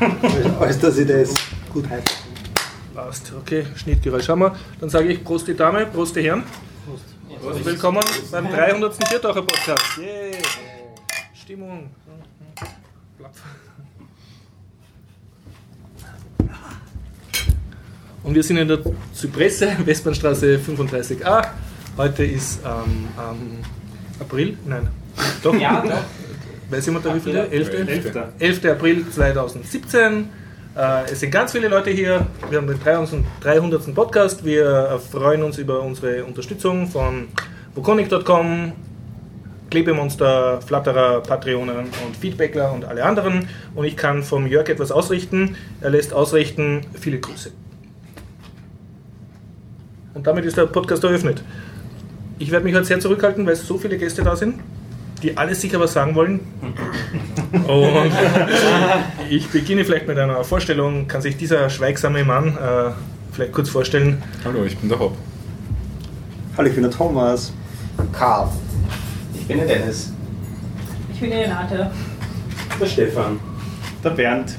als dass ich das gut heiße. Passt, okay, Schnittgeräusch haben wir. Dann sage ich Prost die Dame, Prost die Herren. Und willkommen beim 300. Viertaucher Podcast. Yeah. Stimmung. Und wir sind in der Zypresse, Westbahnstraße 35a. Heute ist ähm, ähm, April, nein, doch, Ja, doch. Weiß jemand da wie viel? 11. 11. 11. April 2017. Äh, es sind ganz viele Leute hier. Wir haben den 300. 300. Podcast. Wir freuen uns über unsere Unterstützung von Wokonic.com, Klebemonster, Flatterer, Patreonen und Feedbackler und alle anderen. Und ich kann vom Jörg etwas ausrichten. Er lässt ausrichten, viele Grüße. Und damit ist der Podcast eröffnet. Ich werde mich heute sehr zurückhalten, weil so viele Gäste da sind, die alles sicher was sagen wollen. Und ich beginne vielleicht mit einer Vorstellung. Kann sich dieser schweigsame Mann äh, vielleicht kurz vorstellen? Hallo, ich bin der Hopp. Hallo, ich bin der Thomas. Karl. Ich bin der Dennis. Ich bin die Renate. Der Stefan. Der Bernd.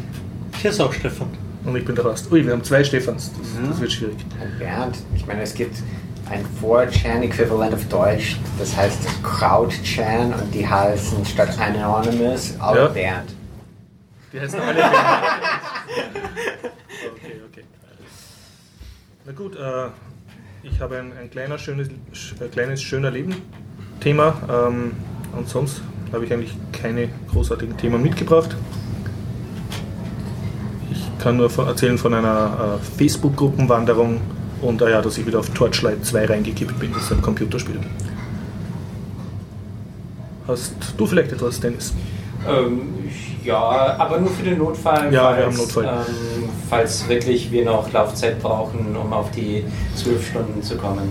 Hier ist auch Stefan. Und ich bin der Rast. Ui, wir haben zwei Stefans. Das, das wird schwierig. Bernd. Ich meine, es gibt ein 4chan-Äquivalent auf Deutsch, das heißt CrowdChan und die heißen statt Anonymous auch Ja. Bernd. Die heißen alle Bernd. Okay, okay. Na gut, äh, ich habe ein, ein kleiner, schönes, sch- äh, kleines schöner Leben-Thema. Ähm, und sonst habe ich eigentlich keine großartigen Themen mitgebracht. Ich kann nur von, erzählen von einer äh, Facebook-Gruppenwanderung und äh, ja, dass ich wieder auf Torchlight 2 reingekippt bin. Das ist ein Computerspiel. Hast du vielleicht etwas, Dennis? Ähm, ja, aber nur für den Notfall. Ja, falls, wir haben Notfall. Ähm, falls wirklich wir noch Laufzeit brauchen, um auf die zwölf Stunden zu kommen.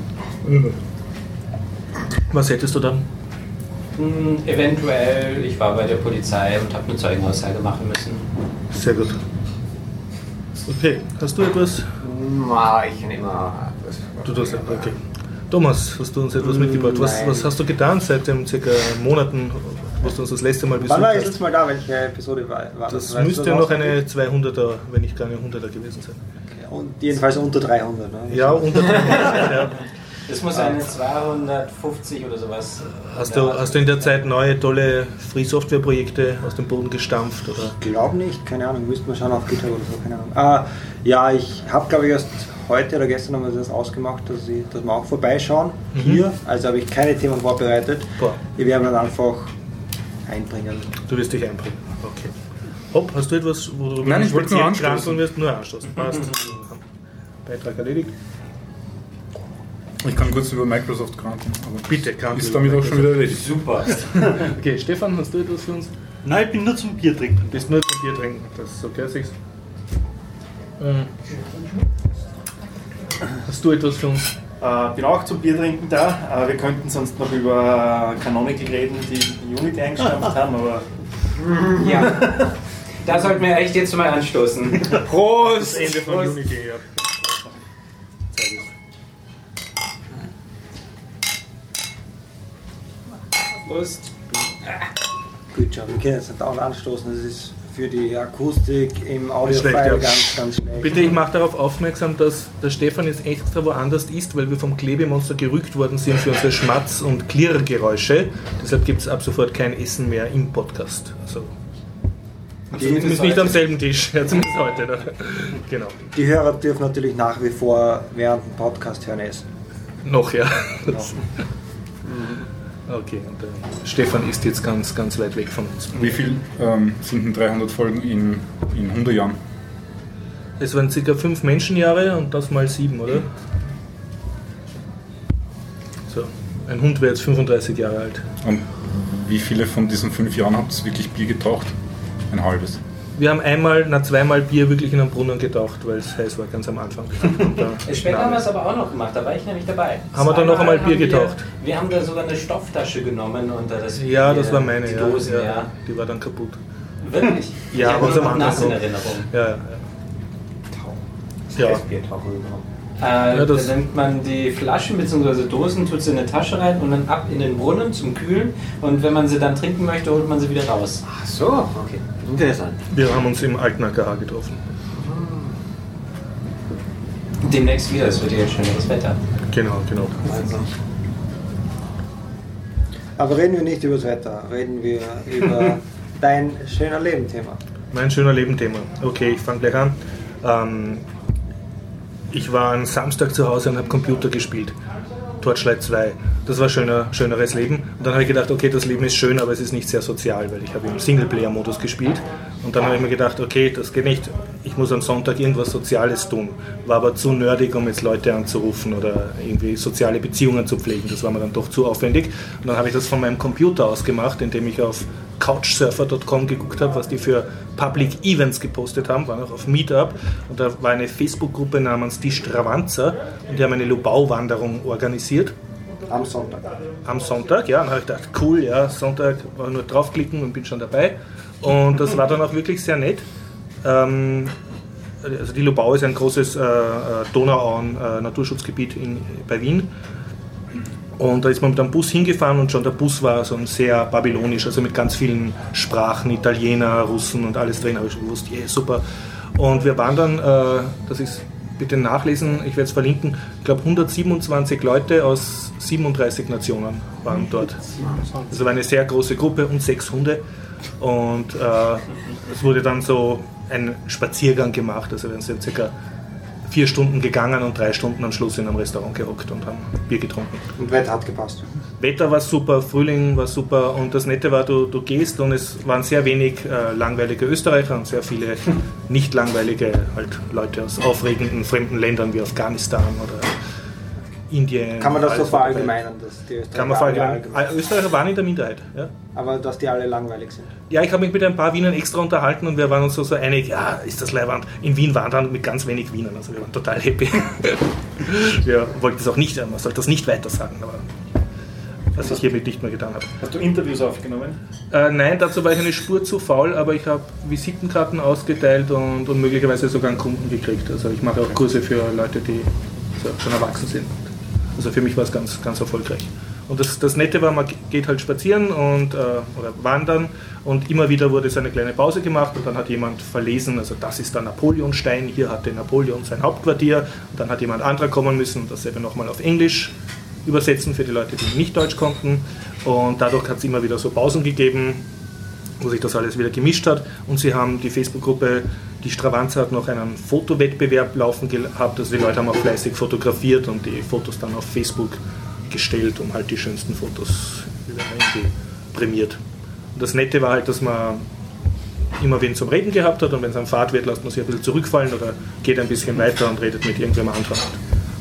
Was hättest du dann? Hm, eventuell, ich war bei der Polizei und habe eine Zeugenaussage machen müssen. Sehr gut. Okay, hast du etwas? Ich kann immer. Du tust okay. Thomas, hast du uns etwas mitgebracht? Was, was hast du getan seit den circa Monaten, wo du uns das letzte Mal besucht Wann war ich das hast? Mal da? Welche Episode war, war Das du müsste das noch eine 200er, wenn nicht gar eine 100er gewesen sein. Okay, Und jedenfalls unter 300. Ne? Ja, unter ja. Das muss eine 250 oder sowas. Hast, du, hast du in der Zeit neue, tolle Free-Software-Projekte aus dem Boden gestampft? Oder? Ich glaube nicht, keine Ahnung, müsste man schauen auf GitHub oder so, keine Ahnung. Ah, ja, ich habe glaube ich erst heute oder gestern haben wir das ausgemacht, dass, ich, dass wir auch vorbeischauen Mhm. hier. Also habe ich keine Themen vorbereitet. Boah, Wir werden dann einfach einbringen. du wirst dich einbringen. Okay. Hopp, hast du etwas, wo du Nein, ich wollte nur anstoßen. wirst? Nur anstoßen. Passt. Beitrag erledigt. Ich kann kurz über Microsoft granten. aber Bitte, krank. Ist damit auch schon wieder erledigt. Super. Okay, Stefan, hast du etwas für uns? Nein, ich bin nur zum Bier trinken. Bist nur zum Bier trinken, das ist okay, sich's. Mhm. Hast du etwas für uns? Äh, bin auch zum Bier trinken da. Äh, wir könnten sonst noch über Canonical reden, die Unity eingestampft haben, aber Ja. Da sollten wir echt jetzt mal anstoßen. Prost! Ende von Prost. Unity, ja. Sehr gut. Prost. Gut schon, wir können jetzt nicht anstoßen, das ist für die Akustik im Schlecht, Audio-File ja. ganz, ganz schlecht. Bitte, ich mache darauf aufmerksam, dass der Stefan jetzt extra woanders ist, weil wir vom Klebemonster gerückt worden sind für unsere Schmatz- und Klirrgeräusche. Deshalb gibt es ab sofort kein Essen mehr im Podcast. Also, zumindest nicht am selben Tisch, ja, zumindest heute. Ne? Genau. Die Hörer dürfen natürlich nach wie vor während dem Podcast hören essen. Noch, ja. Okay, und der Stefan ist jetzt ganz, ganz weit weg von uns. Wie viel ähm, sind denn 300 Folgen in, in 100 Jahren? Es waren ca. 5 Menschenjahre und das mal 7, oder? So, ein Hund wäre jetzt 35 Jahre alt. Und wie viele von diesen fünf Jahren habt ihr wirklich Bier getaucht? Ein halbes. Wir haben einmal, na zweimal Bier wirklich in einen Brunnen getaucht, weil es heiß war, ganz am Anfang. Und da- Später haben wir es aber auch noch gemacht, da war ich nämlich dabei. Haben wir dann noch einmal Bier haben wir- getaucht? Wir haben da sogar eine Stofftasche genommen und da das Ja, das Bier, war meine, die ja, Dosen, ja, ja. Die war dann kaputt. Wirklich? Ja, ich aber nass in so. Erinnerung. Ja, ja. Das Ja. Äh, Ja, das- da nimmt man die Flaschen bzw. Dosen, tut sie in eine Tasche rein und dann ab in den Brunnen zum Kühlen. Und wenn man sie dann trinken möchte, holt man sie wieder raus. Ach so, okay. Interessant. Wir haben uns im alten AKH getroffen. Demnächst wieder, es wird ja schöneres Wetter. Genau, genau. Aber reden wir nicht über das Wetter, reden wir über dein schöner Leben-Thema. Mein schöner Leben-Thema. Okay, ich fange gleich an. Ähm, ich war am Samstag zu Hause und habe Computer gespielt. Torchlight 2. Das war schöner, schöneres Leben. Und dann habe ich gedacht, okay, das Leben ist schön, aber es ist nicht sehr sozial, weil ich habe im Singleplayer-Modus gespielt. Und dann habe ich mir gedacht, okay, das geht nicht. Ich muss am Sonntag irgendwas Soziales tun. War aber zu nerdig, um jetzt Leute anzurufen oder irgendwie soziale Beziehungen zu pflegen. Das war mir dann doch zu aufwendig. Und dann habe ich das von meinem Computer aus gemacht, indem ich auf couchsurfer.com geguckt habe, was die für Public Events gepostet haben, war noch auf Meetup und da war eine Facebook-Gruppe namens Die Stravanzer und die haben eine Lubau-Wanderung organisiert Am Sonntag. am Sonntag, ja, und habe ich gedacht, cool, ja, Sonntag war nur draufklicken und bin schon dabei. Und das war dann auch wirklich sehr nett. Ähm, also die Lubau ist ein großes äh, äh, Donauauen-Naturschutzgebiet in, bei Wien. Und da ist man mit einem Bus hingefahren und schon der Bus war so ein sehr babylonisch, also mit ganz vielen Sprachen, Italiener, Russen und alles drin. habe ich schon gewusst, yeah, super. Und wir waren dann, äh, das ist bitte nachlesen, ich werde es verlinken, ich glaube 127 Leute aus 37 Nationen waren dort. Also war eine sehr große Gruppe und sechs Hunde. Und äh, es wurde dann so ein Spaziergang gemacht, also wir sind circa vier Stunden gegangen und drei Stunden am Schluss in einem Restaurant gehockt und haben Bier getrunken. Und Wetter hat gepasst. Wetter war super, Frühling war super und das Nette war, du, du gehst und es waren sehr wenig äh, langweilige Österreicher und sehr viele nicht langweilige halt Leute aus aufregenden fremden Ländern wie Afghanistan oder Indien. Kann man das so verallgemeinern, dass die Österreicher Kann man verallgemeinern. allgemein- Österreicher waren in der Minderheit. Ja. aber dass die alle langweilig sind. Ja, ich habe mich mit ein paar Wienern extra unterhalten und wir waren uns so, so einig, ja, ist das Leihwand. In Wien waren dann mit ganz wenig Wienern, also wir waren total happy. wir wollten es auch nicht, man sollte das nicht weiter sagen, aber was ich hiermit nicht mehr getan habe. Hast du Interviews aufgenommen? Äh, nein, dazu war ich eine Spur zu faul, aber ich habe Visitenkarten ausgeteilt und, und möglicherweise sogar einen Kunden gekriegt. Also ich mache auch Kurse für Leute, die so, schon erwachsen sind. Also für mich war es ganz, ganz erfolgreich. Und das, das Nette war, man geht halt spazieren und, äh, oder wandern und immer wieder wurde so eine kleine Pause gemacht und dann hat jemand verlesen, also das ist der Napoleonstein, hier hatte Napoleon sein Hauptquartier und dann hat jemand anderer kommen müssen und dasselbe nochmal auf Englisch übersetzen für die Leute, die nicht Deutsch konnten und dadurch hat es immer wieder so Pausen gegeben, wo sich das alles wieder gemischt hat. Und sie haben die Facebook-Gruppe, die Stravanza hat noch einen Fotowettbewerb laufen gehabt. Also die Leute haben auch fleißig fotografiert und die Fotos dann auf Facebook gestellt, um halt die schönsten Fotos wieder prämiert. Und das Nette war halt, dass man immer wen zum Reden gehabt hat und wenn es am Fahrt wird, lässt man sich ein bisschen zurückfallen oder geht ein bisschen weiter und redet mit irgendwem anderen.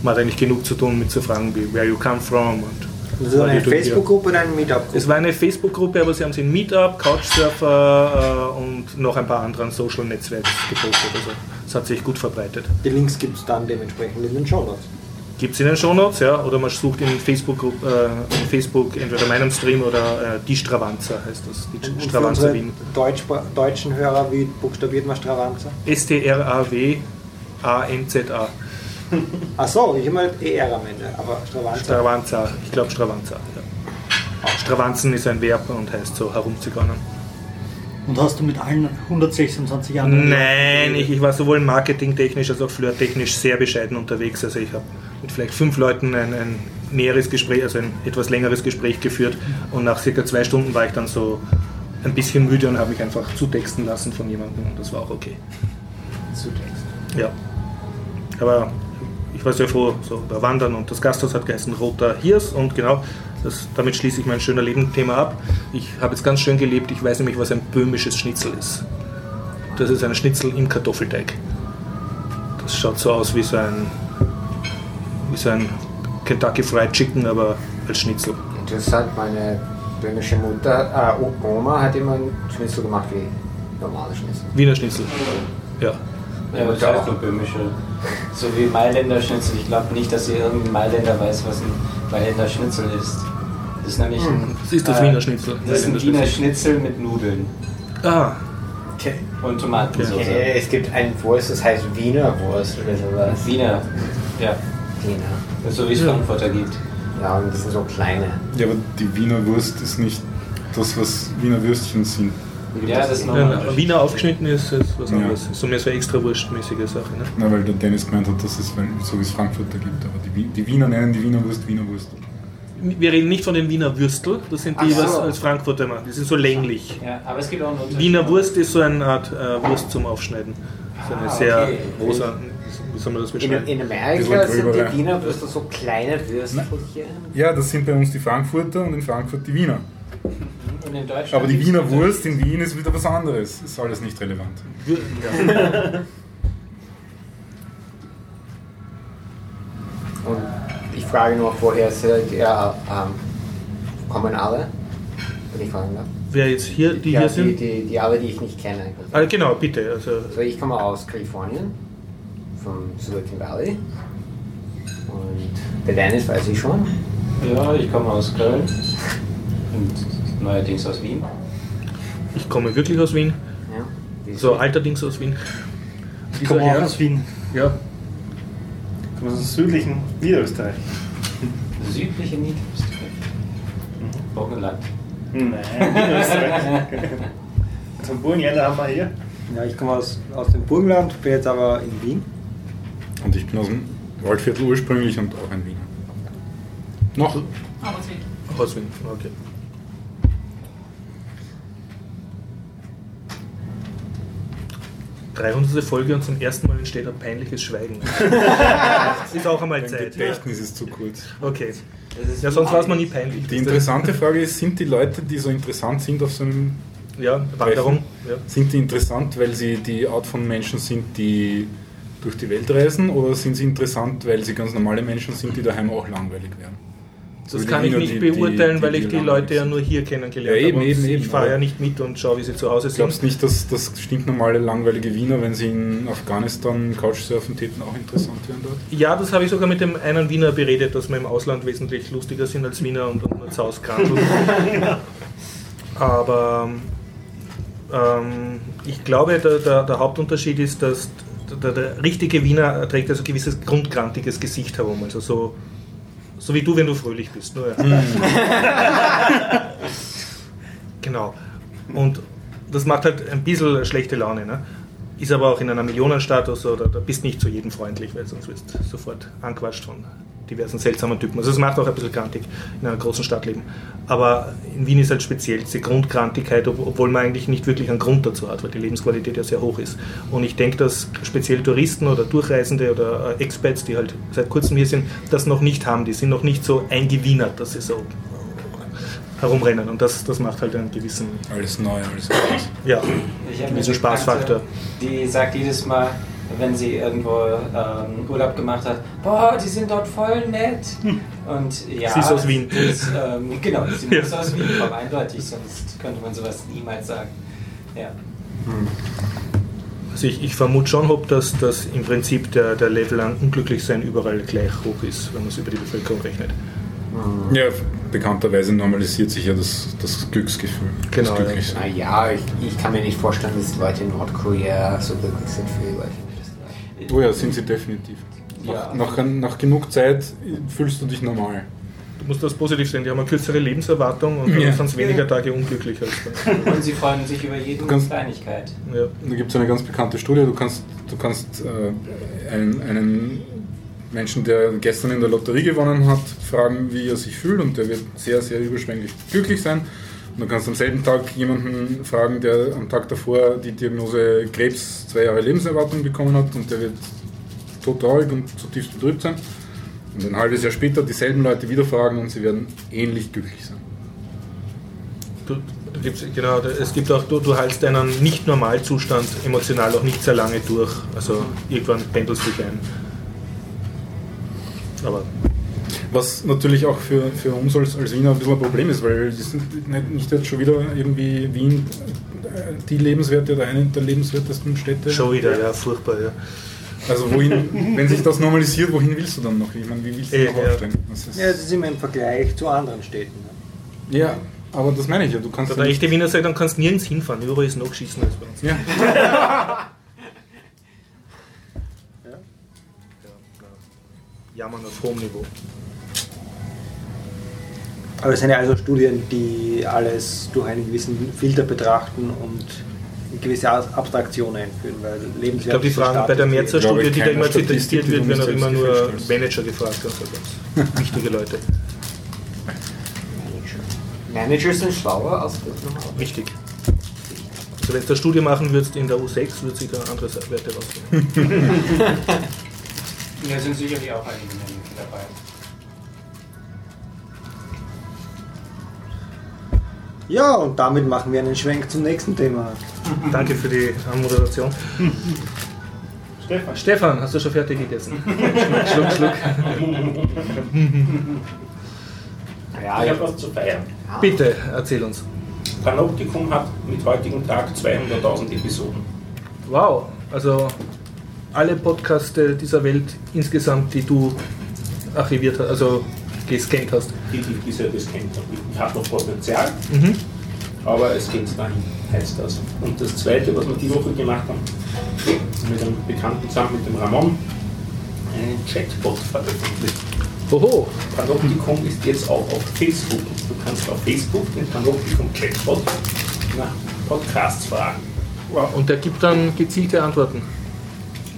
Man hat eigentlich genug zu tun mit zu fragen, wie where you come from und Das ist what eine. Facebook-Gruppe oder eine Meetup-Gruppe? Es war eine Facebook-Gruppe, aber sie haben sie in Meetup, Couchsurfer äh, und noch ein paar anderen Social-Netzwerke gepostet. Also es hat sich gut verbreitet. Die Links gibt es dann dementsprechend in den Show Notes. Gibt es in den Shownotes, ja, oder man sucht in Facebook, äh, in Facebook entweder meinem Stream oder äh, die Stravanza heißt das, die Und Stravanza Wien. Deutsch, deutschen Hörer, wie buchstabiert man Stravanza? S-T-R-A-W-A-N-Z-A. Ach so, ich habe mal ER am Ende, aber Stravanza. Stravanza, ich glaube Stravanza. Ja. Stravanzen ist ein Verb und heißt so herumzugannen. Und hast du mit allen 126 anderen Nein, ich, ich war sowohl marketingtechnisch als auch flirttechnisch sehr bescheiden unterwegs. Also ich habe mit vielleicht fünf Leuten ein, ein näheres Gespräch, also ein etwas längeres Gespräch geführt und nach circa zwei Stunden war ich dann so ein bisschen müde und habe mich einfach zutexten lassen von jemandem und das war auch okay. Ja. Aber ich war sehr froh, so bei Wandern und das Gasthaus hat geheißen Roter Hirs und genau, das, damit schließe ich mein schöner Leben-Thema ab. Ich habe jetzt ganz schön gelebt, ich weiß nämlich, was ein böhmisches Schnitzel ist. Das ist ein Schnitzel im Kartoffelteig. Das schaut so aus wie so ein, wie so ein Kentucky Fried Chicken, aber als Schnitzel. Interessant, meine böhmische Mutter, äh, Oma hat immer einen Schnitzel gemacht wie normale Schnitzel. Wiener Schnitzel. Ja. Ja, das heißt nur böhmische. So wie Mailänder Schnitzel. Ich glaube nicht, dass ihr irgendein Mailänder weiß, was ein Mailänder Schnitzel ist. Das ist nämlich ein, Das ist das äh, Wiener Schnitzel. Das ist ein Wiener Schnitzel mit Nudeln Ah, und Tomatensauce. Äh, Es gibt ein Wurst, das heißt Wiener Wurst oder sowas. Wiener. Ja, Wiener. so wie es Frankfurter gibt. Ja, und das sind so kleine. Ja, aber die Wiener Wurst ist nicht das, was Wiener Würstchen sind. Ja, das ist nochmal Ja, Wiener aufgeschnitten ist, ist was Ja. anderes. So mehr so extra wurstmäßige Sache. Ne? Na, weil der Dennis gemeint hat, dass es so wie es Frankfurter gibt. Aber die, die Wiener nennen die Wiener Wurst Wiener Wurst. Wir reden nicht von den Wiener Würstel, das sind die, so. was als Frankfurter machen. Die sind so länglich. Ja, aber es gibt auch einen. Wiener Wurst ist so eine Art äh, Wurst zum Aufschneiden. So eine Ah, sehr okay. große, wie soll man das In, beschreiben? in Das Amerika sind ja. die Wiener Würste so kleine Würstelchen. Ja, das sind bei uns die Frankfurter und in Frankfurt die Wiener. Und in Deutschland Aber die Wiener. Wurst in Wien ist wieder was anderes. Ist alles nicht relevant. Ja. Und ich frage nur, woher seid ihr, ähm, kommen alle? Wenn ich fragen darf. Wer jetzt hier, die ja, hier die, sind? die, die alle, die ich nicht kenne. Ah, genau, bitte. Also, Also ich komme aus Kalifornien, vom Silicon Valley. Und der Dennis weiß ich schon. Ja, ich komme aus Köln. Und neuerdings aus Wien. ich komme wirklich aus Wien. Ja, So allerdings aus Wien. Ich komme auch aus Wien. Ja, Kommen aus dem südlichen Niederösterreich. Südliche Niederösterreich. Burgenland. Nein, Niederösterreich. Zum Burgenländer haben wir hier. Ja, ich komme aus, aus dem Burgenland, bin jetzt aber in Wien. Und ich bin aus dem Waldviertel ursprünglich und auch ein Wiener. Noch? Aber es geht. aus Wien. Okay. Dreihundertste Folge und zum ersten Mal entsteht ein peinliches Schweigen. ist auch einmal Mein Zeit. Gedächtnis ist zu kurz. Okay. Ja, sonst war es mal nie peinlich. Die interessante Frage ist, sind die Leute, die so interessant sind auf so einem Ja, Wanderung. Ja. Sind die interessant, weil sie die Art von Menschen sind, die durch die Welt reisen, oder sind sie interessant, weil sie ganz normale Menschen sind, die daheim auch langweilig werden? Das kann ich Wiener, nicht beurteilen, die- weil die ich die Leute ja nur hier kennengelernt Ja, eben, habe. eben, eben, ich fahre ja nicht mit und schaue, wie sie zu Hause sind. glaubst nicht, dass das stinknormale, langweilige Wiener, wenn sie in Afghanistan Couchsurfen täten, auch interessant wären dort? Ja, das habe ich sogar mit dem einen Wiener beredet, dass wir im Ausland wesentlich lustiger sind als Wiener und, und nur. Aber ähm, ich glaube, der, der, der Hauptunterschied ist, dass der, der richtige Wiener trägt also ein gewisses grundgrantiges Gesicht herum. Also so, so wie du, wenn du fröhlich bist. Nur, ja. genau. Und das macht halt ein bisschen schlechte Laune. Ne? Ist aber auch in einer Millionenstadt oder da bist nicht zu jedem freundlich, weil sonst wirst du sofort anquatscht von diversen seltsamen Typen. Also es macht auch ein bisschen grantig in einer großen Stadt leben. Aber in Wien ist halt speziell diese Grundgrantigkeit, ob, obwohl man eigentlich nicht wirklich einen Grund dazu hat, weil die Lebensqualität ja sehr hoch ist. Und ich denke, dass speziell Touristen oder Durchreisende oder äh, Expats, die halt seit kurzem hier sind, das noch nicht haben. Die sind noch nicht so eingewienert, dass sie so herumrennen. Und das, das macht halt einen gewissen, Alles neu, alles anders. ja, Ich habe diesen eine Spaßfaktor. Bekannte, Die sagt jedes Mal, wenn sie irgendwo ähm, Urlaub gemacht hat, boah, die sind dort voll nett. Und ja, Sie ist aus Wien. Das, ähm, genau, sie Ja. muss aus Wien kommen, eindeutig, sonst könnte man sowas niemals sagen. Ja. Also ich, ich vermute schon, ob dass, dass im Prinzip der, der Level an Unglücklichsein überall gleich hoch ist, wenn man es über die Bevölkerung rechnet. Ja, bekannterweise normalisiert sich ja das, das Glücksgefühl. Genau, das Glücklichsein. Naja, ich, ich kann mir nicht vorstellen, dass die Leute in Nordkorea so glücklich sind für die Leute. Oh ja, sind sie definitiv. Ja. Nach, nach, nach genug Zeit fühlst du dich normal. Du musst das positiv sehen, die haben eine kürzere Lebenserwartung und Ja. sind weniger Tage unglücklich als Und sie freuen sich über jede kannst- Kleinigkeit. ja. Da gibt es eine ganz bekannte Studie, du kannst, du kannst äh, einen, einen Menschen, der gestern in der Lotterie gewonnen hat, fragen, wie er sich fühlt und der wird sehr, sehr überschwänglich glücklich sein. Du kannst am selben Tag jemanden fragen, der am Tag davor die Diagnose Krebs zwei Jahre Lebenserwartung bekommen hat und der wird todtraurig und zutiefst betrübt sein. Und ein halbes Jahr später dieselben Leute wieder fragen und sie werden ähnlich glücklich sein. Du, du gibst, genau, es gibt auch, du, du hältst einen Nicht-Normalzustand emotional auch nicht sehr lange durch. Also irgendwann pendelst du dich ein. Aber Was natürlich auch für, für uns als, als Wiener ein bisschen ein Problem ist, weil die sind nicht, nicht jetzt schon wieder irgendwie Wien äh, die lebenswerte oder eine der lebenswertesten Städte. schon wieder, ja, furchtbar, ja. Also wohin, wenn sich das normalisiert, wohin willst du dann noch? Ich meine, wie willst du Eh, noch ja. aufsteigen? Das ist, Ja, das ist immer im Vergleich zu anderen Städten. ja, aber das meine ich ja. Du kannst Da ja der echte Wiener sagt, dann kannst du nirgends hinfahren, überall ist noch geschissen als bei uns. ja. Jammern auf hohem Niveau. Aber es sind ja also Studien, die alles durch einen gewissen Filter betrachten und eine gewisse Abstraktion einführen, weil Lebenswert Ich glaube, die Fragen bei der Merzer-Studie, glaube, die da immer zitiert wird, werden auch immer nur. Manager gefragt. Also ganz wichtige Leute. Manager sind schlauer als das normal. Wichtig. Also wenn du eine Studie machen würdest in der U6, würde sich da andere Werte rausfinden. Da sind sicherlich auch einige dabei. Ja, und damit machen wir einen Schwenk zum nächsten Thema. Danke für die Anmoderation. Stefan. Stefan, hast du schon fertig gegessen? schluck, schluck. Ja, Ich habe was zu feiern. Bitte, erzähl uns. Panoptikum hat mit heutigem Tag 200.000 Episoden. Wow, also alle Podcaste dieser Welt insgesamt, die du archiviert hast, also gescannt hast. Die, die bisher das kennt. Ich habe noch Potenzial, Mhm. aber es geht dahin, heißt das. Und das Zweite, was wir die Woche gemacht haben, mit einem Bekannten zusammen, mit dem Ramon, einen Chatbot veröffentlicht. Hoho, Panoptikum ist jetzt auch auf Facebook. Du kannst auf Facebook den Panoptikum Chatbot nach Podcasts fragen. wow. und der gibt dann gezielte Antworten.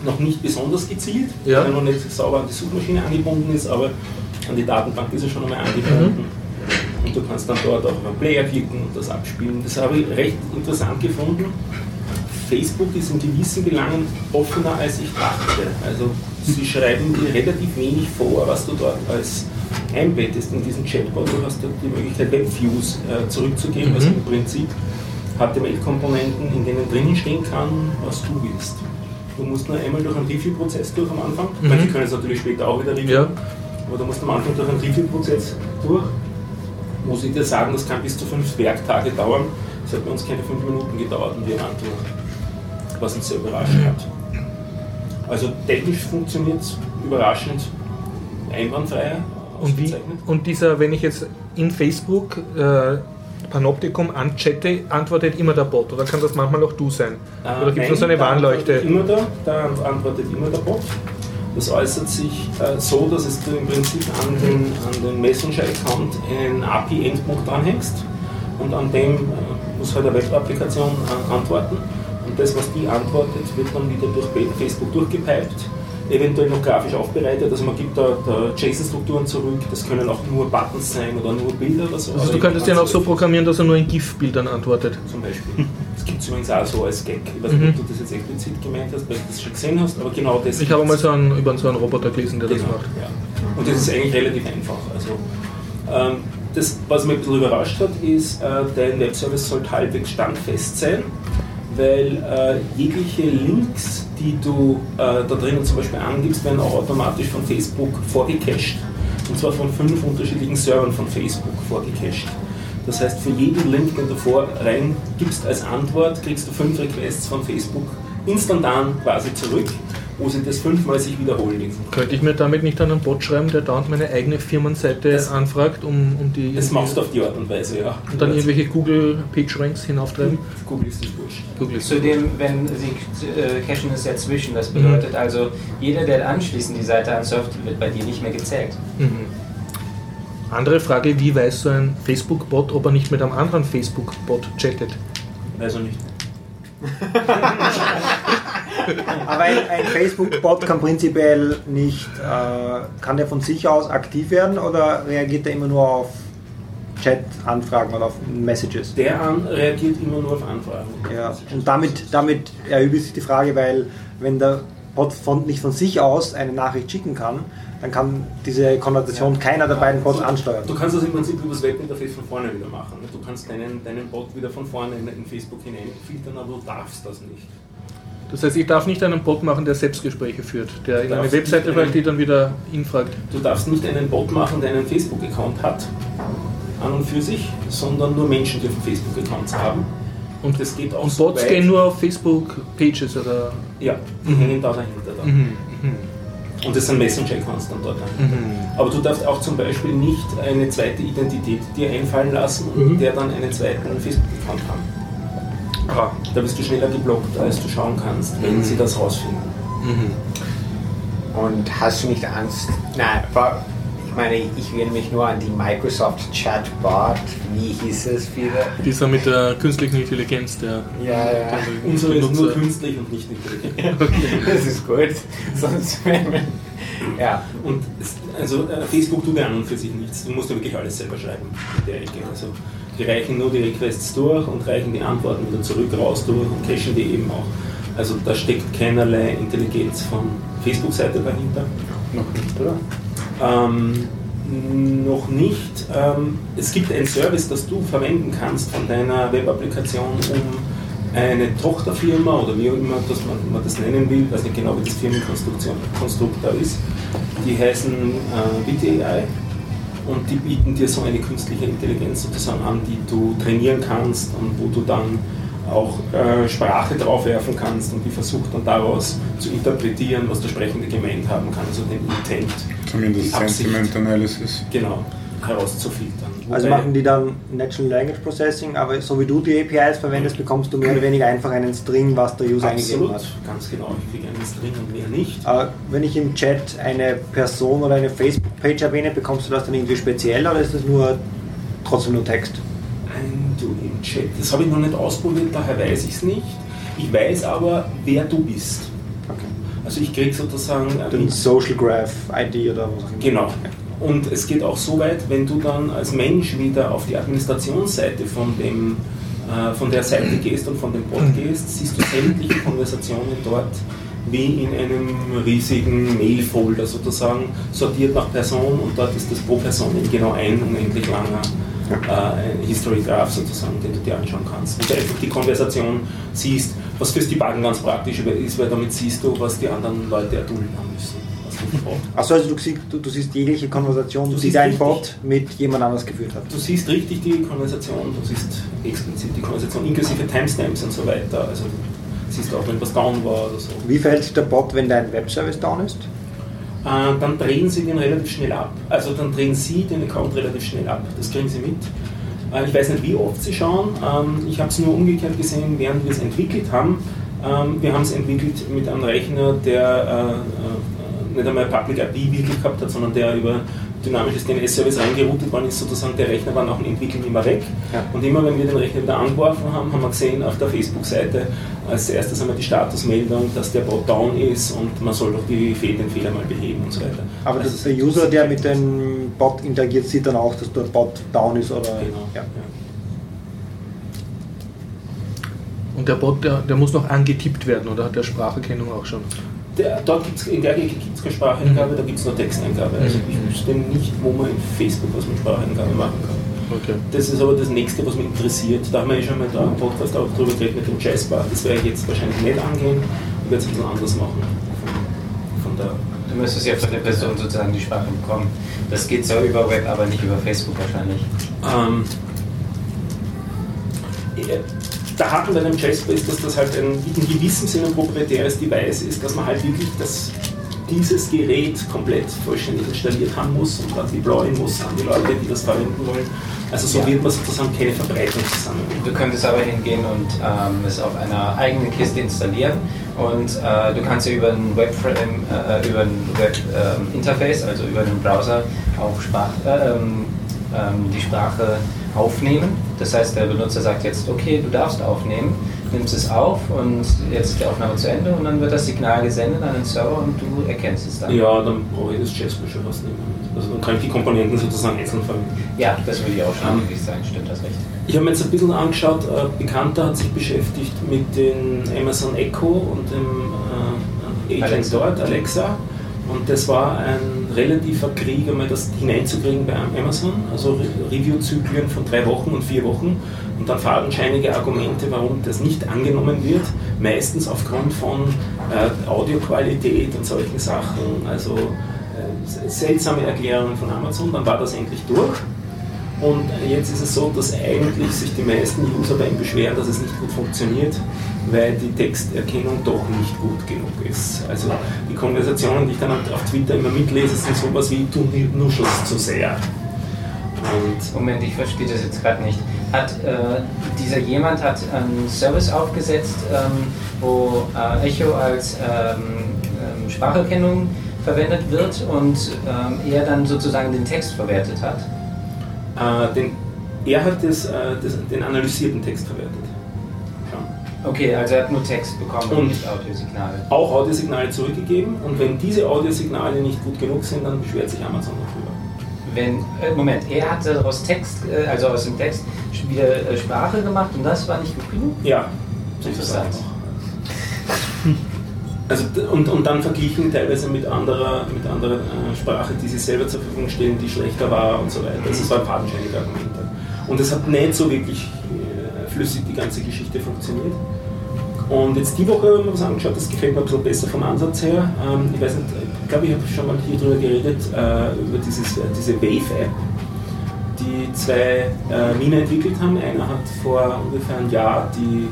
Noch nicht besonders gezielt, Ja. weil er noch nicht sauber an die Suchmaschine angebunden ist, aber an die Datenbank ist er schon einmal angebunden. Und du kannst dann dort auch auf einen Player klicken und das abspielen. Das habe ich recht interessant gefunden. Facebook ist in gewissen Belangen offener als ich dachte. Also sie schreiben dir relativ wenig vor, was du dort als einbettest in diesen Chatbot. Du hast dort die Möglichkeit, Webviews äh, zurückzugeben, also im Prinzip HTML-Komponenten, in denen drinnen stehen kann, was du willst. Du musst nur einmal durch einen Review-Prozess durch am Anfang. Mhm. Manche können es natürlich später auch wieder reviewen. Ja. Aber du musst am Anfang durch einen Review-Prozess durch. Muss ich dir sagen, das kann bis zu fünf Werktage dauern. Das hat bei uns keine fünf Minuten gedauert und wir waren durch. Was uns sehr überrascht hat. Also technisch funktioniert es überraschend einwandfrei. Und, wie, und dieser, wenn ich jetzt in Facebook äh, Panoptikum anchatte, antwortet immer der Bot oder kann das manchmal auch du sein? Äh, Oder gibt es noch so eine da Warnleuchte? Immer da, da antwortet immer der Bot. Das äußert sich äh, so, dass es du im Prinzip an den, an den Messenger-Account einen API-Endpunkt dranhängst und an dem äh, muss halt eine Web-Applikation äh, antworten. Und das, was die antwortet, wird dann wieder durch Facebook durchgepiped, eventuell noch grafisch aufbereitet. Also man gibt da, da JSON-Strukturen zurück, das können auch nur Buttons sein oder nur Bilder oder so. Also Aber du könntest den auch so programmieren dass er nur in GIF-Bildern antwortet. zum Beispiel. Das gibt es übrigens auch so als Gag. Ich weiß Mhm. nicht, ob du das jetzt explizit gemeint hast, weil du das schon gesehen hast, aber genau das. Ich habe mal so einen, über so einen Roboter gelesen, der das Genau, macht. ja. Und das ist eigentlich relativ einfach. Also, ähm, das, was mich ein bisschen überrascht hat, ist, äh, dein Webservice sollte halbwegs standfest sein, weil äh, jegliche Links, die du äh, da drinnen zum Beispiel angibst, werden auch automatisch von Facebook vorgecached. Und zwar von fünf unterschiedlichen Servern von Facebook vorgecached. Das heißt, für jeden Link, den du vor reingibst als Antwort, kriegst du fünf Requests von Facebook instantan quasi zurück, wo sie das fünfmal sich wiederholen. Könnte ich mir damit nicht einen Bot schreiben, der dauernd meine eigene Firmenseite Das- anfragt, um, um die Das machst du auf die Art und Weise, ja. und dann irgendwelche Google PageRanks hinauftreiben? Google ist das wurscht. Google ist Zudem, wenn sie äh, cachen es ja zwischen, das bedeutet also, jeder, der anschließend die Seite ansurft, wird bei dir nicht mehr gezählt. Mhm. Andere Frage, wie weiß so ein Facebook-Bot, ob er nicht mit einem anderen Facebook-Bot chattet? Also nicht. Aber ein, ein Facebook-Bot kann prinzipiell nicht, äh, kann der von sich aus aktiv werden oder reagiert er immer nur auf Chat-Anfragen oder auf Messages? Der an reagiert immer nur auf Anfragen. Ja, und damit, damit erübt sich die Frage, weil wenn der Bot von, nicht von sich aus eine Nachricht schicken kann, dann kann diese Konversation keiner der beiden Bots ansteuern. Du kannst das im Prinzip über das Webinterface von vorne wieder machen. Du kannst deinen, deinen Bot wieder von vorne in, in Facebook hineinfiltern, aber du darfst das nicht. Das heißt, ich darf nicht einen Bot machen, der Selbstgespräche führt, der in eine Webseite fragt, die dann wieder ihn fragt. Du darfst nicht einen Bot machen, der einen Facebook-Account hat, an und für sich, sondern nur Menschen dürfen Facebook-Accounts haben. Und, das geht auch und so Bots weit- gehen nur auf Facebook-Pages oder. Ja, die hängen da dahinter dann. Mhm. Und das sind Messenger-Accounts dann dort. Mhm. Aber du darfst auch zum Beispiel nicht eine zweite Identität dir einfallen lassen Mhm. der dann einen zweiten Facebook-Account haben. Ah. Da bist du schneller geblockt, als du schauen kannst, wenn Mhm. sie das rausfinden. Mhm. Und hast du nicht Angst? Nein, ich meine, ich will mich nur an die Microsoft Chatbot, wie hieß es wieder? Dieser mit der künstlichen Intelligenz, der. Ja, ja. Unsere ist nur künstlich und nicht intelligent. Das ist gut. Sonst. Ja. Und also äh, Facebook tut ja an und für sich nichts. Du musst ja wirklich alles selber schreiben in der Ecke. Also die reichen nur die Requests durch und reichen die Antworten wieder zurück raus durch und cachen die eben auch. Also da steckt keinerlei Intelligenz von Facebook-Seite dahinter. Noch nicht, oder? Ähm, noch nicht. Ähm, es gibt einen Service, das du verwenden kannst von deiner Webapplikation, um eine Tochterfirma oder wie auch immer das man, man das nennen will, weiß nicht genau, wie das Firmenkonstruktion Konstrukt da ist, die heißen äh, BitAI und die bieten dir so eine künstliche Intelligenz sozusagen an, die du trainieren kannst und wo du dann auch äh, Sprache draufwerfen kannst und die versucht dann daraus zu interpretieren, was der Sprechende gemeint haben kann, also den Intent Zumindest. Sentiment Analysis. genau herauszufiltern. Also machen die dann Natural Language Processing, aber so wie du die APIs verwendest, bekommst du mehr oder weniger einfach einen String, was der User eingegeben Absolut, hat. ganz genau. Ich kriege einen String und mehr nicht. Aber wenn ich im Chat eine Person oder eine Facebook-Page erwähne, bekommst du das dann irgendwie speziell oder ist das nur trotzdem nur Text? Ein Du im Chat. Das habe ich noch nicht ausprobiert, daher weiß ich es nicht. Ich weiß aber, wer du bist. Okay. Also ich kriege sozusagen äh, Den Social Graph ID oder was auch immer. Genau. Und es geht auch so weit, wenn du dann als Mensch wieder auf die Administrationsseite von, dem, äh, von der Seite gehst und von dem Bot gehst, siehst du sämtliche Konversationen dort wie in einem riesigen Mail-Folder sozusagen, sortiert nach Person und dort ist das pro Person eben genau ein unendlich langer äh, History Graph sozusagen, den du dir anschauen kannst. Und du einfach die Konversation siehst, was fürs Debuggen ganz praktisch ist, weil damit siehst du, was die anderen Leute erdulden haben müssen. Achso, also du siehst, du, du siehst jegliche Konversation, Du die dein. Bot mit jemand anders geführt hat. Du siehst richtig die Konversation, du siehst explizit die Konversation inklusive Timestamps und so weiter. Also du siehst auch, wenn was down war oder so. Wie verhält sich der Bot, wenn dein Webservice down ist? Äh, dann drehen sie den relativ schnell ab. Also dann drehen sie den Account relativ schnell ab. Das kriegen sie mit. Äh, ich weiß nicht, wie oft sie schauen. Ähm, ich habe es nur umgekehrt gesehen, während wir es entwickelt haben. Ähm, wir haben es entwickelt mit einem Rechner, der äh, äh, nicht einmal Public IP wirklich gehabt hat, sondern der über dynamisches DNS-Service reingeroutet worden ist, sozusagen der Rechner war nach dem Entwickeln immer weg. Ja. Und immer wenn wir den Rechner wieder angeworfen haben, haben wir gesehen auf der Facebook-Seite als erstes einmal die Statusmeldung, dass der Bot down ist und man soll doch die den Fehler mal beheben und so weiter. Aber Also das, der User, der mit dem Bot interagiert, sieht dann auch, dass der Bot down ist oder. Genau. Ja. Ja. Und der Bot, der, der muss noch angetippt werden oder hat der Spracherkennung auch schon? Der, dort gibt's, in der Ecke gibt es keine Spracheingabe, da gibt es nur Texteingabe. Also ich wüsste nicht, wo man in Facebook was mit Spracheingabe machen kann. Okay. Das ist aber das nächste, was mich interessiert. Da haben wir ja schon mal da im Podcast auch drüber geredet mit dem Jazzbar. Das werde ich jetzt wahrscheinlich nicht angehen. Ich werde es ein bisschen anders machen. Von, von der Du müsstest ja von der Person sozusagen die Sprache bekommen. Das geht so über Web, aber nicht über Facebook wahrscheinlich. Ähm, äh, der Haken bei einem Jasper ist, dass das halt ein in gewissem Sinne ein proprietäres Device ist, dass man halt wirklich das, dieses Gerät komplett vollständig installiert haben muss und dann deployen muss an die Leute, die das verwenden wollen. Also so Ja. wird man sozusagen keine Verbreitung zusammenbringen. Du könntest aber hingehen und ähm, es auf einer eigenen Kiste installieren und äh, du kannst ja über ein Webframe, äh, über ein Web ähm, also über den Browser, auch Sprach, äh, ähm, ähm, die Sprache aufnehmen. Das heißt, der Benutzer sagt jetzt, okay, du darfst aufnehmen, nimmst es auf und jetzt ist die Aufnahme zu Ende und dann wird das Signal gesendet an den Server und du erkennst es dann. Ja, dann brauche ich das fast nicht mehr. Also dann kann ich die Komponenten sozusagen einzeln verwenden. Ja, das würde ich auch schon Ähm, möglich sein, stimmt das recht. Ich habe mir jetzt ein bisschen angeschaut, ein Bekannter hat sich beschäftigt mit dem Amazon Echo und dem äh, Agent Alexa. dort, Alexa. Und das war ein relativer Krieg, einmal das hineinzukriegen bei Amazon, also Re Review-Zyklen von drei Wochen und vier Wochen. Und dann fadenscheinige Argumente, warum das nicht angenommen wird, meistens aufgrund von äh, Audioqualität und solchen Sachen, also äh, seltsame Erklärungen von Amazon, dann war das endlich durch. Und jetzt ist es so, dass eigentlich sich die meisten User bei ihm beschweren, dass es nicht gut funktioniert, weil die Texterkennung doch nicht gut genug ist. Also die Konversationen, die ich dann auf Twitter immer mitlese, sind sowas wie du nuschelst zu sehr. Und Moment, ich verstehe das jetzt gerade nicht. Hat äh, dieser jemand hat einen Service aufgesetzt, ähm, wo äh, Echo als ähm, ähm, Spracherkennung verwendet wird und ähm, er dann sozusagen den Text verwertet hat? Äh, den, er hat das, äh, das, den analysierten Text verwertet. Ja. Okay, also er hat nur Text bekommen und nicht Audiosignale. Auch Audiosignale zurückgegeben und wenn diese Audiosignale nicht gut genug sind, dann beschwert sich Amazon darüber. Wenn, äh, Moment, er hat aus Text, äh, also aus dem Text wieder äh, Sprache gemacht und das war nicht gut genug? Ja. Interessant. Also, und, und dann verglichen teilweise mit anderer, mit anderer äh, Sprache, die sie selber zur Verfügung stellen, die schlechter war und so weiter. Also es waren fadenscheinige Argumente. Und es hat nicht so wirklich äh, flüssig die ganze Geschichte funktioniert. Und jetzt die Woche haben wir was angeschaut, das gefällt mir ein bisschen besser vom Ansatz her. Ähm, ich weiß nicht, ich glaube, ich habe schon mal hier drüber geredet, äh, über dieses, äh, diese Wave-App, die zwei äh, Mine entwickelt haben. Einer hat vor ungefähr einem Jahr die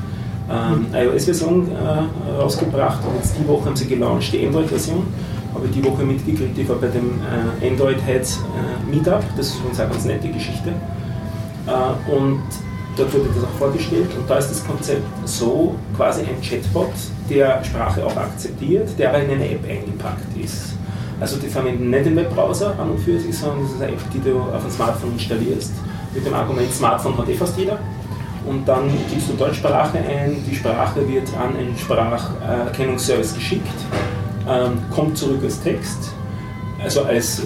ähm, iOS-Version äh, rausgebracht und jetzt die Woche haben sie gelauncht, die Android-Version. Habe ich die Woche mitgekriegt, ich war bei dem äh, Android Heads äh, Meetup, das ist übrigens eine ganz nette Geschichte. Äh, und dort wurde das auch vorgestellt und da ist das Konzept so, quasi ein Chatbot, der Sprache auch akzeptiert, der aber in eine App eingepackt ist. Also die verwenden nicht den Webbrowser an und für sich, sondern das ist eine App, die du auf ein Smartphone installierst. Mit dem Argument, Smartphone hat eh fast jeder. Und dann gibst du Deutschsprache ein, die Sprache wird an einen Spracherkennungsservice geschickt, ähm, kommt zurück als Text, also als äh,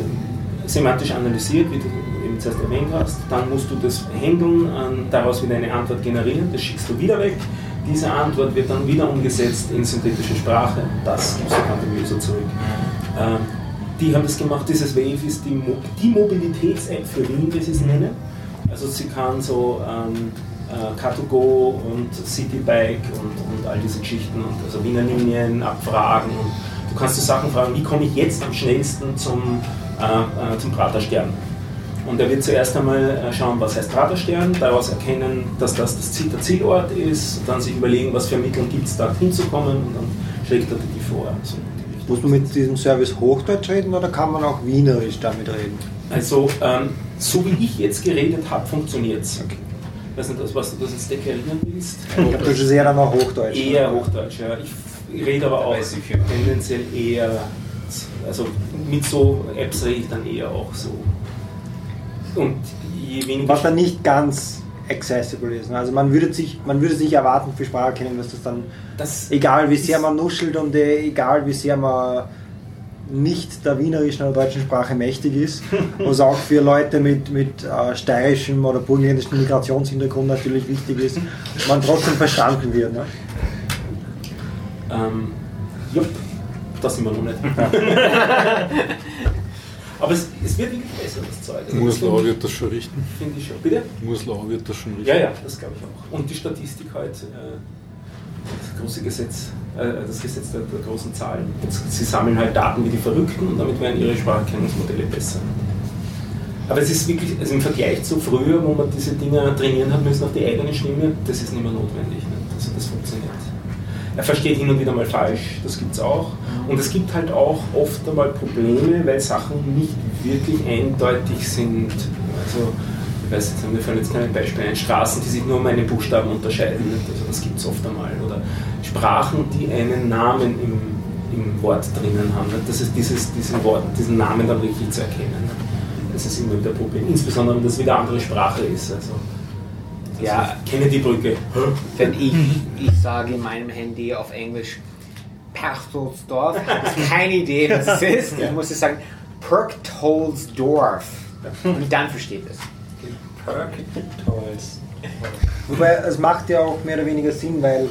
semantisch analysiert, wie du eben zuerst erwähnt hast. Dann musst du das handeln, ähm, daraus wieder eine Antwort generieren, das schickst du wieder weg. Diese Antwort wird dann wieder umgesetzt in synthetische Sprache, das gibst du dann dem User zurück. Ähm, die haben das gemacht, dieses Wave ist die, Mo die Mobilitäts-App für Wien, wie sie es nennen. Also sie kann so ähm, äh, Car2Go und Citybike und, und all diese Geschichten und also Wiener Linien abfragen und du kannst so Sachen fragen, wie komme ich jetzt am schnellsten zum, äh, äh, zum Praterstern? Und er wird zuerst einmal äh, schauen, was heißt Praterstern, daraus erkennen, dass das, das Ziel, der Zielort ist, dann sich überlegen, was für Mittel gibt es, da hinzukommen und dann schlägt er dir die vor. So in die Richtung. Muss man mit diesem Service Hochdeutsch reden oder kann man auch Wienerisch damit reden? Also, ähm, so wie ich jetzt geredet habe, funktioniert es. Ich weiß nicht, was du das jetzt deklarieren willst. Ich glaube, das ist eher dann auch Hochdeutsch. Eher Hochdeutsch, ja. Ich rede aber auch tendenziell eher, also mit so Apps rede ich dann eher auch so. Und je weniger. Was dann nicht ganz accessible ist. ne? Also man würde sich, man würde sich erwarten für Spracherkennung, dass das dann, das, egal wie sehr man nuschelt und äh, egal wie sehr man nicht der wienerischen oder deutschen Sprache mächtig ist, was auch für Leute mit, mit äh, steirischem oder burgenländischem Migrationshintergrund natürlich wichtig ist, man trotzdem verstanden wird. Ne? ähm, jupp, das sind wir noch nicht. aber es, es wird wirklich besser, das Zeug. Also das finde wird das schon richten. ich- finde ich schon. Bitte? Murslau wird das schon richten. Ja, ja, das glaube ich auch. Und die Statistik halt, äh, das große Gesetz, äh, das Gesetz der, der großen Zahlen. Sie sammeln halt Daten wie die Verrückten und damit werden ihre Spracherkennungsmodelle besser. Aber es ist wirklich, also im Vergleich zu früher, wo man diese Dinger trainieren hat müssen auf die eigene Stimme, das ist nicht mehr notwendig. Nicht? Also das funktioniert. Er versteht hin und wieder mal falsch, das gibt es auch. Und es gibt halt auch oft einmal Probleme, weil Sachen nicht wirklich eindeutig sind. Also, weiß jetzt, mir fallen jetzt keine Beispiele ein, Straßen, die sich nur um einen Buchstaben unterscheiden. Nicht? Also das gibt es oft einmal. Oder Sprachen, die einen Namen im, im Wort drinnen haben. Nicht? Das ist dieses, diesen, Wort, diesen Namen dann richtig zu erkennen. Nicht? Das ist immer wieder ein Problem. Insbesondere, wenn das wieder andere Sprache ist. Also, also Ja. ich kenne die Brücke. Wenn ich, ich sage in meinem Handy auf Englisch Perchtoldsdorf, habe ich keine Idee, was es ist. Ich muss jetzt sagen Perchtoldsdorf. Und dann versteht es. Tolls. Wobei es macht ja auch mehr oder weniger Sinn, weil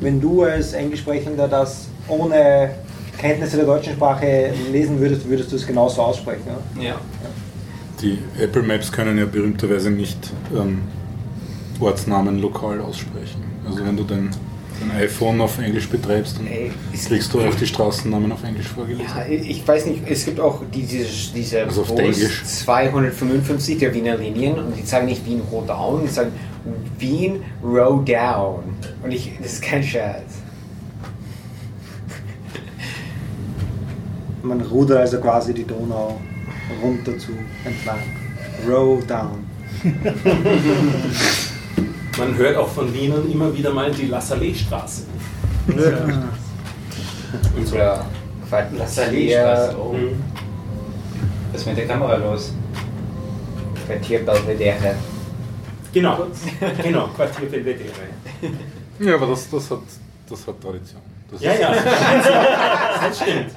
wenn du als Englischsprechender das ohne Kenntnisse der deutschen Sprache lesen würdest, würdest du es genauso aussprechen. Oder? Ja. Die Apple Maps können ja berühmterweise nicht ähm, Ortsnamen lokal aussprechen. Also wenn du dein, dein iPhone auf Englisch betreibst, dann Ey, kriegst du auch die Straßennamen auf Englisch vorgelesen. Ja, ich weiß nicht, es gibt auch diese, diese Also auf Englisch. 255 der Wiener Linien und die sagen nicht Wien Rodown, die sagen Wien Rowdown. Und ich, das ist kein Scherz. Man rudert also quasi die Donau runter zu entlang. Row down. Man hört auch von Wienern immer wieder mal die La Salée-Straße. Und so. Oder Quartier, Oh. Mhm. Was ist mit der Kamera los? Quartier Belvedere. Genau, genau, Quartier Belvedere. Ja, aber das, das, hat, das hat Tradition. Das Ja, ja, das stimmt.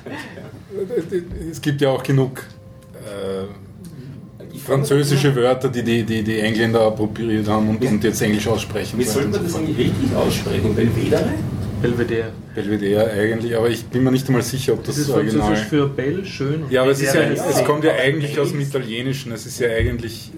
Es gibt ja auch genug äh, französische Wörter, die die, die die Engländer appropriiert haben und, und jetzt Englisch aussprechen. Wie soll man das eigentlich richtig aussprechen? Belvedere? Belvedere. Belvedere eigentlich, aber ich bin mir nicht einmal sicher, ob das, Das ist Original französisch für Bell, schön. Ja, aber es, ist ja, es kommt ja eigentlich aus dem. Italienischen. Es ist ja eigentlich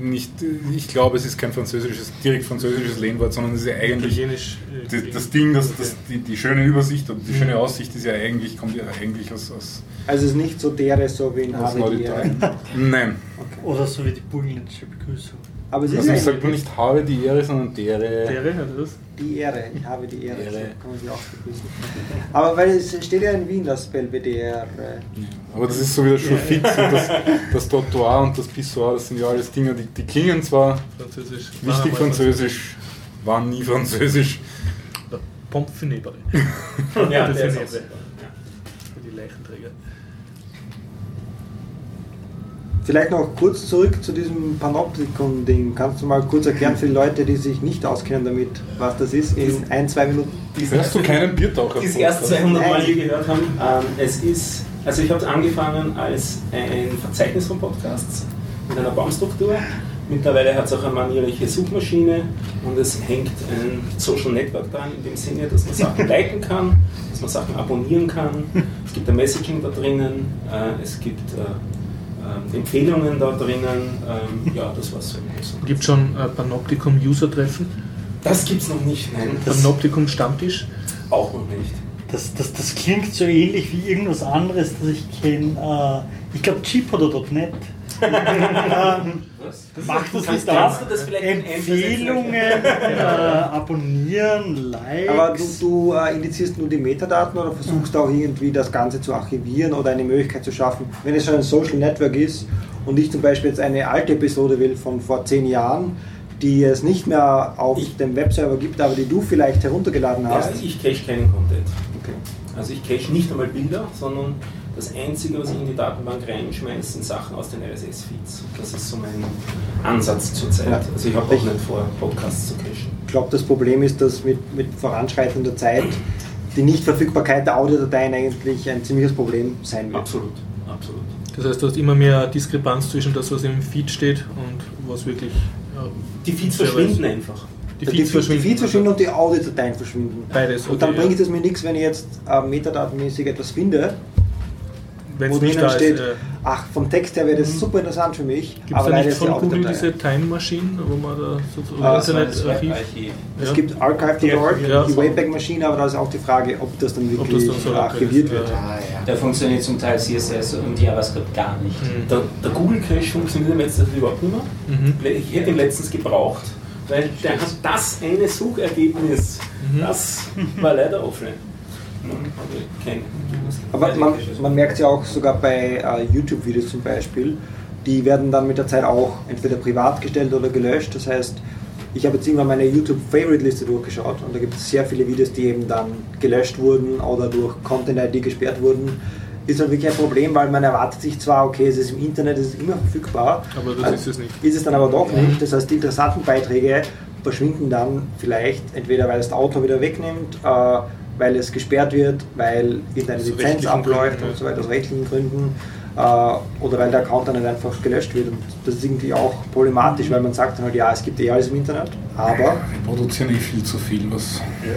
nicht, ich glaube, es ist kein französisches, direkt französisches Lehnwort, sondern es ist ja eigentlich Italienisch. äh, das, das Ding, das, das, die, die schöne Übersicht und die schöne Aussicht ist ja eigentlich, kommt ja eigentlich aus, aus, Also es ist nicht so dere, so wie in. Norditalien. Nein, Oder so wie die burgenländische Begrüßung. Aber es ist also ich sagt man nicht habe die Ehre, sondern dere. Dere, hat er das? die Ehre. Ich habe die Ehre. Ehre. So kann man sie auch begrüßen. Aber weil es steht ja in Wien, das Belvedere. Aber das ist so wieder schon fix und das, das Trottoir und das Pissoir, das sind ja alles Dinge, die, die klingen zwar Französisch. einmal französisch, waren nie französisch. Pompe Funèbre. Ja, Das der ist super. Für die Leichenträger. Vielleicht noch kurz zurück zu diesem Panoptikon-Ding. Kannst du mal kurz erklären für die Leute, die sich nicht auskennen damit, was das ist, in ein, zwei Minuten? Hörst du keinen Biertaucher? Die es erst 200 Mal je gehört haben. Ähm, es ist, also ich habe es angefangen als ein Verzeichnis von Podcasts mit einer Baumstruktur. Mittlerweile hat es auch eine manierliche Suchmaschine und es hängt ein Social Network dran, in dem Sinne, dass man Sachen liken kann, dass man Sachen abonnieren kann. Es gibt ein Messaging da drinnen, äh, es gibt äh, ähm, Empfehlungen da drinnen. Ähm, ja, das war's Gibt schon äh, Panoptikum-User-Treffen? Das gibt's noch nicht, nein. Panoptikum-Stammtisch? auch noch nicht. Das, das, das klingt so ähnlich wie irgendwas anderes, das ich kenne. Äh, ich glaube, cheapoder.net. Was? macht das Kannst- nicht auch? kannst du das vielleicht in Empfehlungen, äh, abonnieren, Likes. Aber du, du äh, indizierst nur die Metadaten oder versuchst auch irgendwie das Ganze zu archivieren oder eine Möglichkeit zu schaffen, wenn es schon ein Social Network ist und ich zum Beispiel jetzt eine alte Episode will von vor zehn Jahren, die es nicht mehr auf Ich- dem Webserver gibt, aber die du vielleicht heruntergeladen Ja, hast. ich cache keinen Content. Okay. Also ich cache nicht einmal Bilder, sondern das Einzige, was ich in die Datenbank reinschmeiße, sind Sachen aus den RSS-Feeds. Das ist so mein Ansatz zurzeit. Ja. Also ich habe auch Ich- nicht vor, Podcasts zu cachen. Ich glaube, das Problem ist, dass mit, mit voranschreitender Zeit die Nichtverfügbarkeit der Audiodateien eigentlich ein ziemliches Problem sein wird. Absolut, absolut. Das heißt, du hast immer mehr Diskrepanz zwischen das, was im Feed steht und was wirklich. Ja, Die Feeds verschwinden weiß. einfach. die Die, Feeds die, verschwinden. die Feeds verschwinden und die Audiodateien verschwinden. Beides, Und dann okay, bringt ja. es mir nichts, wenn ich jetzt äh, metadatenmäßig etwas finde, Wenn wo es nicht drinnen da steht, ist. Äh, ach, vom Text her wäre das super interessant für mich, Gibt es da nicht von Google diese Time Machine, wo man da sozusagen Ah, das Internetarchiv. Webarchiv. Es Ja. gibt archive.org, Ja. die Wayback-Maschine, aber da ist auch die Frage, ob das dann Ob das wirklich dann so archiviert ist, wird. ja. Ah, ja. Da funktioniert zum Teil CSS und JavaScript gar nicht. Mhm. Der, der Google Cache funktioniert im letzten überhaupt nicht mehr. Mhm. Ich hätte ihn letztens gebraucht, weil der hat das eine Suchergebnis. Mhm. Das war leider offline. Aber man, man merkt es ja auch sogar bei äh, YouTube-Videos zum Beispiel, die werden dann mit der Zeit auch entweder privat gestellt oder gelöscht. Das heißt, ich habe jetzt irgendwann meine YouTube-Favorite-Liste durchgeschaut und da gibt es sehr viele Videos, die eben dann gelöscht wurden oder durch Content-ID gesperrt wurden. Ist dann wirklich ein Problem, weil man erwartet sich zwar, okay, es ist im Internet, es ist immer verfügbar, Aber das Also, ist es nicht. ist es dann aber doch nicht. Das heißt, die interessanten Beiträge verschwinden dann vielleicht entweder, weil es der Autor wieder wegnimmt, äh, weil es gesperrt wird, weil irgendeine Aus Lizenz abläuft Gründen, und so weiter, aus rechtlichen Gründen. Äh, oder weil der Account dann halt einfach gelöscht wird. Und das ist irgendwie auch problematisch, weil man sagt dann halt, ja, es gibt eh alles im Internet, aber Wir produzieren eh viel zu viel, was. Ja.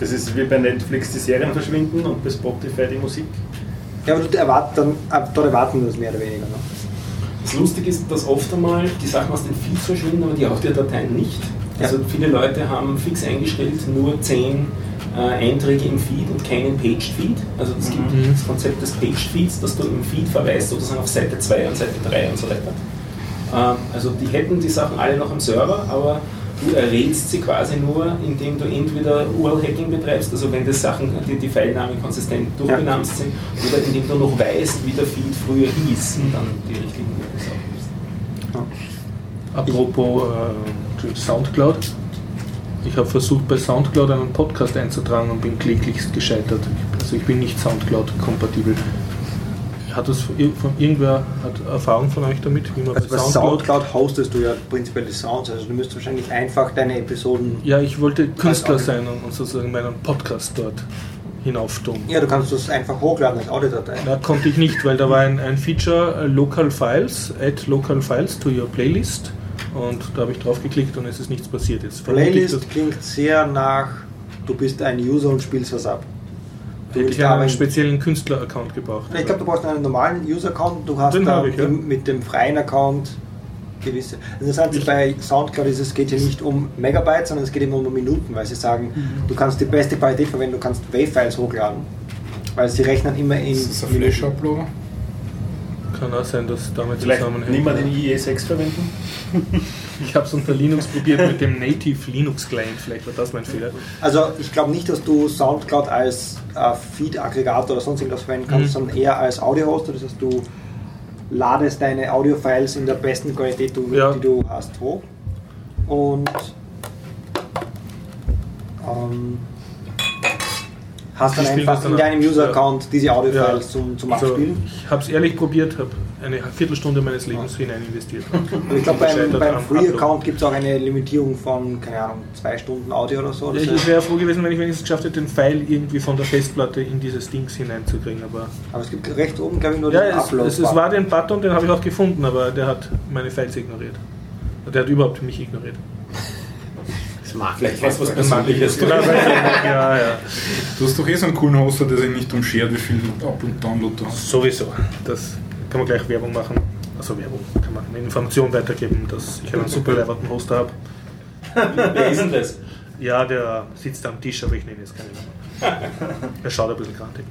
Das ist wie bei Netflix die Serien verschwinden und bei Spotify die Musik. ja, aber dort erwarten, dann, äh, dort erwarten wir das mehr oder weniger. Ne? Das Lustige ist, dass oft einmal die Sachen aus den Feeds verschwinden, aber die Audiodateien nicht. Also viele Leute haben fix eingestellt nur 10 äh, Einträge im Feed und keinen Paged Feed. Also es gibt Mhm. das Konzept des Paged Feeds, dass du im Feed verweist sozusagen auf Seite 2 und Seite 3 und so weiter. Ähm, also die hätten die Sachen alle noch am Server, aber du errätst sie quasi nur, indem du entweder URL-Hacking betreibst, also wenn die Sachen, die, die Pfeilnamen konsistent durchbenamst sind, oder indem du noch weißt, wie der Feed früher hieß und dann die richtigen URLs aufgibst. Apropos äh, Soundcloud. Ich habe versucht, bei Soundcloud einen Podcast einzutragen und bin kläglichst gescheitert. Also ich bin nicht Soundcloud-kompatibel. Hat das von irgendwer hat Erfahrung von euch damit, wie man Also bei Soundcloud... Soundcloud hostest du ja prinzipiell die Sounds, also du müsstest wahrscheinlich einfach deine Episoden. Ja, ich wollte Künstler Als Audio. sein und sozusagen meinen Podcast dort hinauftun. Ja, du kannst das einfach hochladen als Audiodatei. Da konnte ich nicht, weil da war ein, ein Feature äh, Local Files, add Local Files to your Playlist und da habe ich drauf geklickt und es ist nichts passiert. Jetzt ich, Playlist klingt sehr nach, du bist ein User und spielst was ab. hätte ich aber- einen speziellen Künstler-Account gebraucht. Ich glaube, du brauchst einen normalen User-Account. Du hast Den da habe ich, ja. mit dem freien Account gewisse. Interessant ist bei Soundcloud ist, es geht ja nicht um Megabytes, sondern es geht immer um Minuten, weil sie sagen, Mhm. du kannst die beste Qualität verwenden, du kannst WAV-Files hochladen. Weil sie rechnen immer in. Ist das ein Flash-Uploader? Kann auch sein, dass damit Vielleicht zusammenhängt. mehr den IE6 verwenden. Ich habe es unter Linux probiert mit dem Native Linux Client, vielleicht war das mein Fehler. Also ich glaube nicht, dass du Soundcloud als äh, Feed-Aggregator oder sonst irgendwas verwenden kannst, Mhm. sondern eher als Audio-Hoster. Das heißt, du ladest deine Audio-Files in der besten Qualität, du, Ja. die du hast, hoch. Und ähm, hast dann einfach in deinem. User-Account diese Audio-Files Ja. zum, zum Also, Abspielen. ich habe es ehrlich probiert, habe eine Viertelstunde meines Lebens hinein investiert. Und ich glaube, beim, beim Free-Account gibt es auch eine Limitierung von, keine Ahnung, zwei Stunden Audio oder so. Ja, Das ich wäre froh gewesen, wenn ich wenigstens geschafft hätte, den Pfeil irgendwie von der Festplatte in dieses Dings hineinzukriegen. Aber aber es gibt rechts oben, glaube ich, nur ja, den es, es, es war den Button, den habe ich auch gefunden, aber der hat meine Files ignoriert. Der hat überhaupt mich ignoriert. Das mag Vielleicht was, was Das mag ich Persönliches. jetzt. ja, ja. Du hast doch eh so einen coolen Hoster, der sich nicht umschert, wie viel Up- und Download du hast. Sowieso. Das kann man gleich Werbung machen. Also Werbung, kann man eine Information weitergeben, dass ich einen super leverten Hoster habe. Wer ist denn das? Ja, der sitzt am Tisch, aber ich nenne jetzt keine Namen. Er schaut ein bisschen grantig.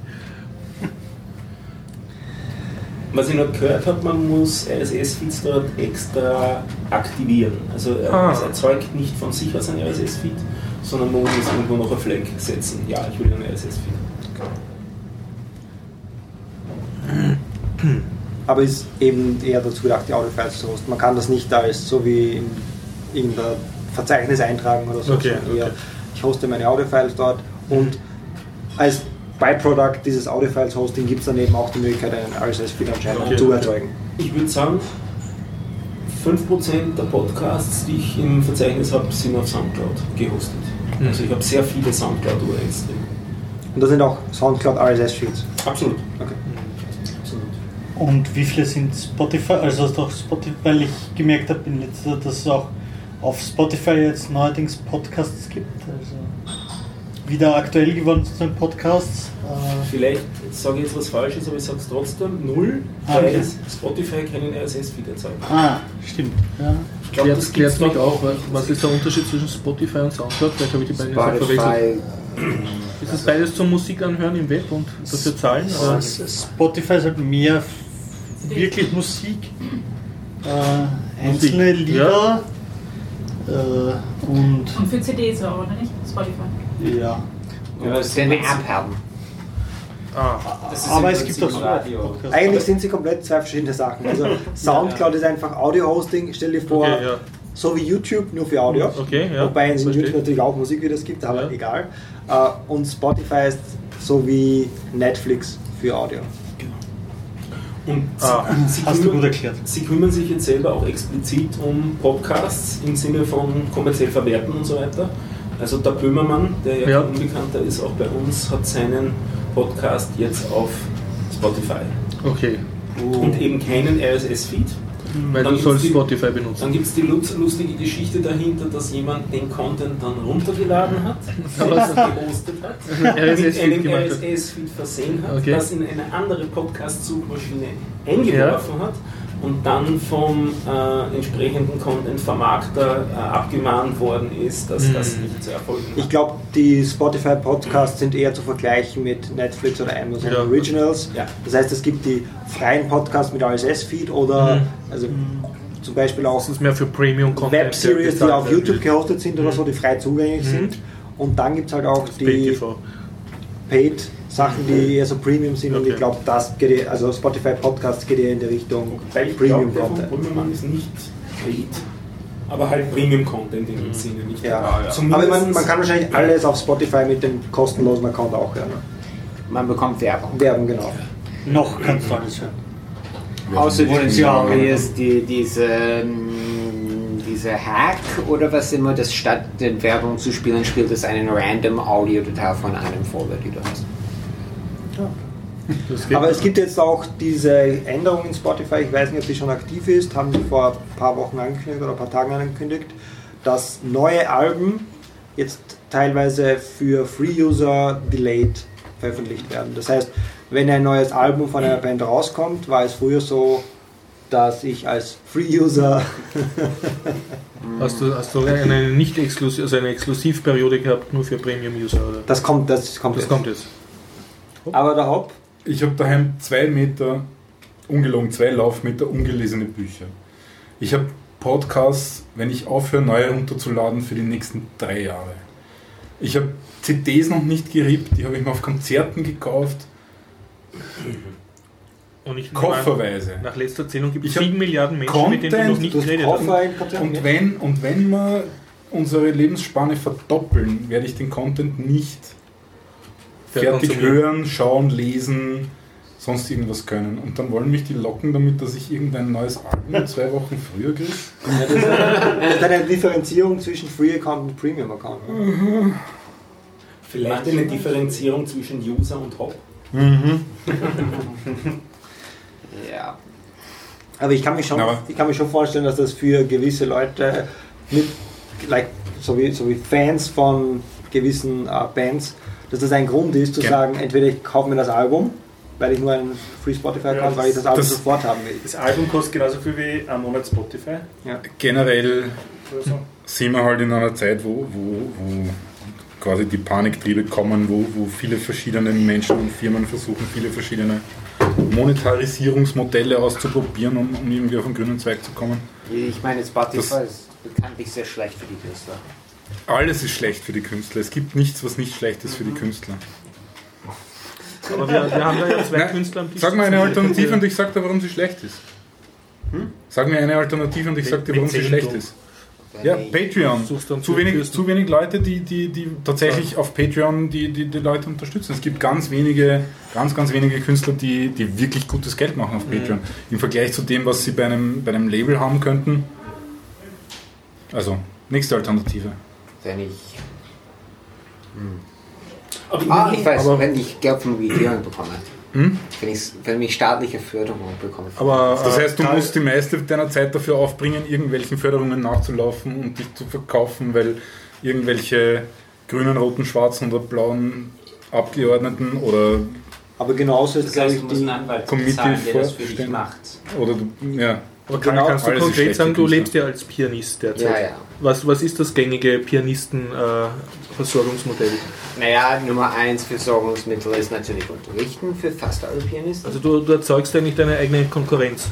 Was ich noch gehört habe, man muss RSS-Feeds dort extra aktivieren. Also äh, Ah. es erzeugt nicht von sich aus ein RSS-Feed, sondern man muss irgendwo noch ein Flag setzen. Ja, ich will einen RSS-Feed. Aber ist eben eher dazu gedacht, die Audiofiles zu hosten. Man kann das nicht als so wie in irgendein Verzeichnis eintragen oder so, Okay, eher, okay. ich hoste meine Audiofiles dort und als Byproduct dieses Audiofiles-Hosting gibt es dann eben auch die Möglichkeit, einen RSS-Feed anscheinend Okay, zu okay. erzeugen. Ich würde sagen, 5% der Podcasts, die ich im Verzeichnis habe, sind auf Soundcloud gehostet. Mhm. Also ich habe sehr viele Soundcloud-URLs drin. Und das sind auch Soundcloud RSS-Feeds. Absolut. Okay. Und wie viele sind Spotify? Also auch Spotify, weil ich gemerkt habe in letzter Zeit, dass es auch auf Spotify jetzt neuerdings Podcasts gibt. Also wieder aktuell geworden sind Podcasts. Äh, Vielleicht sage ich jetzt was Falsches, aber ich sage es trotzdem, null, Ah, weil okay. Spotify keinen RSS-Feed erzeugt. ah, stimmt. Ja. Ich glaube, das Klärt mich auch, was ist der Unterschied zwischen Spotify und Soundcloud? Vielleicht habe ich die beiden jetzt auch verwechselt. Spotify, Ist das beides zum Musik anhören im Web und dafür zahlen? Oder? Spotify ist halt mehr wirklich Musik. Äh, einzelne Musik, Lieder. Äh, und Und für CDs auch, oder nicht? Spotify. ja. du musst eine App haben. Ah, Das ist Aber es gibt auch so Radio. Eigentlich sind sie komplett zwei verschiedene Sachen. Also Soundcloud ist einfach Audio-Hosting. Stell dir vor, okay, ja. so wie YouTube, nur für Audio. Okay, ja. Wobei es in. YouTube natürlich auch Musikvideos gibt, aber Ja. egal. Äh, Und Spotify ist so wie Netflix für Audio. Und Ah, sie, Hast du kümmern, gut erklärt. sie kümmern sich jetzt selber auch explizit um Podcasts im Sinne von kommerziell verwerten und so weiter. Also der Böhmermann, der ja, Ja. Unbekannter ist, auch bei uns, hat seinen Podcast jetzt auf Spotify. Okay, Und eben keinen RSS-Feed. Weil Dann du sollst die- Spotify benutzen. Dann gibt es die lustige Geschichte dahinter, dass jemand den Content dann runtergeladen hat, selbst gehostet hat, mit einem. RSS-Feed versehen hat, Okay. das in eine andere Podcast-Suchmaschine eingeworfen hat und dann vom äh, entsprechenden Content-Vermarkter äh, abgemahnt worden ist, dass Mhm. das nicht zu erfolgen hat. Ich glaube, die Spotify-Podcasts sind eher zu vergleichen mit Netflix oder Amazon Ja. Originals. Ja. Das heißt, es gibt die freien Podcasts mit RSS-Feed oder Mhm. also zum Beispiel auch Web-Series, die auf YouTube gehostet sind oder so, die frei zugänglich Mhm. sind. Und dann gibt es halt auch Das die PayTV. Paid-Sachen, die eher so Premium sind. Und Okay. ich glaube, das geht eher, also Spotify Podcasts geht eher in die Richtung Weil ich glaube, der von Premium-Content. Brümmermann ist nicht paid, aber halt Premium-Content in dem Sinne. Nicht Ja. Ah, Aber man, man kann wahrscheinlich alles auf Spotify mit dem kostenlosen Account auch hören. ne? Man bekommt Werbung. Werbung, genau. Noch kannst du alles hören. Außer Wollen die ist diese, ähm, diese Hack oder was immer, das statt den Werbung zu spielen, spielt es einen random Audiodatei von einem Folder, die du hast. Aber es gibt jetzt auch diese Änderung in Spotify, ich weiß nicht, ob die schon aktiv ist, haben sie vor ein paar Wochen angekündigt oder ein paar Tagen angekündigt, dass neue Alben jetzt teilweise für Free-User delayed veröffentlicht werden. Das heißt, wenn ein neues Album von einer Band rauskommt, war es früher so, dass ich als Free-User Hast du, hast du eine nicht exklusiv, also eine Exklusivperiode gehabt, nur für Premium-User? Das kommt, das kommt, Das jetzt. kommt jetzt. Aber der Haupt, Ich habe daheim zwei Meter, ungelogen zwei Laufmeter ungelesene Bücher. Ich habe Podcasts, wenn ich aufhöre, neue runterzuladen, für die nächsten drei Jahre. Ich habe CDs noch nicht gerippt, die habe ich mir auf Konzerten gekauft, Und ich kofferweise. Nach letzter Zählung gibt es Ich hab 7 Milliarden Menschen, mit denen du noch Content, nicht geredet hast. Und wenn, und wenn wir unsere Lebensspanne verdoppeln, werde ich den Content nicht fertig hören, schauen, lesen, sonst irgendwas können. Und dann wollen mich die locken damit, dass ich irgendein neues Album zwei Wochen früher kriege. Ja, das, ist eine, das ist eine Differenzierung zwischen Free Account und Premium Account. Vielleicht eine Differenzierung zwischen User und Hop. Ja. Aber ich kann mich schon, Aber- ich kann mich schon vorstellen, dass das für gewisse Leute mit, like, so, wie, so wie Fans von gewissen äh, Bands, dass das ein Grund ist zu Ja. sagen, entweder ich kaufe mir das Album, weil ich nur einen Free Spotify Ja, Account, weil ich das Album das- sofort haben will. Das Album kostet genauso viel wie ein Monat Spotify Generell oder so. sind wir halt in einer Zeit, wo, wo, wo quasi die Paniktriebe kommen, wo, wo viele verschiedene Menschen und Firmen versuchen, viele verschiedene Monetarisierungsmodelle auszuprobieren, um, um irgendwie auf den grünen Zweig zu kommen. Ich meine, Spotify Das- ist bekanntlich sehr schlecht für die Künstler. Alles ist schlecht für die Künstler. Es gibt nichts, was nicht schlecht ist für die Künstler. Aber wir, wir haben da ja zwei Nein, Künstler am Tisch. Sag mir eine Alternative und ich sag dir, warum sie schlecht ist. Sag mir eine Alternative und ich sag dir, warum sie schlecht ist. Ja, Patreon. Zu wenig, zu wenig Leute, die, die, die tatsächlich auf Patreon die, die, die Leute unterstützen. Es gibt ganz wenige, ganz, ganz wenige Künstler, die, die wirklich gutes Geld machen auf Patreon. Im Vergleich zu dem, was sie bei einem, bei einem Label haben könnten. Also, nächste Alternative. Wenn ich. Aber Ah, ich weiß, Aber- wenn ich Geld von Regierung bekomme. Hm? Wenn ich, wenn ich staatliche Förderung bekomme. Aber Das äh, heißt, du musst die meiste deiner Zeit dafür aufbringen, irgendwelchen Förderungen nachzulaufen und dich zu verkaufen, weil irgendwelche grünen, roten, schwarzen oder blauen Abgeordneten oder, Aber genauso ist, Das glaube ich, die, Anwalt Committee bezahlen, der das für dich macht. oder du, ja. Aber Karl, Genau, kannst du konkret sagen, du Künstler. lebst ja als Pianist derzeit. Ja, ja. Was, was ist das gängige Pianisten-Versorgungsmodell? Naja, Nummer eins Versorgungsmittel ist natürlich Unterrichten für fast alle Pianisten. also du, du erzeugst eigentlich deine eigene Konkurrenz.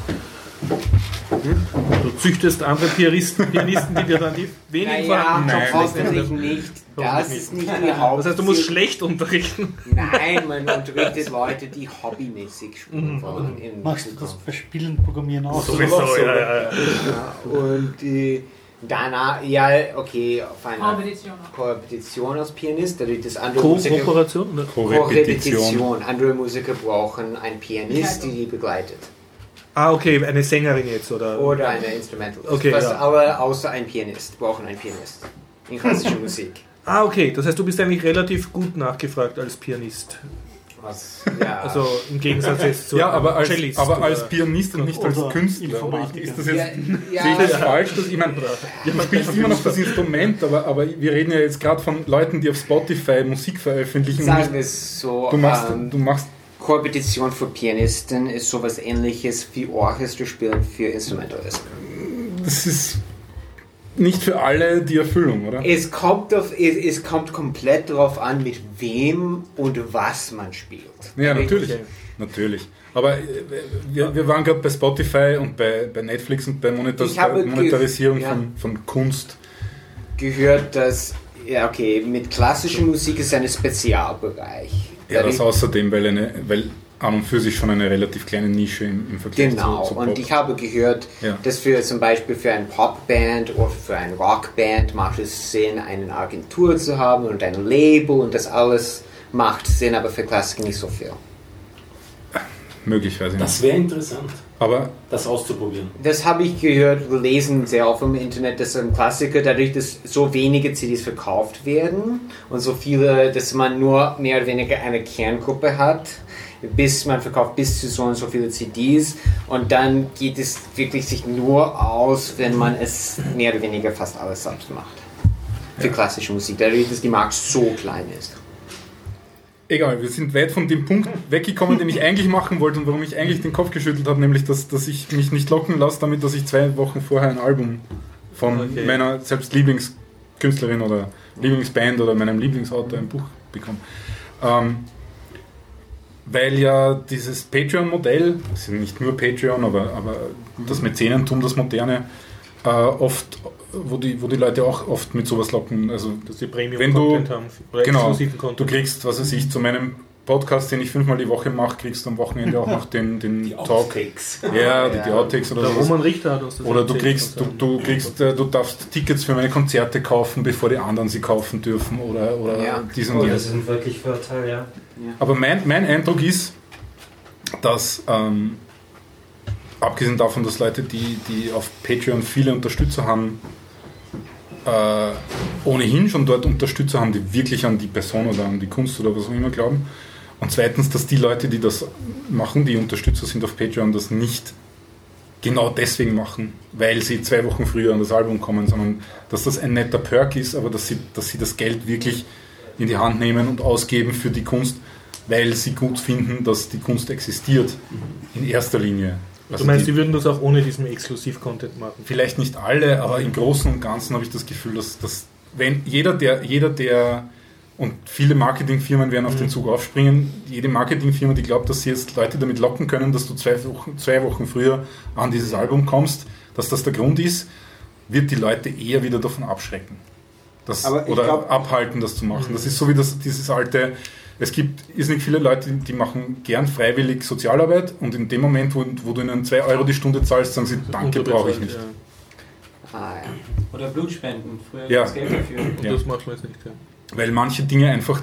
Du züchtest andere Pianisten, Pianisten die dir dann die wenigen naja, Jobs hoffentlich nicht. Das ist nicht die Haupt. Das heißt, du musst schlecht unterrichten. Nein, man unterrichtet Leute, die hobbymäßig spielen wollen. im Machst du das bei Spielen, Programmieren auch? Sowieso, ja, ja, ja. Ja, und die, danach, ja, okay, auf einer Kompetition. Kompetition als Pianist, dadurch dass andere Musiker... Co-Kooperation? oder? Korrepetition. Korrepetition. Andere Musiker brauchen einen Pianist, die die begleitet. Ah, okay, eine Sängerin jetzt, oder? Oder eine Instrumentalist. Okay, Fast ja. alle außer ein Pianist brauchen einen Pianist. In klassischer Musik. Ah, okay, das heißt, du bist eigentlich relativ gut nachgefragt als Pianist. Was, ja. Also im Gegensatz jetzt zu Ja, aber als, Cellist aber als Pianist und nicht als Künstler. Oder ich, ist das ja, jetzt, ja, sehe ich das falsch? Dass, ich meine, du spielst immer noch das Instrument, aber, aber wir reden ja jetzt gerade von Leuten, die auf Spotify Musik veröffentlichen. und sagen nicht- wir es so. Du machst, ähm, du machst Korrepetition für Pianisten ist sowas ähnliches wie Orchesterspielen für Instrumentalisten. das ist nicht für alle die Erfüllung, oder? Es kommt, auf, es, es kommt komplett darauf an, mit wem und was man spielt. Ja, natürlich. Natürlich. Aber äh, wir, wir waren gerade bei Spotify und bei, bei Netflix und bei Monetar Ich habe ge- Monetarisierung ja. von, von Kunst. Gehört, dass, ja okay, mit klassischer Musik ist ein Spezialbereich. Ja, das außerdem, weil, eine, weil an und für sich schon eine relativ kleine Nische im, im Vergleich Genau, zu, zu und Pop. ich habe gehört, Ja. dass für zum Beispiel für eine Popband oder für eine Rockband macht es Sinn, eine Agentur zu haben und ein Label und das alles macht Sinn, aber für Klassiker nicht so viel. Möglich, weiß ich Das nicht. wäre interessant, Aber das auszuprobieren. Das habe ich gehört, wir lesen sehr oft im Internet, dass ein Klassiker, dadurch, dass so wenige CDs verkauft werden und so viele, dass man nur mehr oder weniger eine Kerngruppe hat, bis man verkauft bis zu so und so viele CDs und dann geht es wirklich sich nur aus, wenn man es mehr oder weniger fast alles selbst macht. Für klassische Musik, dadurch, dass die Markt so klein ist. Egal, wir sind weit von dem Punkt weggekommen, den ich eigentlich machen wollte und warum ich eigentlich den Kopf geschüttelt habe, nämlich, dass, dass ich mich nicht locken lasse damit, dass ich zwei Wochen vorher ein Album von Okay. meiner selbst Lieblingskünstlerin oder Lieblingsband oder meinem Lieblingsautor ein Buch bekomme. Ähm, weil ja dieses Patreon-Modell, es ist nicht nur Patreon, aber, aber das Mäzenentum, das moderne, äh, oft, wo die, wo die Leute auch oft mit sowas locken. Also Dass die Premium Wenn du- Content haben. Oder Genau, exklusiven du kriegst, was weiß ich, zu meinem Podcast, den ich fünfmal die Woche mache, kriegst du am Wochenende auch noch den, den Talk. Outtakes. Ja, die, die Outtakes oder Der so. Roman Richter hat uns das Oder du kriegst, du, du kriegst, äh, du darfst Tickets für meine Konzerte kaufen, bevor die anderen sie kaufen dürfen oder, oder Ja. dies Oh, das ist ein wirklich Vorteil, ja. Aber mein, mein Eindruck ist, dass ähm, abgesehen davon, dass Leute, die, die auf Patreon viele Unterstützer haben, äh, ohnehin schon dort Unterstützer haben, die wirklich an die Person oder an die Kunst oder was auch immer glauben. Und zweitens, dass die Leute, die das machen, die Unterstützer sind auf Patreon, das nicht genau deswegen machen, weil sie zwei Wochen früher an das Album kommen, sondern dass das ein netter Perk ist, aber dass sie, dass sie das Geld wirklich in die Hand nehmen und ausgeben für die Kunst, weil sie gut finden, dass die Kunst existiert. In erster Linie. Also Du meinst, die, die würden das auch ohne diesen Exklusiv-Content machen? vielleicht nicht alle, aber im Großen und Ganzen habe ich das Gefühl, dass, dass wenn jeder, der, jeder, der und viele Marketingfirmen werden auf den Zug aufspringen, jede Marketingfirma, die glaubt, dass sie jetzt Leute damit locken können, dass du zwei Wochen, zwei Wochen früher an dieses Album kommst, dass das der Grund ist, wird die Leute eher wieder davon abschrecken. Das, oder glaub- abhalten, das zu machen. Das ist so wie das, dieses alte, es gibt ist nicht viele Leute, die machen gern freiwillig Sozialarbeit und in dem Moment, wo, wo du ihnen 2 Euro die Stunde zahlst, sagen sie, danke, brauche ich nicht. Ja. Ah, ja. Oder Blutspenden. Früher Ja. gab's Geld dafür. Und Ja. das macht man jetzt nicht. Ja, Weil manche Dinge einfach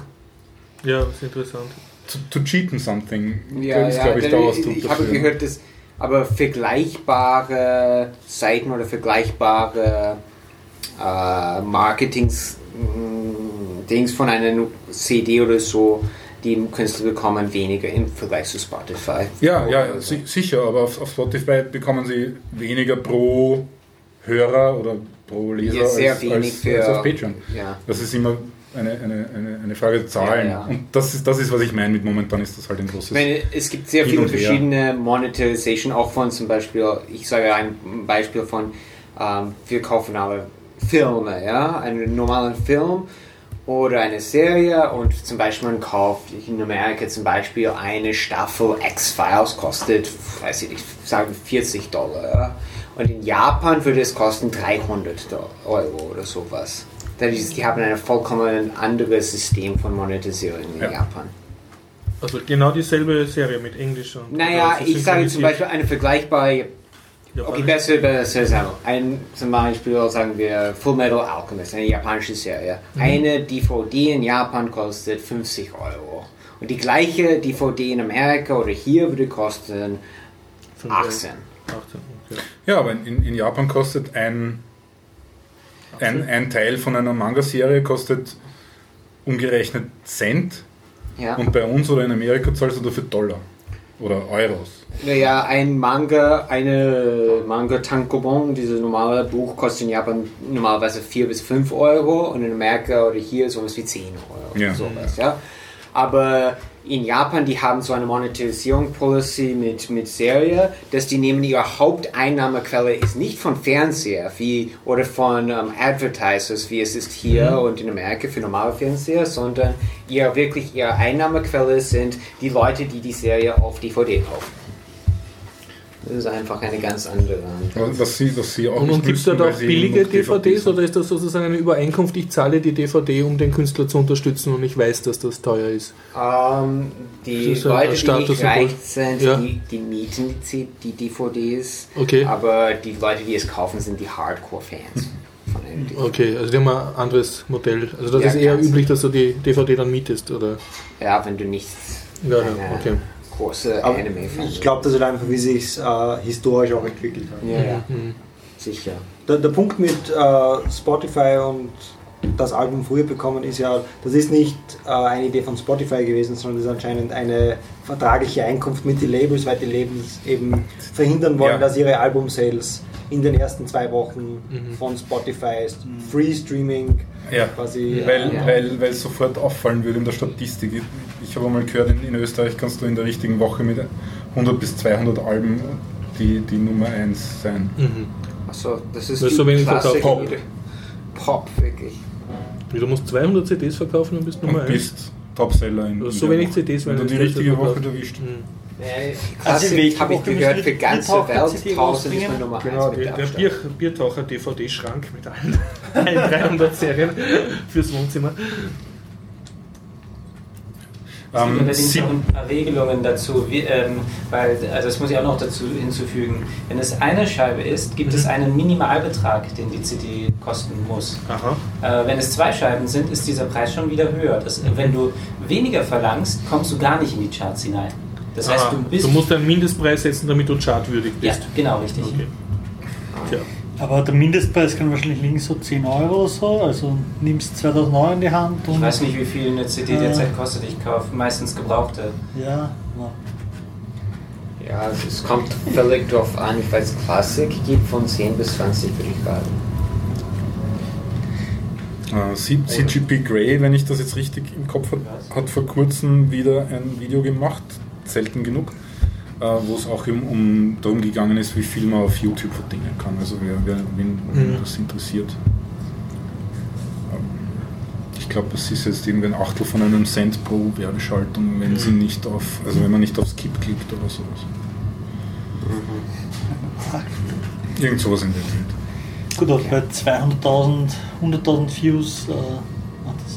ja das ist interessant. to, to cheaten something, Ja, ist, ja, glaube ich, der Ausdruck ich habe gehört, dass aber vergleichbare Seiten oder vergleichbare äh, Marketings Dings von einer CD oder so, die Künstler bekommen weniger im Vergleich zu Spotify. Ja, ja, so. si sicher, aber auf, auf Spotify bekommen sie weniger pro Hörer oder pro Leser Ja, sehr als, wenig als, für- als auf Patreon. Ja. Das ist immer eine, eine, eine, eine Frage der Zahlen. Ja, ja. Und das ist, das ist, was ich meine mit momentan ist das halt ein großes... Ich meine, es gibt sehr viele verschiedene Monetization, auch von zum Beispiel, ich sage ein Beispiel von, ähm, wir kaufen alle Filme, ja, einen normalen Film oder eine Serie und zum Beispiel man kauft in Amerika zum Beispiel eine Staffel X-Files kostet, weiß ich nicht, sagen wir 40 Dollar, ja. und in Japan würde es kosten 300 Do- Euro oder sowas. Die haben ein vollkommen anderes System von Monetisierung in Ja. Japan. Also genau dieselbe Serie mit Englisch. und- Naja, also ich sage zum. Beispiel eine vergleichbare, okay, besser, besser sagen. Ein, zum Beispiel sagen wir Full Metal Alchemist, eine japanische Serie. Eine DVD in Japan kostet 50 Euro. Und die gleiche DVD in Amerika oder hier würde kosten Fünf Euro. 18. 18, okay. Ja, aber in, in Japan kostet ein, ein, ein Teil von einer Manga-Serie kostet umgerechnet Cent Ja. und bei uns oder in Amerika zahlst du dafür Dollar oder Euros. Naja, ein Manga, eine Manga Tankobon, dieses normale Buch, kostet in Japan normalerweise 4 bis 5 Euro und in Amerika oder hier sowas wie 10 Euro. Ja. Sowas, ja. Aber in Japan, die haben so eine Monetarisierung-Policy mit, mit Serie, dass die nehmen ihre Haupteinnahmequelle ist nicht von Fernseher wie, oder von ähm, Advertisers, wie es ist hier und in Amerika für normale Fernseher, sondern ihr wirklich ihre Einnahmequelle sind die Leute, die die Serie auf DVD kaufen. Das ist einfach eine ganz andere. Was, was sie, was sie auch Und, gibt es da auch billige DVDs oder ist das sozusagen eine Übereinkunft, ich zahle die DVD, um den Künstler zu unterstützen und ich weiß, dass das teuer ist? Ähm, die ist Leute, die Status- nicht reich sind, Ja. die, die mieten die, die DVDs. Okay. Aber die Leute, die es kaufen, sind die Hardcore-Fans. Okay, also die haben ein anderes Modell. Also das Ja, ist eher üblich, dass du die DVD dann mietest, oder? Ja, wenn du nicht Ja, ja, okay. Große Aber Anime-Fan ich glaube, das ist einfach, wie sich äh, historisch auch entwickelt hat. Ja, ja, Mhm. sicher. Der, der Punkt mit äh, Spotify und das Album früher bekommen ist ja, das ist nicht äh, eine Idee von Spotify gewesen, sondern das ist anscheinend eine vertragliche Einkunft mit den Labels, weil die Labels eben verhindern wollen, Ja. dass ihre Album-Sales in den ersten zwei Wochen Mhm. von Spotify ist. Free Streaming Ja, quasi. weil, Ja. weil, weil es sofort auffallen würde in der Statistik. Ich, ich habe einmal gehört, in, in Österreich kannst du in der richtigen Woche mit 100 bis 200 Alben die, die Nummer 1 sein. Mhm. Achso, das ist Das ist so wenig Klassik- verkauft. Pop, wirklich. Du musst 200 CDs verkaufen und bist Nummer Und 1. bist Topseller in Du hast in so der wenig Woche. CDs, wenn weil du die richtige Woche erwischt. Mhm. Klassik welche habe ich gehört, für die ganze Welt 1000 ist meine Nummer 1 Genau, mit der, der. Bier, Biertaucher DVD-Schrank mit allen, allen 300 Serien fürs Wohnzimmer. Es gibt Ähm, allerdings auch Regelungen dazu, wie, ähm, weil, also das muss ich auch noch dazu hinzufügen, wenn es eine Scheibe ist, gibt Mhm. es einen Minimalbetrag, den die CD kosten muss. Aha. Äh, wenn es zwei Scheiben sind, ist dieser Preis schon wieder höher. Das, wenn du weniger verlangst, kommst du gar nicht in die Charts hinein. Das heißt, du bist... du musst einen Mindestpreis setzen, damit du chartwürdig ja, bist. genau, richtig. Okay. Tja. Aber der Mindestpreis kann wahrscheinlich liegen so 10 Euro oder so. Also nimmst 2000 Euro in die Hand und. Ich weiß nicht, wie viel eine CD Äh. derzeit kostet. Ich kaufe meistens gebrauchte. Ja, na. Ja, es kommt völlig drauf an. Ich weiß, Klassik geht von 10 bis 20, würde ich sagen. Äh, CGP Grey, wenn ich das jetzt richtig im Kopf habe, hat vor kurzem wieder ein Video gemacht, selten genug, äh, wo es auch um, um darum gegangen ist, wie viel man auf YouTube verdienen kann. Also wer, wer wen, Mhm. das interessiert. Ähm, Ich glaube, es ist jetzt irgendwie ein Achtel von einem Cent pro Werbeschaltung, wenn sie nicht auf, also wenn man nicht auf Skip klickt oder sowas. Irgend sowas in der Welt. Gut, auch bei 200.000, 100.000 Views äh,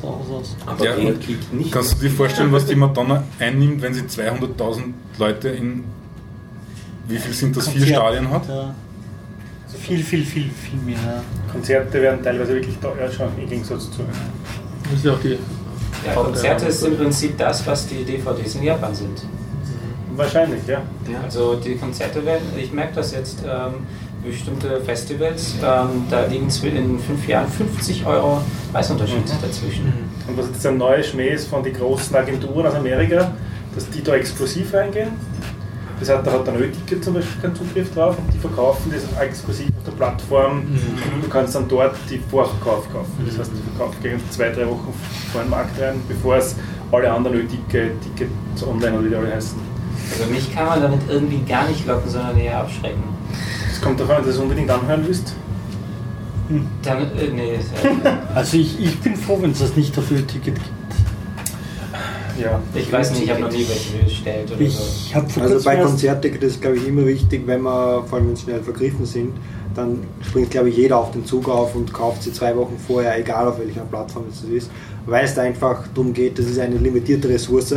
aus. Aber Ja, klickt nicht? Kannst du dir vorstellen, was die Madonna einnimmt, wenn sie 200.000 Leute in, wie viel sind das, vier Konzert, Stadien hat? Ja. Viel, viel, viel, viel mehr. ja. Konzerte werden teilweise wirklich teuer, schon im Gegensatz zu. Das ist ja auch die. Ja, Konzerte ist im Prinzip das, was die DVDs in Japan sind. Wahrscheinlich, ja. Also die Konzerte werden, ich merke das jetzt, ähm, bestimmte Festivals, ähm, da liegen in fünf Jahren 50 Euro Preisunterschied dazwischen. Und was jetzt ein neuer Schmäh ist von den großen Agenturen aus Amerika, dass die da exklusiv reingehen. Das heißt, da hat ein Ö-Ticket zum Beispiel keinen Zugriff drauf und die verkaufen das exklusiv auf der Plattform und du kannst dann dort die Vorverkauf kaufen. Das heißt, die verkaufen gegen zwei, drei Wochen vor den Markt rein, bevor es alle anderen Ö-Ticket-Tickets online oder wie die alle heißen. Also mich kann man damit irgendwie gar nicht locken, sondern eher abschrecken. Es kommt davon, wenn du das unbedingt anhören willst. Dann, äh, nee, Also ich, ich bin froh, wenn es das nicht dafür Ticket gibt. Ja. ich weiß nicht, ich habe noch nie welche bestellt oder so. Ich habe vor Also bei Konzertticket ist glaube ich immer wichtig, wenn wir, vor allem wenn sie schnell vergriffen sind, dann springt glaube ich jeder auf den Zug auf und kauft sie zwei Wochen vorher, egal auf welcher Plattform es ist, weil es einfach darum geht, das ist eine limitierte Ressource.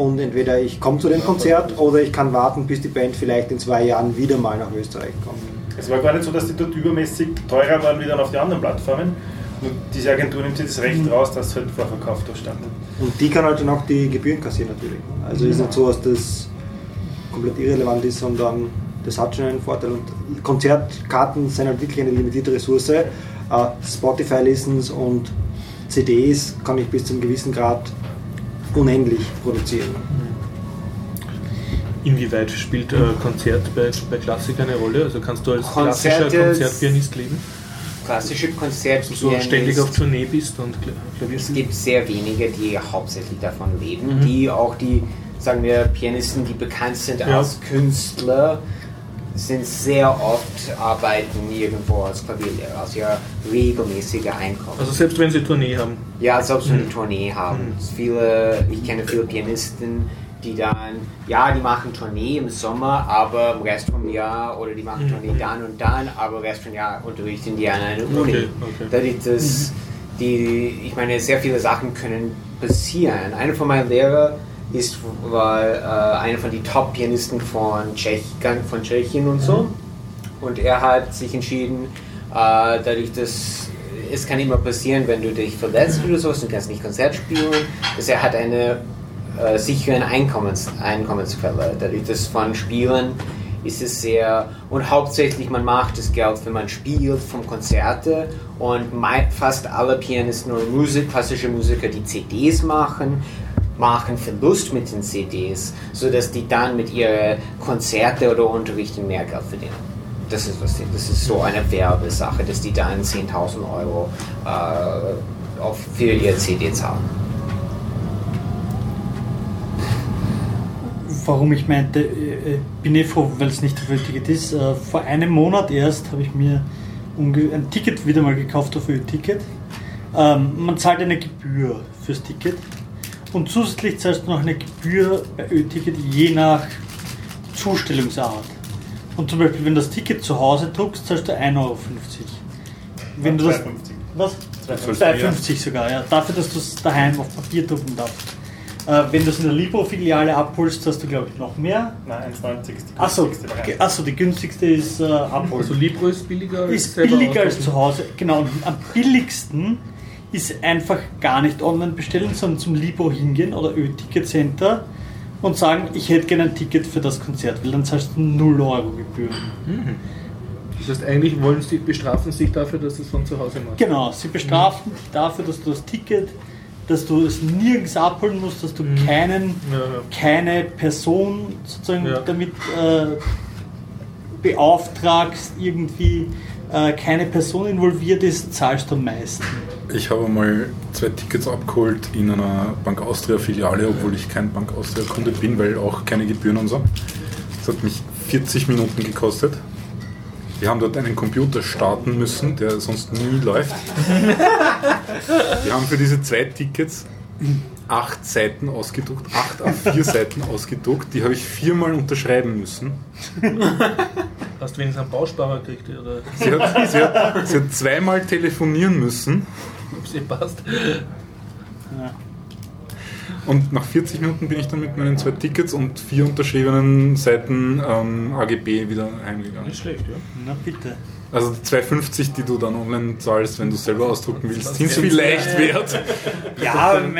Und entweder ich komme zu dem Konzert oder ich kann warten, bis die Band vielleicht in zwei Jahren wieder mal nach Österreich kommt. Es war gar nicht so, dass die dort übermäßig teurer waren wie dann auf die anderen Plattformen. Nur diese Agentur nimmt sich das Recht raus, dass halt Vorverkauf da stand. Und die kann halt dann auch die Gebühren kassieren natürlich. Also ist nicht so, dass das komplett irrelevant ist, sondern das hat schon einen Vorteil. Und Konzertkarten sind halt wirklich eine limitierte Ressource. Äh, Spotify-Listens und CDs kann ich bis zu einem gewissen Grad unendlich produzieren. Inwieweit spielt äh, Konzert bei, bei Klassik eine Rolle? Also kannst du als Konzerte- klassischer Konzertpianist leben? Klassische Dass Konzerte. du so ständig auf Tournee bist und Kla- Klavier Es gibt sehr wenige, die hauptsächlich davon leben, Mhm. die auch die, sagen wir, Pianisten, die bekannt sind Ja. als Künstler, sind sehr oft arbeiten irgendwo als Klavierlehrer, also ja regelmäßige Einkommen. Also selbst wenn sie Tournee haben. ja, als ob sie Mhm. Tournee haben. Mhm. Viele, ich kenne viele Pianisten, die dann, ja, die machen Tournee im Sommer, aber im Rest vom Jahr, oder die machen Mhm. Tournee dann und dann, aber im Rest vom Jahr unterrichten die an einer Uni. Okay, okay. Da ist das, die, ich meine, sehr viele Sachen können passieren. Einer von meinen Lehrern ist, war äh, einer von den Top-Pianisten von, Tschech, von Tschechien und so. Und er hat sich entschieden, Äh, dadurch, dass es kann immer passieren, wenn du dich verletzt oder sowas, du kannst nicht Konzert spielen. dass er hat eine äh, sichere Einkommens Einkommensquelle. Dadurch, dass von Spielen ist es sehr und hauptsächlich man macht das Geld, wenn man spielt vom Konzerte und fast alle Pianisten und Musik, klassische Musiker, die CDs machen, machen Verlust mit den CDs, sodass die dann mit ihren Konzerte oder Unterrichten mehr Geld verdienen. Das ist, was die, das ist so eine Werbesache, dass die dann 10.000 Euro äh, auf, für ihr CD zahlen. Warum ich meinte, äh, äh, bin eh froh, weil es nicht auf Ö-Ticket ist. Äh, Vor einem Monat erst habe ich mir ein Ticket wieder mal gekauft auf Ö-Ticket. Ähm, man zahlt eine Gebühr fürs Ticket und zusätzlich zahlst du noch eine Gebühr bei Ö-Ticket je nach Zustellungsart. Und zum Beispiel, wenn du das Ticket zu Hause druckst, zahlst du 1,50 Euro. Wenn du das, 2,50. was? sollst 2,50 sogar, ja. Dafür, dass du es daheim auf Papier drucken darfst. Äh, wenn du es in der Libro-Filiale abholst, hast du, glaube ich, noch mehr. Nein, 1,90 ist die Achso, achso, die günstigste ist äh, abholen. Also Libro ist billiger als ist billiger als zu Hause. Genau, und am billigsten ist einfach gar nicht online bestellen, sondern zum Libro hingehen oder Ö-Ticket Center und sagen, ich hätte gerne ein Ticket für das Konzert, weil dann zahlst du 0 Euro Gebühren. Das heißt, eigentlich wollen sie bestrafen sich dafür, dass sie es von zu Hause machen. Genau, sie bestrafen dich dafür, dass du das Ticket, dass du es nirgends abholen musst, dass du keinen, Ja, ja. keine Person sozusagen Ja. damit äh, beauftragst, irgendwie äh, keine Person involviert ist, zahlst du am meisten. Ich habe mal zwei Tickets abgeholt in einer Bank Austria Filiale, obwohl ich kein Bank Austria Kunde bin, weil auch keine Gebühren und so. Das hat mich 40 Minuten gekostet. Wir haben dort einen Computer starten müssen, der sonst nie läuft. Wir haben für diese zwei Tickets acht Seiten ausgedruckt, acht A4 Seiten ausgedruckt. Die habe ich viermal unterschreiben müssen. Hast du wenigstens einen Bausparer gekriegt oder Sie hat, sie hat, sie hat zweimal telefonieren müssen. Ob eh passt? Und nach 40 Minuten bin ich dann mit meinen zwei Tickets und vier unterschriebenen Seiten ähm, AGB wieder heimgegangen. Nicht schlecht, ja. Na bitte. Also die 2,50, die du dann online zahlst, wenn du selber ausdrucken willst, sind es vielleicht wert. Ja, an.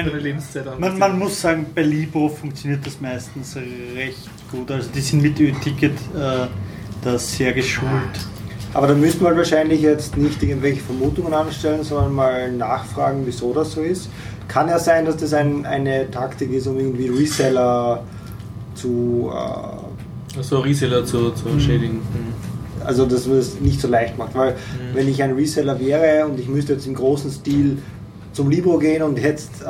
man, man muss sagen, bei Libro funktioniert das meistens recht gut. Also die sind mit Ö-Ticket äh, da sehr geschult. Aber da müssten wir halt wahrscheinlich jetzt nicht irgendwelche Vermutungen anstellen, sondern mal nachfragen, wieso das so ist. Kann ja sein, dass das ein, eine Taktik ist, um irgendwie Reseller zu, äh, Also Reseller zu, zu schädigen. Mhm. also dass man es nicht so leicht macht. Weil wenn ich ein Reseller wäre und ich müsste jetzt im großen Stil zum Libro gehen und jetzt, äh,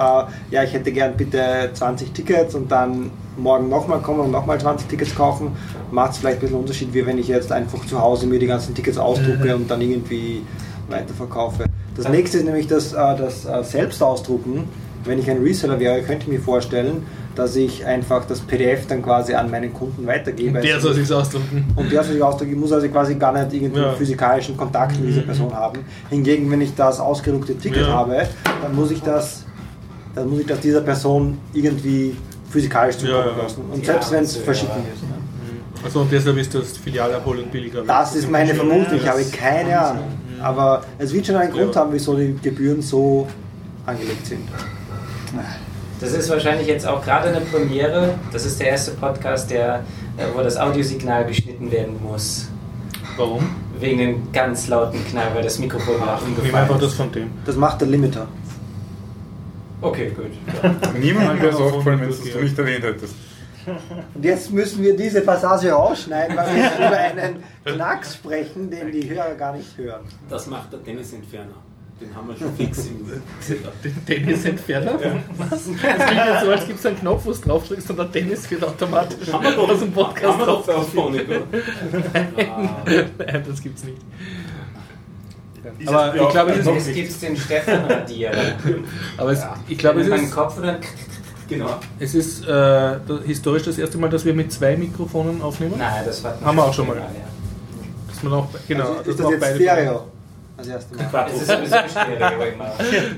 ja, ich hätte gern bitte 20 Tickets und dann morgen nochmal kommen und nochmal 20 Tickets kaufen, macht es vielleicht ein bisschen Unterschied, wie wenn ich jetzt einfach zu Hause mir die ganzen Tickets ausdrucke und dann irgendwie weiterverkaufe. Das nächste ist nämlich das, äh, das äh, Selbstausdrucken. Wenn ich ein Reseller wäre, könnte ich mir vorstellen, dass ich einfach das PDF dann quasi an meinen Kunden weitergebe. Der soll sich's ausdrucken. Und der soll sich ausdrücken, ich muss also quasi gar nicht irgendwie Ja. physikalischen Kontakt mit dieser Person haben. Hingegen, wenn ich das ausgedruckte Ticket Ja. habe, dann muss ich das, dann muss ich das dieser Person irgendwie physikalisch zukommen Ja, ja. lassen. Und selbst wenn es verschicken ja. ist. Ne? Also und deshalb ist das Filialabholen billiger. Das ist meine Vermutung, ich habe keine Ahnung. Aber es wird schon einen Grund Ja. haben, wieso die Gebühren so angelegt sind. Das ist wahrscheinlich jetzt auch gerade eine Premiere. Das ist der erste Podcast, der, äh, wo das Audiosignal geschnitten werden muss. Warum? Wegen dem ganz lauten Knall, weil das Mikrofon Ich nehme nachgefallen einfach das ist. von dem. Das macht der Limiter. Okay, gut. Niemand wäre es Ja, aufgefallen, wenn du es ja. nicht erwähnt hättest. Und jetzt müssen wir diese Passage rausschneiden, weil wir über einen Knacks sprechen, den die Hörer gar nicht hören. Das macht der Tennisentferner. Den haben wir schon fix im. Den Tennisentferner? Was? Das klingt jetzt so, als gibt es einen Knopf, wo du drauf drückst und der Tennis wird automatisch Haben wir doch- aus dem Podcast Haben wir doch drauf. oder? Ah. Nein, das gibt's nicht. Aber ich glaube, es ist, gibt es den Stefan Radierer. aber es, ich glaube, es Meinen ist, Kopf und dann. Genau. es ist äh, historisch das erste Mal, dass wir mit zwei Mikrofonen aufnehmen. Nein, das war Haben wir auch schon mal. Ja. Dass man auch, genau, also ist das auch jetzt beide- Stereo? Das erste Mal. Quattro. Es ist sowieso Stereo immer.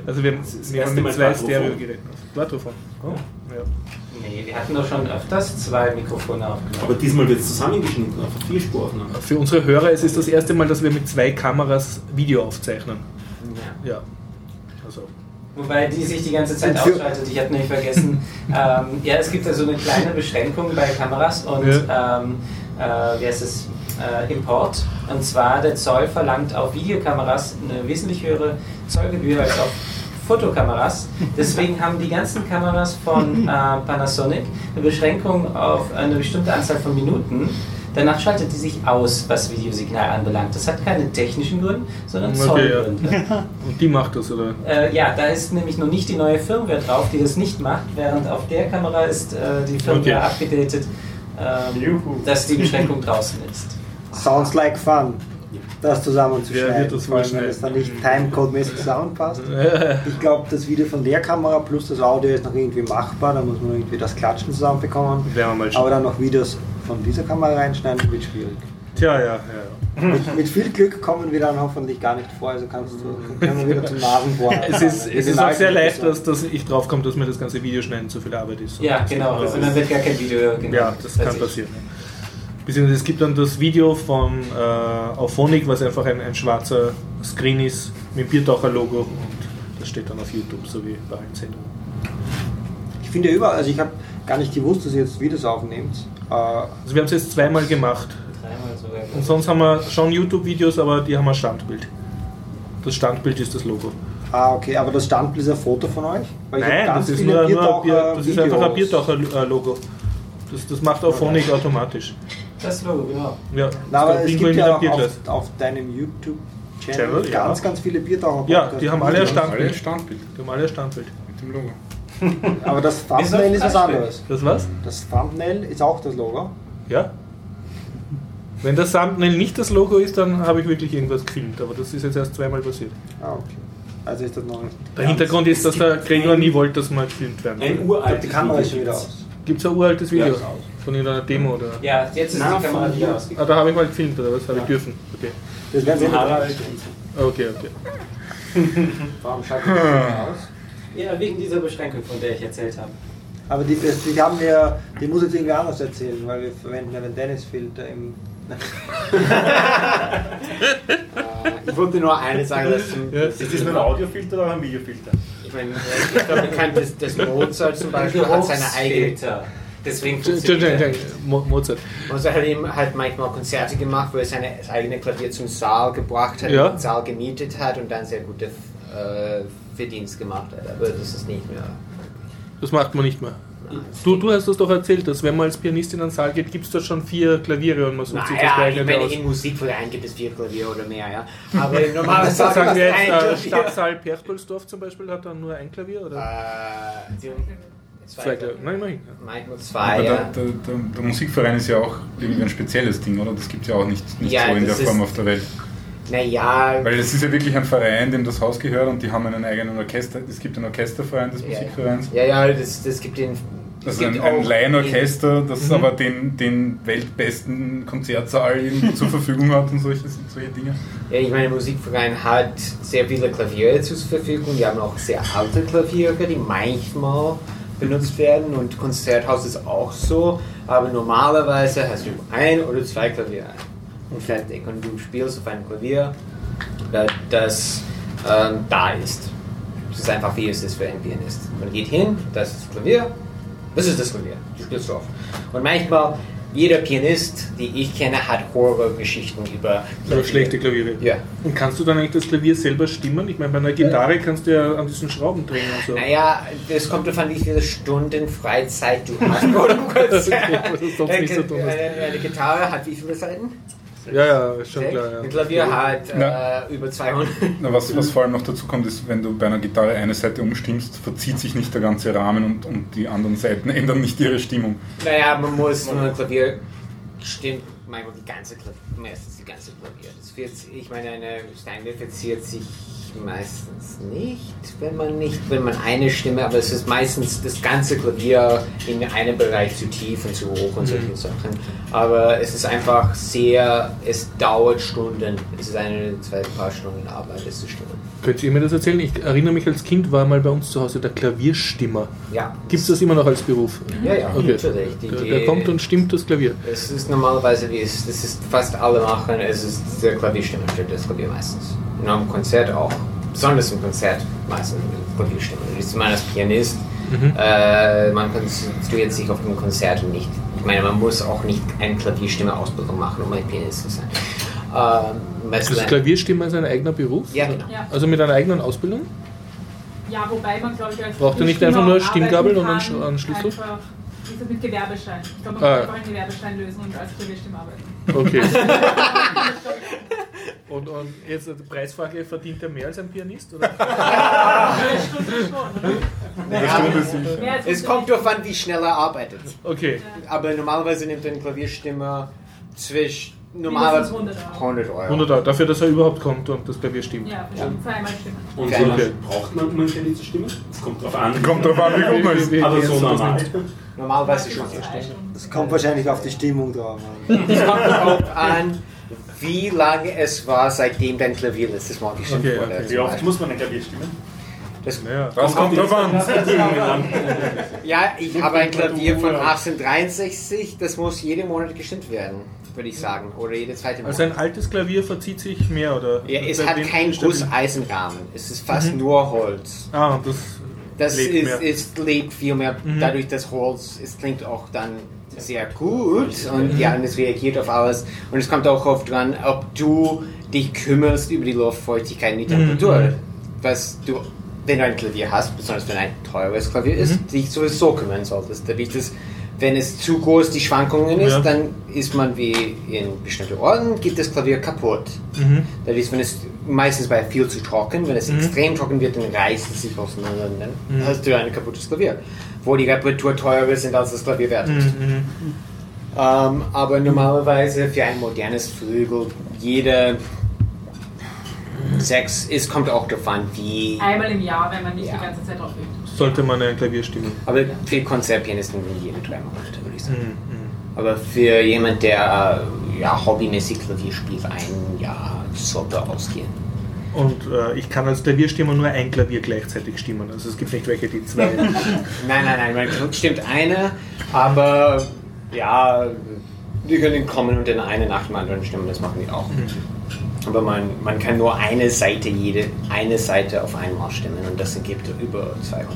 Also wir Das erste mit Mal zwei. Stereogeräten. Quattrophon. Oh, ja. Nee, wir hatten doch schon öfters zwei Mikrofone aufgenommen. Aber diesmal wird es zusammengeschnitten auf vier Sprachen. Für unsere Hörer es ist das erste Mal, dass wir mit zwei Kameras Video aufzeichnen. Ja. Ja. Also. Wobei die sich die ganze Zeit ausschaltet. Ich habe nämlich vergessen. ähm, ja, es gibt ja so eine kleine Beschränkung bei Kameras und ähm, äh, wie heißt es? Äh, Import. Und zwar der Zoll verlangt auf Videokameras eine wesentlich höhere Zollgebühr als auf Fotokameras. Deswegen haben die ganzen Kameras von äh, Panasonic eine Beschränkung auf eine bestimmte Anzahl von Minuten. Danach schaltet die sich aus, was Videosignal anbelangt. Das hat keine technischen Gründe, sondern Okay, ja. Zollgründe. Und die macht das, oder? Äh, ja, da ist nämlich noch nicht die neue Firmware drauf, die das nicht macht, während auf der Kamera ist äh, die Firmware Okay. abgedatet, ähm, dass die Beschränkung draußen ist. Sounds like fun. Das zusammenzuschneiden. wird das vor allem, wohl wenn es dann schneiden? nicht timecode-mäßig zusammenpasst. Ich glaube, das Video von der Kamera plus das Audio ist noch irgendwie machbar. Da muss man irgendwie das Klatschen zusammenbekommen. Aber dann noch Videos von dieser Kamera reinschneiden, wird schwierig. Tja, ja, ja. ja. Mit, mit viel Glück kommen wir dann hoffentlich gar nicht vor. Also kannst du, können wir wieder zum Nasenbohren. Es ist, es ist auch sehr leicht, dass, dass ich drauf komme, dass mir das ganze Videoschneiden zu viel Arbeit ist. Ja, genau. Das Und dann wird gar kein Video genau, Ja, das kann passieren. Beziehungsweise es gibt dann das Video von äh, Auphonic, was einfach ein, ein schwarzer Screen ist mit dem Biertaucher-Logo und das steht dann auf YouTube, so wie bei allen Sendungen. Ich finde ja überall, also ich habe gar nicht gewusst, dass ihr jetzt Videos aufnehmt. Äh, Also wir haben es jetzt zweimal gemacht. Dreimal sogar. Und sonst haben wir schon YouTube-Videos, aber die haben ein Standbild. Das Standbild ist das Logo. ah, okay, aber das Standbild ist ein Foto von euch? Weil ich hab Nein, das ist, nur, nur ein Bier, Biertaucher- das ist einfach ein. Biertaucher-Logo. Das, das macht Auphonic automatisch. Das Logo, genau. Ja, Na, aber es gibt ja auch auf, auf deinem YouTube-Channel Channel, ja. ganz, ganz viele biertaucher Ja, die haben alle ein Die haben alle Standbild. Standbild Die haben alle ein Standbild. mit dem Logo. Aber das Thumbnail ist was anderes. Das was? Das Thumbnail ist auch das Logo. Ja. Wenn das Thumbnail nicht das Logo ist, dann habe ich wirklich irgendwas gefilmt, aber das ist jetzt erst zweimal passiert. Ah, okay. Also ist das noch nicht. Der Hintergrund ist, dass der Gregor nie wollte, dass mal gefilmt werden. Ein uraltes die Kamera ist schon Video wieder gibt's. aus. Gibt es ein uraltes Video Ja. Von irgendeiner Demo oder? Ja, jetzt ist Na, die Kamera wieder hier. Ah, ausgegangen. da habe ich mal gefilmt oder was? Habe ich Ja. dürfen. Okay. Das werden sie Harald so. Okay, okay. Warum schaltet ihr das aus? Ja, wegen dieser Beschränkung, von der ich erzählt habe. Aber die, das- die haben wir, die muss jetzt irgendwie anders erzählen, weil wir verwenden ja den Dennis-Filter im. Ich wollte nur eine sagen, dass zum, Ja. Ist das nur ein Audiofilter oder ein Videofilter? ich meine, ich glaube, bekannt ist, dass Mozart zum Beispiel hat seine eigene. Deswegen funktioniert er Mozart. Mozart hat eben halt manchmal Konzerte gemacht, wo er seine eigene Klavier zum Saal gebracht hat, Ja. den Saal gemietet hat und dann sehr gute äh, Verdienst gemacht hat. Aber das ist nicht mehr. Das macht man nicht mehr. Du, du hast das doch erzählt, dass wenn man als Pianist in einen Saal geht, gibt es dort schon vier Klaviere und man sucht sich das ich geeignete meine, aus. in Musikverein gibt es vier Klavier oder mehr, ja. Aber im normalen Saal sagen wir jetzt, du ein Klavier. Stadtsaal Perchtoldsdorf zum Beispiel hat dann nur ein Klavier? Oder? Äh, die- Zwei Klavier. Nein, nein. Aber zwei, der, ja. der, der, der Musikverein ist ja auch irgendwie ein spezielles Ding, oder? Das gibt es ja auch nicht, nicht Ja, so in der das ist- Form auf der Welt. Naja, Weil es ist ja wirklich ein Verein, dem das Haus gehört und die haben einen eigenen Orchester. Es gibt einen Orchesterverein des ja, Musikvereins. ja, ja, das, das gibt den. es Also ein, gibt ein Laienorchester, das Mhm. aber den, den weltbesten Konzertsaal irgendwie zur Verfügung hat und solche, solche Dinge. Ja, ich meine, der Musikverein hat sehr viele Klaviere zur Verfügung. Die haben auch sehr alte Klaviere, die manchmal benutzt werden. Und Konzerthaus ist auch so. Aber normalerweise hast du ein oder zwei Klaviere. Und fertig. Und du spielst auf einem Klavier, das ähm, da ist. Das ist einfach wie es ist für ein Pianist. Man geht hin, das ist das Klavier, das ist das Klavier. Du spielst drauf. Und manchmal, jeder Pianist, die ich kenne, hat Horrorgeschichten über Über schlechte Klaviere. Ja. Und kannst du dann eigentlich das Klavier selber stimmen? Ich meine, bei einer Gitarre kannst du ja an diesen Schrauben drehen und so. Naja, das kommt davon, wie viele Stunden Freizeit du hast. Oder kurz. Okay, was sonst nicht tun hast. eine, eine Gitarre hat wie viele Seiten? Ja, ja, ist schon klar. Ein Ja. Klavier hat äh, Ja. über 200. Na, was, was vor allem noch dazu kommt, ist, wenn du bei einer Gitarre eine Seite umstimmst, verzieht sich nicht der ganze Rahmen und, und die anderen Seiten ändern nicht ihre Stimmung. Naja, man muss, wenn man ein Klavier stimmt, manchmal die ganze Klavier, meistens die ganze Klavier. Das wird, ich meine, eine Steinway verzieht sich meistens nicht, wenn man nicht, wenn man eine Stimme, aber es ist meistens das ganze Klavier in einem Bereich zu tief und zu hoch und solche Sachen. Aber es ist einfach sehr, es dauert Stunden. Es ist eine, zwei, paar Stunden Arbeit, das zu stimmen. Könnt ihr mir das erzählen? Ich erinnere mich, als Kind war mal bei uns zu Hause der Klavierstimmer. Ja. Gibt es das immer noch als Beruf? Ja, ja, Okay. natürlich. Die, Der, der kommt und stimmt das Klavier. Es ist normalerweise, wie es das ist fast alle machen, es ist der Klavierstimme steht das Klavier meistens. In einem Konzert auch. Besonders im Konzert meistens mit Klavierstimme. Ich meine, als Pianist, Mhm. äh, man konzentriert sich auf dem Konzert und nicht. Ich meine, man muss auch nicht eine Klavierstimme-Ausbildung machen, um ein Pianist zu sein. Ähm, Also Klavierstimmer ist ein eigener Beruf? ja, genau. Ja. Also mit einer eigenen Ausbildung? ja, wobei man, glaube ich, als Braucht ihr nicht einfach nur auch Stimmgabel und einen Schlüssel? Einfach, gesagt, mit Gewerbeschein. Ich glaube, man Ah, kann einfach einen Gewerbeschein lösen und als Klavierstimme arbeiten. Okay. und, und jetzt die Preisfrage, verdient er mehr als ein Pianist? Oder? Eine Stunde schon, Stunde sicher. Es kommt darauf an, wie schnell er arbeitet. Okay. Aber normalerweise nimmt ein Klavierstimmer zwischen normalerweise Mindestens 100 Euro. 100 Euro. 100 Euro, dafür, dass er überhaupt kommt und das Klavier stimmt. Ja, bestimmt zweimal stimmen. Und lange Okay. braucht man, um ein Klavier zu stimmen? Es kommt drauf an. Kommt drauf an, wie gut man ist. Wie- wie- Aber wie so normal. Normalerweise schon. Es kommt wahrscheinlich auf die Stimmung drauf an. Es kommt darauf an, wie lange es war, seitdem dein Klavier letztes Mal gestimmt Okay, wurde. okay. Wie oft muss man ein Klavier stimmen? Das, Naja. Das kommt drauf an. ja, ich habe ein Klavier von 1863, das muss jeden Monat gestimmt werden, würde ich sagen. Oder jede zweite Monat. Also ein altes Klavier verzieht sich mehr, oder? ja, es hat keinen? Gusseisenrahmen. Es ist fast nur Holz. Ah, das, Das lebt ist, mehr. es lebt viel mehr Mhm. dadurch, dass Holz, es klingt auch dann sehr gut und ja, und es reagiert auf alles. Und es kommt auch oft dran, ob du dich kümmerst über die Luftfeuchtigkeit und die Temperatur. Mhm. Was du, wenn du ein Klavier hast, besonders wenn ein teures Klavier ist, Mhm. dich sowieso kümmern solltest. Dadurch, dass wenn es zu groß die Schwankungen ist, Ja. dann ist man wie in bestimmten Orten, geht das Klavier kaputt. mhm. Das ist, wenn es meistens bei viel zu trocken, wenn es Mhm. extrem trocken wird, dann reißt es sich auseinander und dann Mhm. hast du ein kaputtes Klavier. Wo die Reparatur teurer sind als das Klavier wert ist. Mhm. Ähm, aber normalerweise für ein modernes Flügel, jede sechs, es kommt auch an, wie. Einmal im Jahr, wenn man nicht Ja. die ganze Zeit drauf übt. Sollte man ein Klavier stimmen. Aber für Konzertpianisten jede drei Monate, würde ich sagen. Mhm. Aber für jemand, der äh, ja, hobbymäßig Klavier spielt, ein Jahr sollte ausgehen. Und äh, ich kann als Klavierstimmer nur ein Klavier gleichzeitig stimmen. Also es gibt nicht welche, die zwei. Nein, nein, nein, man stimmt eine, aber ja, die können kommen und in eine nach dem anderen stimmen, das machen die auch. Aber man, man kann nur eine Seite, jede eine Seite auf einmal stimmen und das ergibt über 200.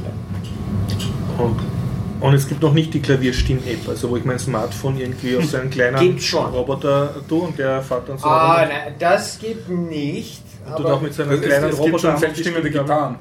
Und, und es gibt noch nicht die Klavierstimm-App, also wo ich mein Smartphone irgendwie auf so einen kleinen. Roboter tue und der fährt dann so. Ah, na, das gibt nicht. und aber- auch mit seinem Es, kleinen es gibt Roboter schon selbststimmende Gitarren.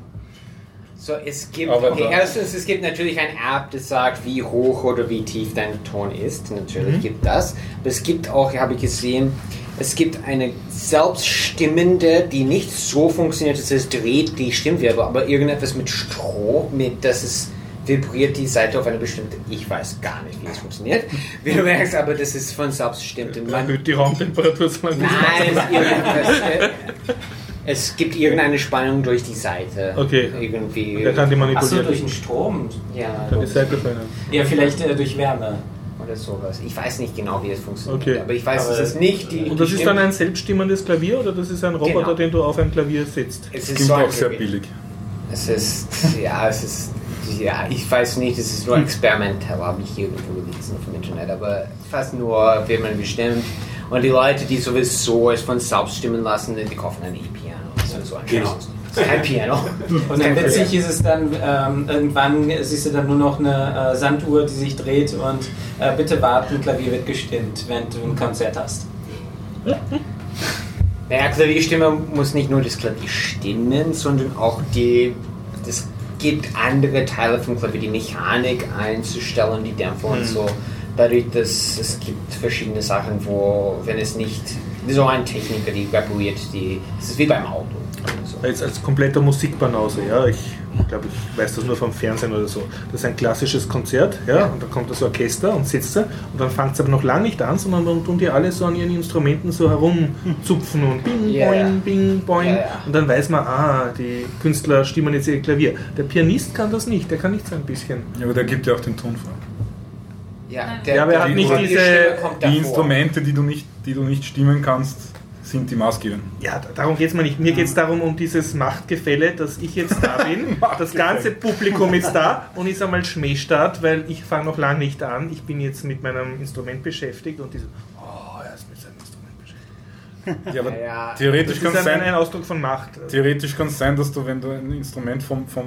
So, es gibt, okay, erstens, es gibt natürlich eine App, das sagt, wie hoch oder wie tief dein Ton ist. Natürlich Mhm. gibt das. Aber es gibt auch, habe ich gesehen, es gibt eine selbststimmende, die nicht so funktioniert, dass es dreht die Stimmwirbel, aber irgendetwas mit Stroh, mit, dass es vibriert die Seite auf eine bestimmte, ich weiß gar nicht, wie es funktioniert. Wie du merkst, aber das ist von selbstbestimmt. Und man- Erhöht die Raumtemperatur so ein bisschen. Nein, irgendetwas, äh, es gibt irgendeine Spannung durch die Seite. Okay. Irgendwie. Der kann die Achso, manipulieren. durch den Strom. Ja, Kann die Seite verändern. Ja, vielleicht äh, durch Wärme. oder sowas. Ich weiß nicht genau, wie es funktioniert. Okay. Aber ich weiß, Aber- es ist nicht die. Und das die ist dann ein selbststimmendes Klavier oder das ist ein Roboter, Genau. den du auf ein Klavier setzt? Es ist Klingt so auch sehr billig. Es ist. Ja, es ist. Ja, ich weiß nicht, es ist nur experimentell, habe ich irgendwo gelesen auf dem Internet, aber fast nur wird man bestimmt. Und die Leute, die sowieso es von selbst stimmen lassen, die kaufen ein E-Piano. Das ist so ein Genau. Kein Piano. Und dann witzig ist es dann, ähm, irgendwann siehst du dann nur noch eine äh, Sanduhr, die sich dreht und äh, bitte warten, Klavier wird gestimmt, wenn du ein Konzert hast. Naja, Klavierstimme muss nicht nur das Klavier stimmen, sondern auch die. Es gibt andere Teile vom Klavier, die Mechanik einzustellen, die Dämpfer und so. Dadurch, dass es gibt verschiedene Sachen, wo, wenn es nicht. So ein Techniker, die repariert die. Es ist wie beim Auto. Als, als kompletter Musikbanause, ja. Ich glaube, ich weiß das nur vom Fernsehen oder so. Das ist ein klassisches Konzert, ja, und dann kommt das Orchester und sitzt da und dann fängt es aber noch lange nicht an, sondern dann tun die alle so an ihren Instrumenten so herumzupfen und bing, Ja, boing, ja. bing, boing. Ja, ja. Und dann weiß man, ah, die Künstler stimmen jetzt ihr Klavier. Der Pianist kann das nicht, der kann nicht so ein bisschen. Ja, aber der gibt ja auch den Ton vor. Ja, Ja, aber er hat die- nicht die diese- Die. Instrumente, die du nicht, die du nicht stimmen kannst, sind die maßgebenden. Ja, da- darum geht es mir nicht. Mir geht es darum, um dieses Machtgefälle, dass ich jetzt da bin, das ganze Publikum ist da und ist einmal Schmähstart, weil ich fange noch lange nicht an. Ich bin jetzt mit meinem Instrument beschäftigt und die so, oh, er ist mit seinem Instrument beschäftigt. Ja, aber Ja, ja. theoretisch Das kann ist es ein, ein sein, Ausdruck von Macht. theoretisch kann es sein, dass du, wenn du ein Instrument vom, vom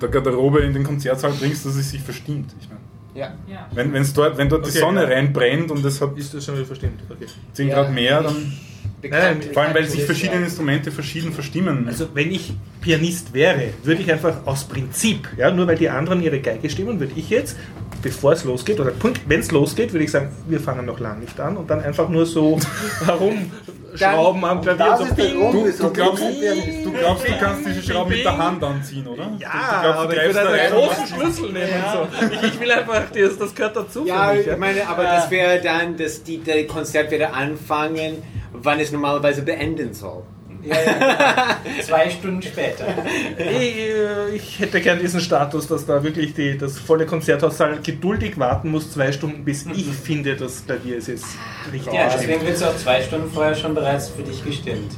der Garderobe in den Konzertsaal bringst, dass es sich verstimmt. Ich meine, Ja. Ja. wenn, wenn's dort, wenn dort die Okay, Sonne ja. reinbrennt und es hat Ist das schon wieder verstimmt? Okay. 10 Ja, Grad mehr, dann. Bekannt- Nein, Vor allem, weil sich verschiedene Instrumente verschieden verstimmen. Also wenn ich Pianist wäre, würde ich einfach aus Prinzip, ja, nur weil die anderen ihre Geige stimmen, würde ich jetzt, bevor es losgeht, oder wenn es losgeht, würde ich sagen, wir fangen noch lange nicht an und dann einfach nur so herumschrauben am Klavier. So ping, du, du, glaubst, du glaubst, du kannst diese Schrauben mit der Hand anziehen, oder? Du- du Ja, glaubst, du aber ich würde einen großen Schlüssel nehmen. So. Ich, ich will einfach, das, das gehört dazu Ja, für mich. ich meine, aber das wäre dann, dass die, der Konzert wieder anfangen, wann es normalerweise beenden soll. Ja, ja, zwei Stunden später. Ich, äh, ich hätte gern diesen Status, dass da wirklich die, das volle Konzerthaussaal geduldig warten muss, zwei Stunden, bis ich finde, das Klavier ist jetzt richtig Ja, deswegen wird es auch zwei Stunden vorher schon bereits für dich gestimmt.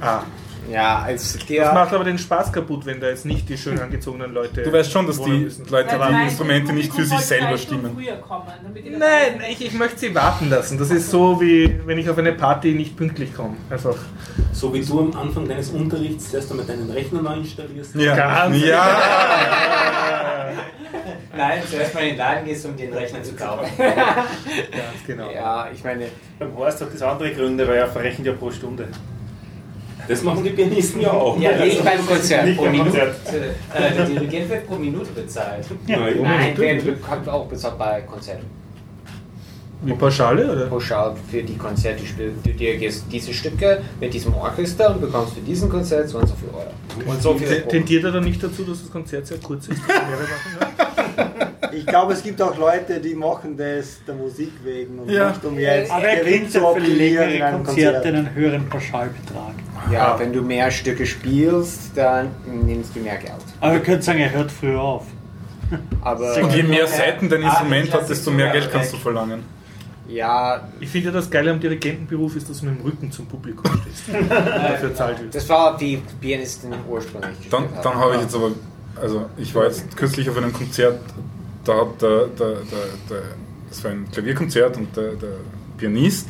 Ah, Ja, als das der. macht aber den Spaß kaputt, wenn da jetzt nicht die schön angezogenen Leute. Du weißt schon, dass die müssen. Leute die Instrumente nicht für sich selber stimmen. Kommen, das Nein, ich, ich möchte sie warten lassen. Das ist so, wie wenn ich auf eine Party nicht pünktlich komme. Einfach. So wie du am Anfang deines Unterrichts erst einmal deinen Rechner neu installierst. Ja. Ganz- ja. Nein, zuerst mal in den Laden gehst, um den Rechner zu kaufen. Ganz genau. Ja, ich meine, Beim Horst hat das andere Gründe, weil er verrechnet ja pro Stunde. Das machen die Pianisten ja auch. Ja, nicht beim Konzert. Nicht pro beim Minute. Konzert. Äh, der Dirigent wird pro Minute bezahlt. Nein. Nein, der bekommt auch bezahlt bei Konzerten. Wie Pauschale, oder? Pauschal für die Konzerte du dir jetzt diese Stücke mit diesem Orchester und bekommst für diesen Konzert so und so viel Euro. Und so viel Tendiert er dann nicht dazu, dass das Konzert sehr kurz ist? dass wir mehrere machen, ja? Ich glaube, es gibt auch Leute, die machen das der Musik wegen und Ja. nicht um jetzt Aber er Gewinn zu ja für optimieren in längere einem Konzerte Konzert. einen höheren Pauschalbetrag. Ja, wenn du mehr Stücke spielst, dann nimmst du mehr Geld. Aber ihr könnt sagen, er hört früher auf. Aber Und je mehr Seiten dein Ah, Instrument die hat, desto mehr Geld kannst du verlangen. ja, Ich finde das Geile am Dirigentenberuf ist, dass du mit dem Rücken zum Publikum stehst. dafür zahlt wird. das war wie Pianistin ursprünglich. Dann, dann habe ich jetzt aber, also ich war jetzt kürzlich auf einem Konzert, da hat der, der, der, der das war ein Klavierkonzert und der, der Pianist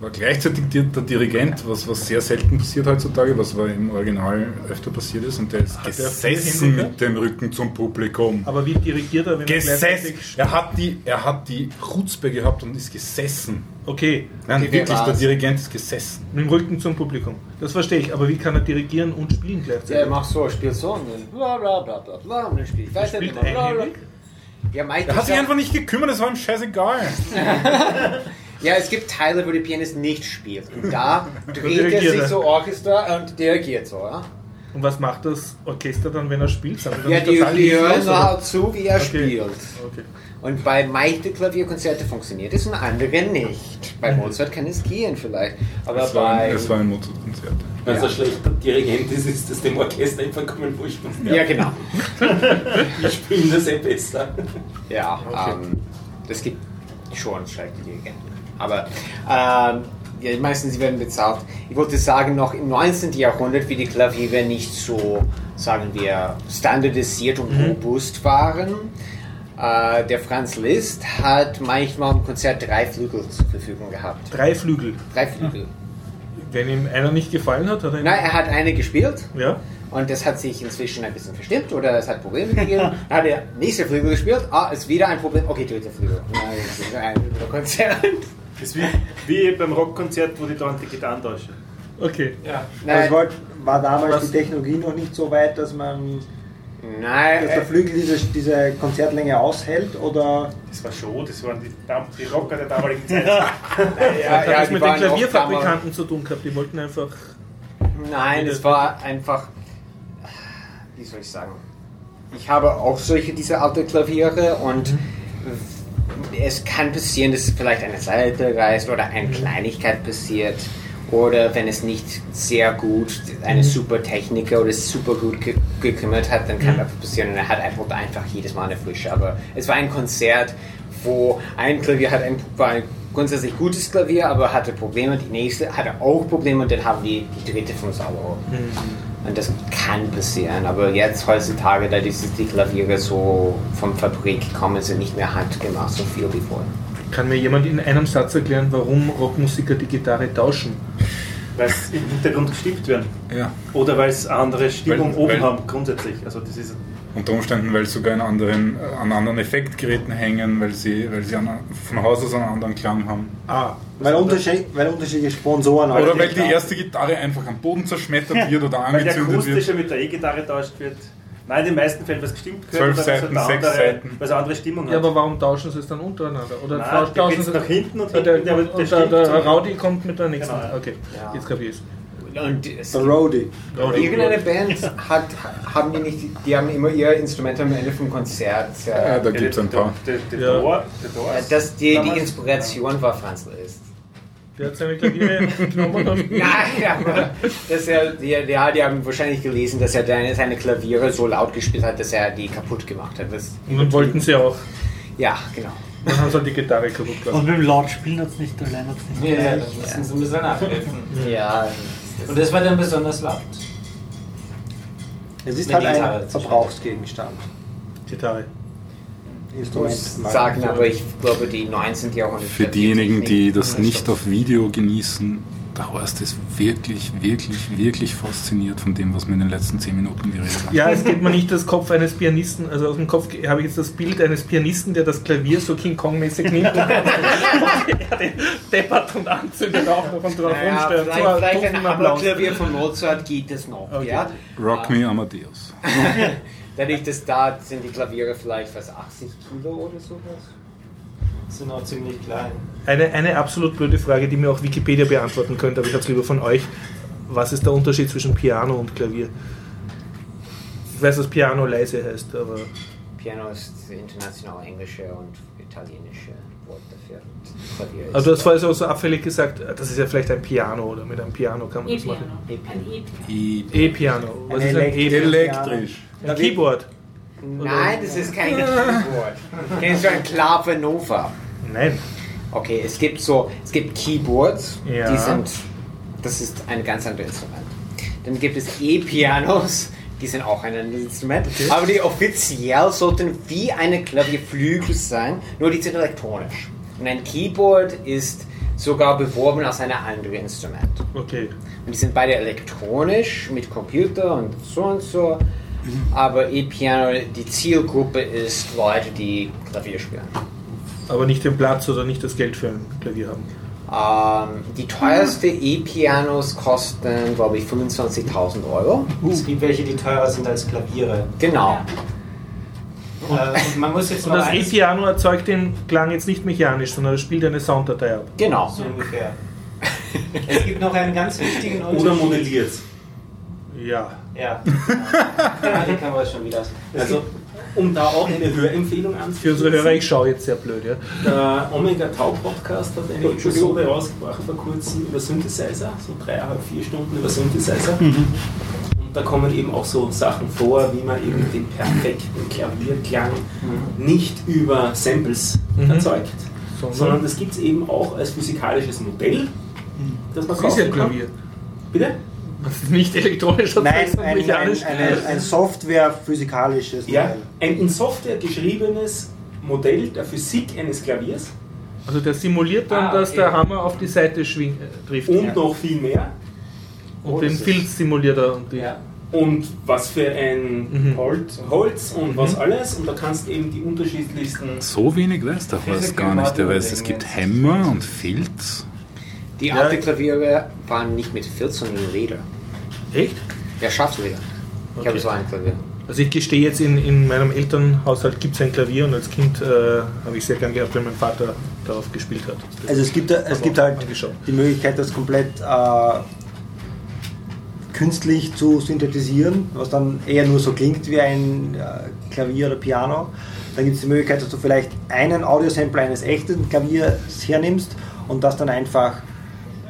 war gleichzeitig der Dirigent, was, was sehr selten passiert heutzutage, was aber im Original öfter passiert ist und der ist Hat der gesessen mit dem Rücken zum Publikum. Aber wie dirigiert er, wenn er Gesessen! Er hat die, er hat die Chutzpe gehabt und ist gesessen. Okay, Nein, Die wirklich, der. Dirigent ist gesessen. mit dem Rücken zum Publikum. Das verstehe ich. Aber wie kann er dirigieren und spielen gleichzeitig? macht so, spielt so und dann bla bla bla bla bla und dann spielt ich weiter. Spielt bla, bla, bla. Ja, meistens Er hat sich einfach nicht gekümmert, es war ihm scheißegal. Ja, es gibt Teile, wo der Pianist nicht spielt. Und da dreht er sich so Orchester und dirigiert so, ja? Und was macht das Orchester dann, wenn er spielt? Ja, die, das die hören oder? halt zu, wie er Okay. spielt. Okay. Und bei manchen Klavierkonzerte funktioniert es und andere nicht. Bei Mozart kann es gehen vielleicht. Aber Es war, bei... ein, es war ein Mozart-Konzert. Wenn es Ja. ein schlechter Dirigent ist, ist das dem Orchester einfach kommen wurscht. ja, genau. Wir spielen das eh besser. Ja, Okay. ähm, das gibt schon schlechte Dirigenten. Aber ähm, ja, meistens werden bezahlt. Ich wollte sagen, noch im 19. Jahrhundert, wie die Klaviere nicht so, sagen wir, standardisiert und robust waren. Äh, der Franz Liszt hat manchmal im Konzert drei Flügel zur Verfügung gehabt. Drei Flügel. Drei Flügel. Wenn ihm einer nicht gefallen hat, hat er. Nein, er hat eine gespielt Ja? und das hat sich inzwischen ein bisschen verstimmt oder es hat Probleme gegeben. Dann hat er nächste Flügel gespielt, ah, ist wieder ein Problem, okay, dritte Flügel. Nein, das ist ein Konzert. Das ist wie, wie beim Rockkonzert, wo die da die Gitarren tauschen. Okay. Ja. Ich Nein, wollte, war damals Was- die Technologie noch nicht so weit, dass man nein, dass der Flügel diese, diese Konzertlänge aushält oder Das war schon, das waren die, die Rocker der damaligen Zeit. ja, hat ja, das mit den Klavierfabrikanten zu tun gehabt. Die wollten einfach... Nein, es war einfach. wie soll ich sagen, ich habe auch solche diese alte Klaviere und es kann passieren, dass vielleicht eine Seite reißt oder eine Kleinigkeit passiert. Oder wenn es nicht sehr gut eine super Techniker oder super gut ge gekümmert hat, dann kann das passieren und er hat einfach, einfach jedes Mal eine Frische. Aber es war ein Konzert, wo ein Klavier hat ein, war ein grundsätzlich gutes Klavier, aber hatte Probleme. Die nächste hatte auch Probleme und dann haben die die dritte von sauer. Und das kann passieren, aber jetzt heutzutage, da die Klaviere so vom Fabrik kommen, sind nicht mehr handgemacht so viel wie vorher. Kann mir jemand in einem Satz erklären, warum Rockmusiker die Gitarre tauschen? Weil es im Hintergrund gestimmt werden. Ja. Oder weil es eine andere Stimmung Weil- oben weil- haben, grundsätzlich. Also das ist Unter Umständen, weil sie sogar in anderen, äh, an anderen Effektgeräten hängen, weil sie, weil sie an, von Haus aus einen anderen Klang haben. Ah, Weil, unterschied, weil unterschiedliche Sponsoren Oder weil die erste Gitarre einfach am Boden zerschmettert wird oder weil die angezündet wird. akustische mit der E-Gitarre tauscht wird. Nein, in den meisten Fällen, was gestimmt Zwölf oder Seiten, was sechs andere, Seiten. Weil es eine andere Stimmung hat. Ja, aber warum tauschen sie es dann untereinander? Oder Nein, tauschen sie nach hinten und der, hinten, der- der und der, der. Raudi kommt mit der nächsten. Genau, ja. Okay, Ja. jetzt kapier ich's. Und es Der Roadie. Raudi. Irgendeine Band hat, haben die nicht, die haben immer ihr Instrument am Ende vom Konzert. Ja, Äh, da gibt es ein paar. Der, der, Ja. der der Doors dass die, die Inspiration war Franz Liszt. Der hat seine Klaviere genommen und Nein, aber er, die, ja, die haben wahrscheinlich gelesen, dass er seine Klaviere so laut gespielt hat, dass er die kaputt gemacht hat. Das, und dann wollten sie auch. ja, genau. Dann haben sie halt die Gitarre kaputt Und gemacht. mit dem Lautspielen hat es nicht, allein hat es nicht Ja, ja, gereicht. da müssen sie ein bisschen nachhelfen. Ja, Und das war dann besonders laut. Es ist halt ein Verbrauchsgegenstand. Gitarre. Sagen, aber ich glaube, die 19. Jahrhundert. Für diejenigen, die das Ja, nicht auf Video genießen, der Horst ist wirklich, wirklich, wirklich fasziniert von dem, was wir in den letzten 10 Minuten geredet haben. Ja, es geht mir nicht das Kopf eines Pianisten, also aus dem Kopf habe ich jetzt das Bild eines Pianisten, der das Klavier so King Kong-mäßig nimmt und er den deppert und anzündet auch noch und drauf Naja, rumsteuert. vielleicht, vielleicht ein. Hammerklavier von Mozart geht es noch. Okay. Ja? Rock Me Amadeus. Dadurch, dass da sind die Klaviere vielleicht was 80 Kilo oder sowas. Sind auch ziemlich klein. Eine, eine absolut blöde Frage, die mir auch Wikipedia beantworten könnte, aber ich habe es lieber von euch. Was ist der Unterschied zwischen Piano und Klavier? Ich weiß, dass Piano leise heißt, aber Piano ist das international englische und italienische Wort dafür. Klavier also du hast vorher so, so abfällig gesagt, das ist ja vielleicht ein Piano oder mit einem Piano kann man das E-Piano. machen. Ein E- E-Piano. Was Ein ist ein E-Piano? Elektrisch. Ein Keyboard. Nein, das ist kein Keyboard. Kennst du ein Clave-Nova? Nein. Okay, es gibt so, es gibt Keyboards, Ja. die sind, das ist ein ganz anderes Instrument. Dann gibt es E-Pianos, die sind auch ein anderes Instrument, aber die offiziell sollten wie eine Klavierflügel sein, nur die sind elektronisch. Und ein Keyboard ist sogar beworben als ein anderes Instrument. Okay. Und die sind beide elektronisch mit Computer und so und so. Aber E-Piano, die Zielgruppe ist Leute, die Klavier spielen. Aber nicht den Platz oder nicht das Geld für ein Klavier haben. Ähm, die teuerste E-Pianos kosten, glaube ich, 25.000 Euro. Es gibt welche, die teurer sind als Klaviere. Genau. Äh, und man muss jetzt Und das E-Piano erzeugt den Klang jetzt nicht mechanisch, sondern es spielt eine Sounddatei ab. Genau. So ungefähr. es gibt noch einen ganz wichtigen Oder Unterschied. modelliert. Ja. Ja. ja. Die kann man schon wieder. Also, um da auch eine Hörempfehlung Für anzuführen. unsere Hörer, ich schaue jetzt sehr blöd, ja. Der Omega Tau Podcast hat eine Episode rausgebracht vor kurzem über Synthesizer, so dreieinhalb, vier Stunden über Synthesizer. Und da kommen eben auch so Sachen vor, wie man eben den perfekten Klavierklang nicht über Samples Mhm. erzeugt, Sondern- sondern das gibt es eben auch als physikalisches Modell, das man Das ist ja kaufen kann. Klavier. Bitte? Das ist nicht elektronisch erzeugt, Nein, sondern ein, ein, mechanisch. eine, ein Software-physikalisches Ja, Modell. ein in Software geschriebenes Modell der Physik eines Klaviers Also der simuliert dann, Ah, dass okay. der Hammer auf die Seite schwing, äh, trifft. und Ja. noch viel mehr. Und Oh, den Filz simuliert er. Und die, Ja. Und was für ein Mhm. Holz, Holz und was alles. Und da kannst du eben die unterschiedlichsten. So wenig weiß der Horst gar nicht. Der weiß, es gibt Hämmer und Filz. Die Ja. alten Klaviere waren nicht mit Filz, sondern Leder. Echt? Ja, Schafsleder. Ich Okay. habe so ein Klavier. Also ich gestehe jetzt, in, in meinem Elternhaushalt gibt es ein Klavier und als Kind äh, habe ich sehr gern gehabt, wenn mein Vater darauf gespielt hat. Das Also es gibt, es gibt halt angeschaut. die Möglichkeit, das komplett äh, künstlich zu synthetisieren, was dann eher nur so klingt wie ein äh, Klavier oder Piano. Dann gibt es die Möglichkeit, dass du vielleicht einen Audiosample eines echten Klaviers hernimmst und das dann einfach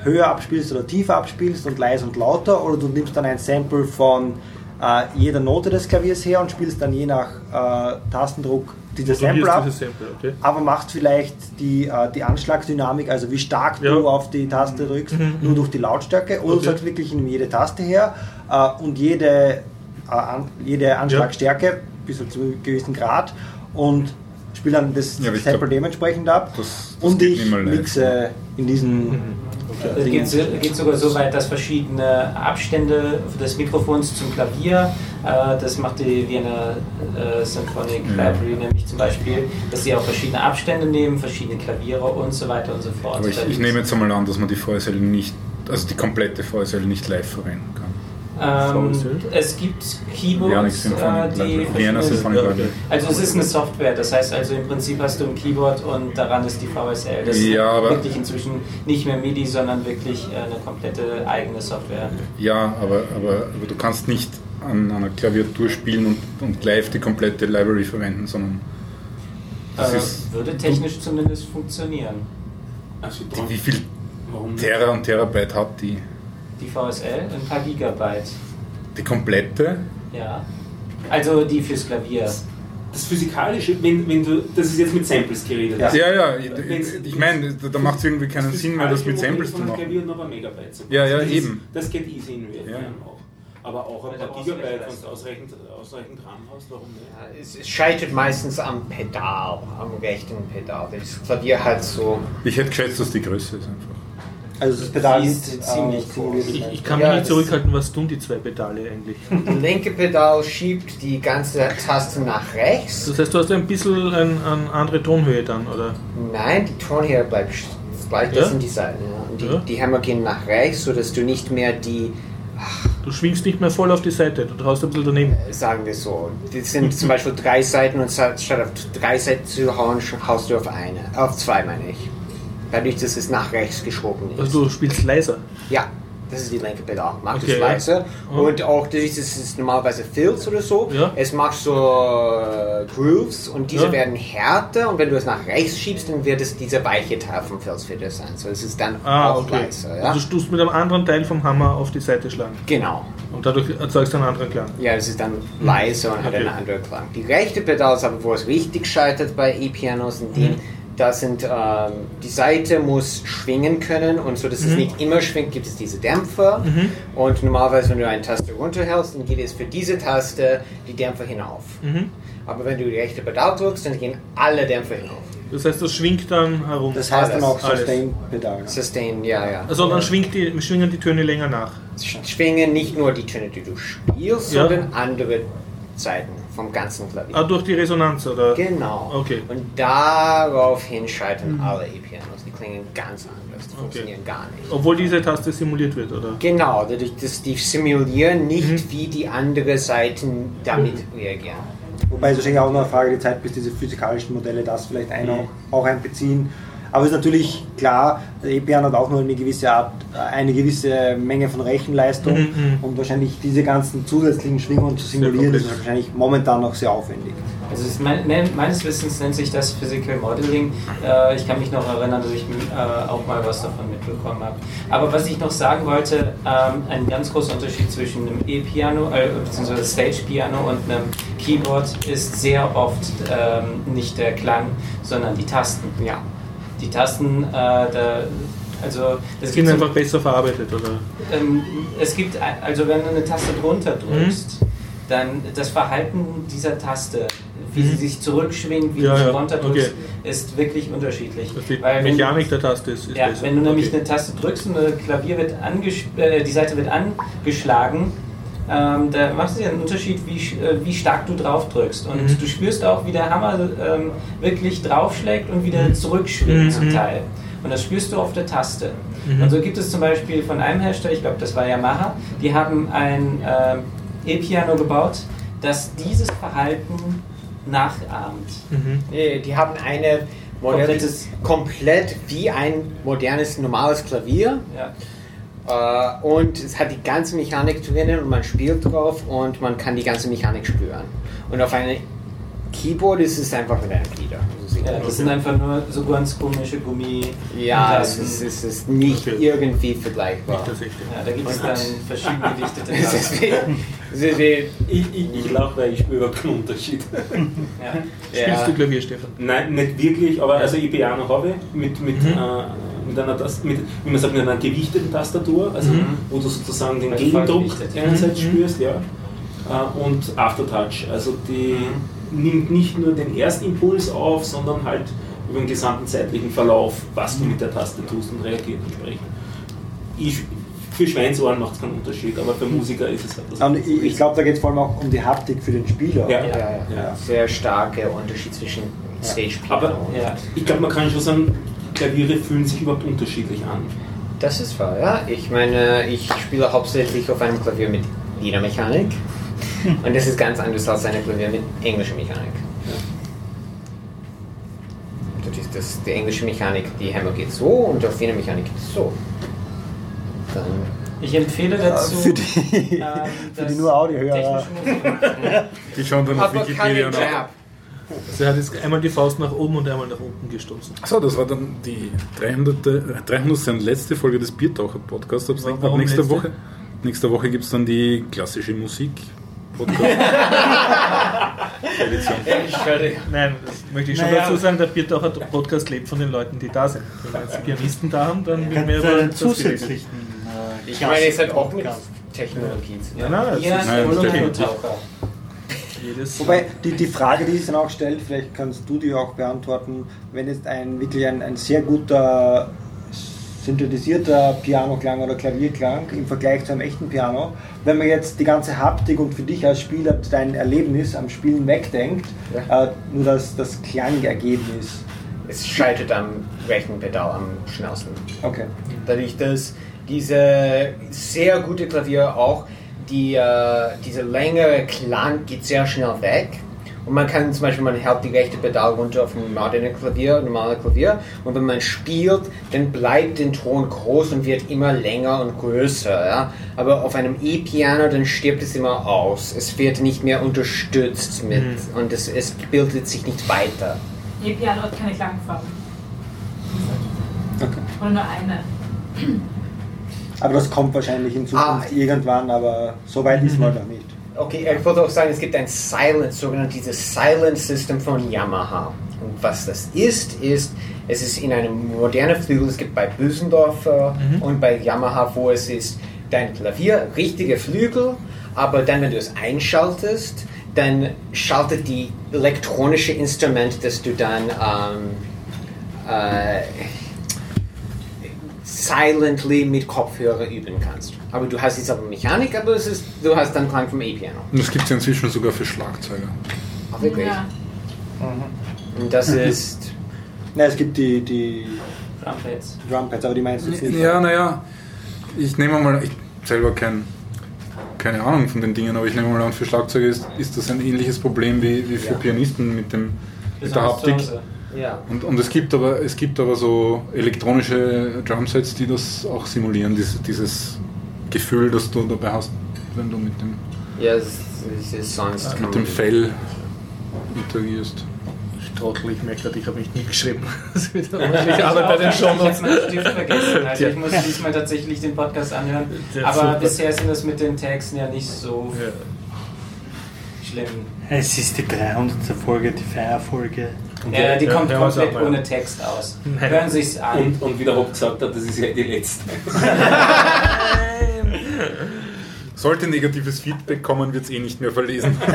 höher abspielst oder tiefer abspielst und leise und lauter oder du nimmst dann ein Sample von äh, jeder Note des Klaviers her und spielst dann je nach äh, Tastendruck dieses Sample ab, dieses Sample, okay. aber machst vielleicht die, äh, die Anschlagsdynamik, also wie stark Ja. du auf die Taste drückst, Mhm, nur durch die Lautstärke oder Okay. du sagst wirklich, ich nehme jede Taste her äh, und jede, äh, an, jede Anschlagstärke bis zu einem gewissen Grad und spiele dann das Ja, Sample glaub, dementsprechend ab Das, das und ich mixe in diesen Mhm. Es geht, so- geht sogar so weit, dass verschiedene Abstände des Mikrofons zum Klavier, äh, das macht die Vienna äh, Symphonic Ja. Library nämlich zum Beispiel, dass sie auch verschiedene Abstände nehmen, verschiedene Klaviere und so weiter und so fort. Aber ich, ich nehme jetzt einmal an, dass man die VSL nicht, also die komplette VSL nicht live verwenden kann. Ähm, es gibt Keyboards, äh, die. Also es ist eine Software, das heißt also im Prinzip hast du ein Keyboard und daran ist die VSL. Das Ja, ist aber- wirklich inzwischen nicht mehr MIDI, sondern wirklich äh, eine komplette eigene Software. Ja, aber, aber, aber du kannst nicht an einer Klaviatur spielen und, und live die komplette Library verwenden, sondern das Äh, ist, würde technisch zumindest funktionieren. Also, die, wie viel warum? Tera und Terabyte hat die? Die VSL, ein paar Gigabyte. Die komplette? Ja. Also die fürs Klavier. Das Physikalische, wenn, wenn du, das ist jetzt mit Samples geredet. Ja. Ja, ja, ich, ich meine, da, macht es irgendwie keinen Sinn mehr, das mit Samples zu machen. Klavier noch ein Megabyte zu Ja, ja, das eben. Ist, das geht easy in Real Ja. Time auch. Aber auch ein paar Gigabyte, wenn du ausreichend, ausreichend RAM hast, warum nicht? Ja, Es, es scheitert meistens am Pedal, am rechten Pedal. Das Klavier hat so. Ich hätte geschätzt, dass die Größe ist einfach. Also das Pedal ist ist ziemlich simuliert. groß. Ich, ich kann Ja, mich nicht das- zurückhalten, was tun die zwei Pedale eigentlich? Das linke Pedal schiebt die ganze Taste nach rechts. Das heißt, du hast ein bisschen eine ein andere Tonhöhe dann, oder? Nein, die Tonhöhe bleibt gleich. Das Ja? sind die Seiten. Ja. Und die, Ja. die Hämmer gehen nach rechts, sodass du nicht mehr die, Du schwingst nicht mehr voll auf die Seite, du traust ein bisschen daneben. sagen wir so, das sind zum Beispiel drei Seiten und statt auf drei Seiten zu hauen, haust du auf eine. Auf zwei, meine ich. Dadurch, dass es nach rechts geschoben ist. Also du spielst leiser. Ja, das ist die linke Pedal. Macht Okay, es leiser. Ja. Und auch dadurch, dass es normalerweise Filz oder so, Ja. es macht so äh, Grooves und diese Ja. werden härter und wenn du es nach rechts schiebst, dann wird es dieser weiche Teil vom Filz wieder sein. So es ist dann Ah, auch okay. leiser. Ja? Also du tust mit einem anderen Teil vom Hammer auf die Seite schlagen. Genau. Und dadurch erzeugst du einen anderen Klang. Ja, es ist dann leiser und hat Okay. einen anderen Klang. Die rechte Pedal ist aber, wo es richtig scheitert bei E-Pianos, in dem, Mhm. Da sind, ähm, die Seite muss schwingen können und so, dass es Mhm. nicht immer schwingt, gibt es diese Dämpfer. Mhm. Und normalerweise, wenn du eine Taste runterhältst, dann geht es für diese Taste die Dämpfer hinauf. Mhm. Aber wenn du die rechte Pedal drückst, dann gehen alle Dämpfer hinauf. Das heißt, das schwingt dann herum. Das heißt dann auch Alles. Sustain-Pedal. Sustain, ja, ja. also dann schwingt die, schwingen die Töne länger nach. Sch- Schwingen nicht nur die Töne, die du spielst, Ja. sondern andere Seiten vom ganzen Klavier. Ah, durch die Resonanz, oder? Genau. Okay. Und daraufhin scheitern alle E-Pianos. Die klingen ganz anders, die funktionieren gar nicht. Obwohl diese Taste simuliert wird, oder? Genau, dadurch, dass die simulieren nicht, Mhm. wie die anderen Seiten damit reagieren. Wobei es wahrscheinlich auch noch eine Frage der Zeit, bis diese physikalischen Modelle das vielleicht ein, auch, auch einbeziehen. Aber es ist natürlich klar, der E-Piano hat auch nur eine gewisse Art, eine gewisse Menge von Rechenleistung Mhm, mhm. und wahrscheinlich diese ganzen zusätzlichen Schwingungen zu simulieren, das ist wahrscheinlich momentan noch sehr aufwendig. Also mein, mein- meines Wissens nennt sich das Physical Modeling. Äh, ich kann mich noch erinnern, dass ich äh, auch mal was davon mitbekommen habe. Aber was ich noch sagen wollte, ähm, ein ganz großer Unterschied zwischen einem E-Piano äh, bzw. Stage-Piano und einem Keyboard ist sehr oft ähm, nicht der Klang, sondern die Tasten. Ja. Die Tasten, äh, da, also das Sind einfach besser verarbeitet, oder? ähm, es gibt, also wenn du eine Taste drunter drückst, dann das Verhalten dieser Taste, wie sie Mhm. sich zurückschwingt, wie Ja, du sie ja, runter drückst, okay. ist wirklich unterschiedlich. Das die Weil wenn- Mechanik der Taste ist, ist ja, besser. wenn du nämlich Okay. eine Taste drückst und das Klavier wird äh, die Seite wird angeschlagen, ähm, da macht es ja einen Unterschied, wie, äh, wie stark du drauf drückst. Und Mhm. du spürst auch, wie der Hammer ähm, wirklich draufschlägt und wieder Mhm. zurückschwingt Mhm. zum Teil. Und das spürst du auf der Taste. Mhm. Und so gibt es zum Beispiel von einem Hersteller, ich glaube, das war Yamaha, die haben ein ähm, E-Piano gebaut, das dieses Verhalten nachahmt. Mhm. Äh, Die haben eine Komplettes- komplett wie ein modernes, normales Klavier. Ja. Äh, und es hat die ganze Mechanik drinnen und man spielt drauf und man kann die ganze Mechanik spüren. Und auf einem Keyboard ist es einfach mit einem Glieder. Ja, das sind einfach nur so ganz komische Gummi. Ja, es ist, es ist nicht Okay. irgendwie vergleichbar. Das ist echt. Ja, da gibt es dann verschieden gedichtete Ich, ich, ich lache, weil ich spüre überhaupt keinen Unterschied. Ja. Spielst ja, du Klavier, Stefan? Nein, nicht wirklich, aber also ich Piano habe ich mit, mit, Mhm. äh, mit einer Tast mit, wie man sagt, mit einer gewichteten Tastatur, also Mhm. wo du sozusagen den Also Gegendruck einerseits Mhm. spürst, ja. Äh, Und Aftertouch, also die Mhm. nimmt nicht nur den Erstimpuls auf, sondern halt über den gesamten zeitlichen Verlauf, was du mit der Taste tust und reagiert entsprechend. Ich, für Schweinsohren macht es keinen Unterschied, aber für Musiker ist es halt das. Und ich, ich glaube, da geht es vor allem auch um die Haptik für den Spieler. Ja. ja, ja, Ja. sehr starker Unterschied zwischen Stage Piano Aber und Ja. ich glaube, man kann schon sagen, Klaviere fühlen sich überhaupt unterschiedlich an. Das ist wahr, ja. Ich meine, ich spiele hauptsächlich auf einem Klavier mit Liedermechanik. Und das ist ganz anders als ein Klavier mit englischer Mechanik. Das ist das, die englische Mechanik, die Hammer geht so und auf Wiener Mechanik geht es so. Dann, Ich empfehle dazu. Für die, ähm, für die nur Audiohörer. Die schauen dann auf Wikipedia nach. Jab. Sie hat jetzt einmal die Faust nach oben und einmal nach unten gestoßen. So, das war dann die 300. äh, 300. und letzte Folge des Biertaucher Podcasts. Ab, nächster letzte? Woche, nächste Woche gibt es dann die klassische Musik Podcast. Edition. Nein, das möchte ich schon Naja. dazu sagen, der Biertaucher Podcast lebt von den Leuten, die da sind. Wenn wir jetzt Pianisten da haben, dann wird Könnte mehr über zusätzlichen. Äh, Ich meine, es hat auch mit. Technologie zu tun. Ja, nein, das Ja, ist Jedes, Wobei, die, die Frage, die sich dann auch stellt, vielleicht kannst du die auch beantworten, wenn jetzt ein wirklich ein, ein sehr guter synthetisierter Pianoklang oder Klavierklang im Vergleich zu einem echten Piano, wenn man jetzt die ganze Haptik und für dich als Spieler dein Erlebnis am Spielen wegdenkt, Ja. äh, nur das, das Klangergebnis. Es scheitert am rechten Pedal am schnellsten. Okay. Dadurch, dass diese sehr gute Klavier auch, die, äh, diese längere Klang geht sehr schnell weg. Und man kann zum Beispiel, man hält die rechte Pedal runter auf ein modernes Klavier, normale Klavier, und wenn man spielt, dann bleibt der Ton groß und wird immer länger und größer. Ja? Aber auf einem E-Piano, dann stirbt es immer aus. Es wird nicht mehr unterstützt mit, und es, es bildet sich nicht weiter. E-Piano hat keine Klangfarben. Okay. Oder nur eine. Aber das kommt wahrscheinlich in Zukunft Ah. irgendwann, aber so weit ist man noch nicht. Okay, ich wollte auch sagen, es gibt ein Silent, sogenanntes dieses Silent System von Yamaha. Und was das ist, ist, es ist in einem modernen Flügel, es gibt bei Bösendorfer und bei Yamaha, wo es ist, dein Klavier, richtige Flügel, aber dann, wenn du es einschaltest, dann schaltet die elektronische Instrument, das du dann ähm, äh, silently mit Kopfhörer üben kannst. Aber du hast dieselbe Mechanik, aber es ist, du hast dann Klang vom E-Piano. Und das gibt es ja inzwischen sogar für Schlagzeuger. Ach, wirklich? Ja. Und das ist. Na, es gibt die, die Drumheads. Drumpads, aber die meinst du jetzt nicht. Ja, naja, ich nehme mal, ich selber kein, keine Ahnung von den Dingen, aber ich nehme mal an, für Schlagzeuger ist, ist das ein ähnliches Problem wie, wie für Ja. Pianisten mit, dem, mit der Haptik. Ja. Und, und es, gibt aber, es gibt aber so elektronische Drumsets, die das auch simulieren, dieses, dieses Gefühl, das du dabei hast, wenn du mit dem, Ja, es ist, es kann mit dem Fell interagierst. Ich trottel, ich merke gerade, ich habe mich nicht geschrieben. Das wird ordentlich Arbeit bei den Ich habe Shownotes. meinen Stift vergessen. Also Tja. ich muss diesmal tatsächlich den Podcast anhören. Ja, Aber super. bisher sind das mit den Texten ja nicht so Ja. schlimm. Es ist die 300. Folge, die Feierfolge. Ja, die kommt komplett auch mal ohne. Text aus. Nein. Hören Sie es an. Und, und wie der Hopp gesagt hat, das ist ja die letzte. Sollte negatives Feedback kommen, wird es eh nicht mehr verlesen.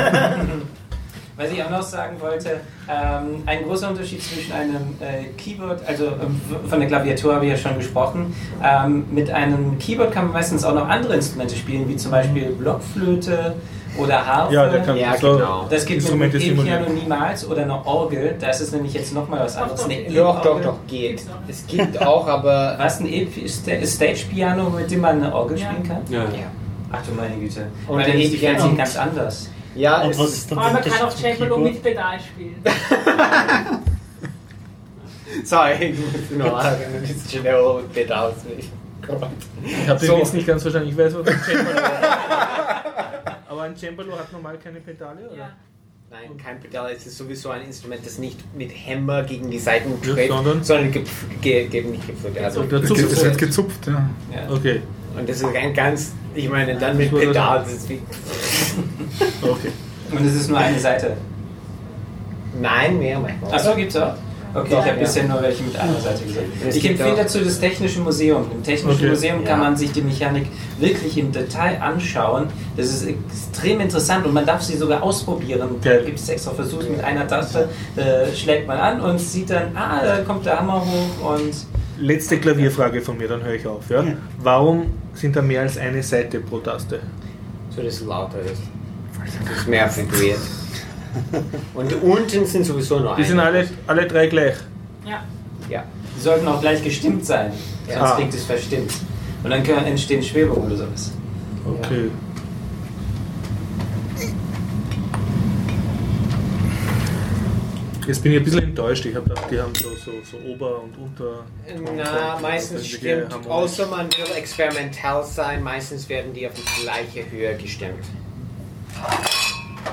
Was ich auch noch sagen wollte, ähm, ein großer Unterschied zwischen einem äh, Keyboard, also ähm, von der Klaviatur habe ich ja schon gesprochen, ähm, mit einem Keyboard kann man meistens auch noch andere Instrumente spielen, wie zum Beispiel Blockflöte oder Harfe. Ja, der kann Ja, so genau. das geht Instrumente mit dem E-Piano niemals oder einer Orgel, das ist nämlich jetzt nochmal was anderes. Doch, doch. Eine Doch, doch, doch, geht. Es gibt auch, aber. Was, ein E- Sta- Stage-Piano, mit dem man eine Orgel Ja. spielen kann? Ja. Ja. Ach du meine Güte. Und Weil dann ist die E-Piano. Fernsehen ganz anders. Ja, Und es was ist, dann man kann auch Cembalo mit Pedal spielen. sorry, ich muss noch sagen, das ist schnell mit Pedals nicht. Ich habe den So. Witz nicht ganz verstanden. Ich weiß, was ein Cembalo ist. Aber ein Cembalo hat normal keine Pedale, oder? Ja. Nein, kein Pedal. Es ist sowieso ein Instrument, das nicht mit Hämmer gegen die Seiten Ja, tritt, sondern? sondern gepf- ge, ge, nicht gepflückt. Also, Es wird- gezupft, ja. Ja. Okay, und das ist ein ganz, ich meine, dann mit Pedal, das ist wie, okay. Und es ist nur eine Seite. nein, mehr manchmal. Achso, gibt's auch? Okay, ich habe ja. bisher nur welche mit einer Seite gesehen. Es Ich empfehle dazu das Technische Museum. Im Technischen Okay. Museum kann Ja. man sich die Mechanik wirklich im Detail anschauen. Das ist extrem interessant und man darf sie sogar ausprobieren. Da gibt es extra Versuche mit einer Taste, äh, schlägt man an und sieht dann, ah, da kommt der Hammer hoch und Letzte Klavierfrage von mir, dann höre ich auf. Ja? Warum sind da mehr als eine Seite pro Taste? so dass es lauter ist. Das ist mehr vibriert. Und unten sind sowieso nur Die sind alle, alle drei gleich. Ja. Ja. die sollten auch gleich gestimmt sein. Sonst Ah. klingt es verstimmt. Und dann können entstehen Schwebungen oder sowas. Okay. Jetzt bin ich ein bisschen enttäuscht. Ich habe gedacht, die haben so, so, so Ober- und Unter. Na, meistens Das ist stimmt, harmonisch. außer man will experimentell sein, meistens werden die auf die gleiche Höhe gestimmt.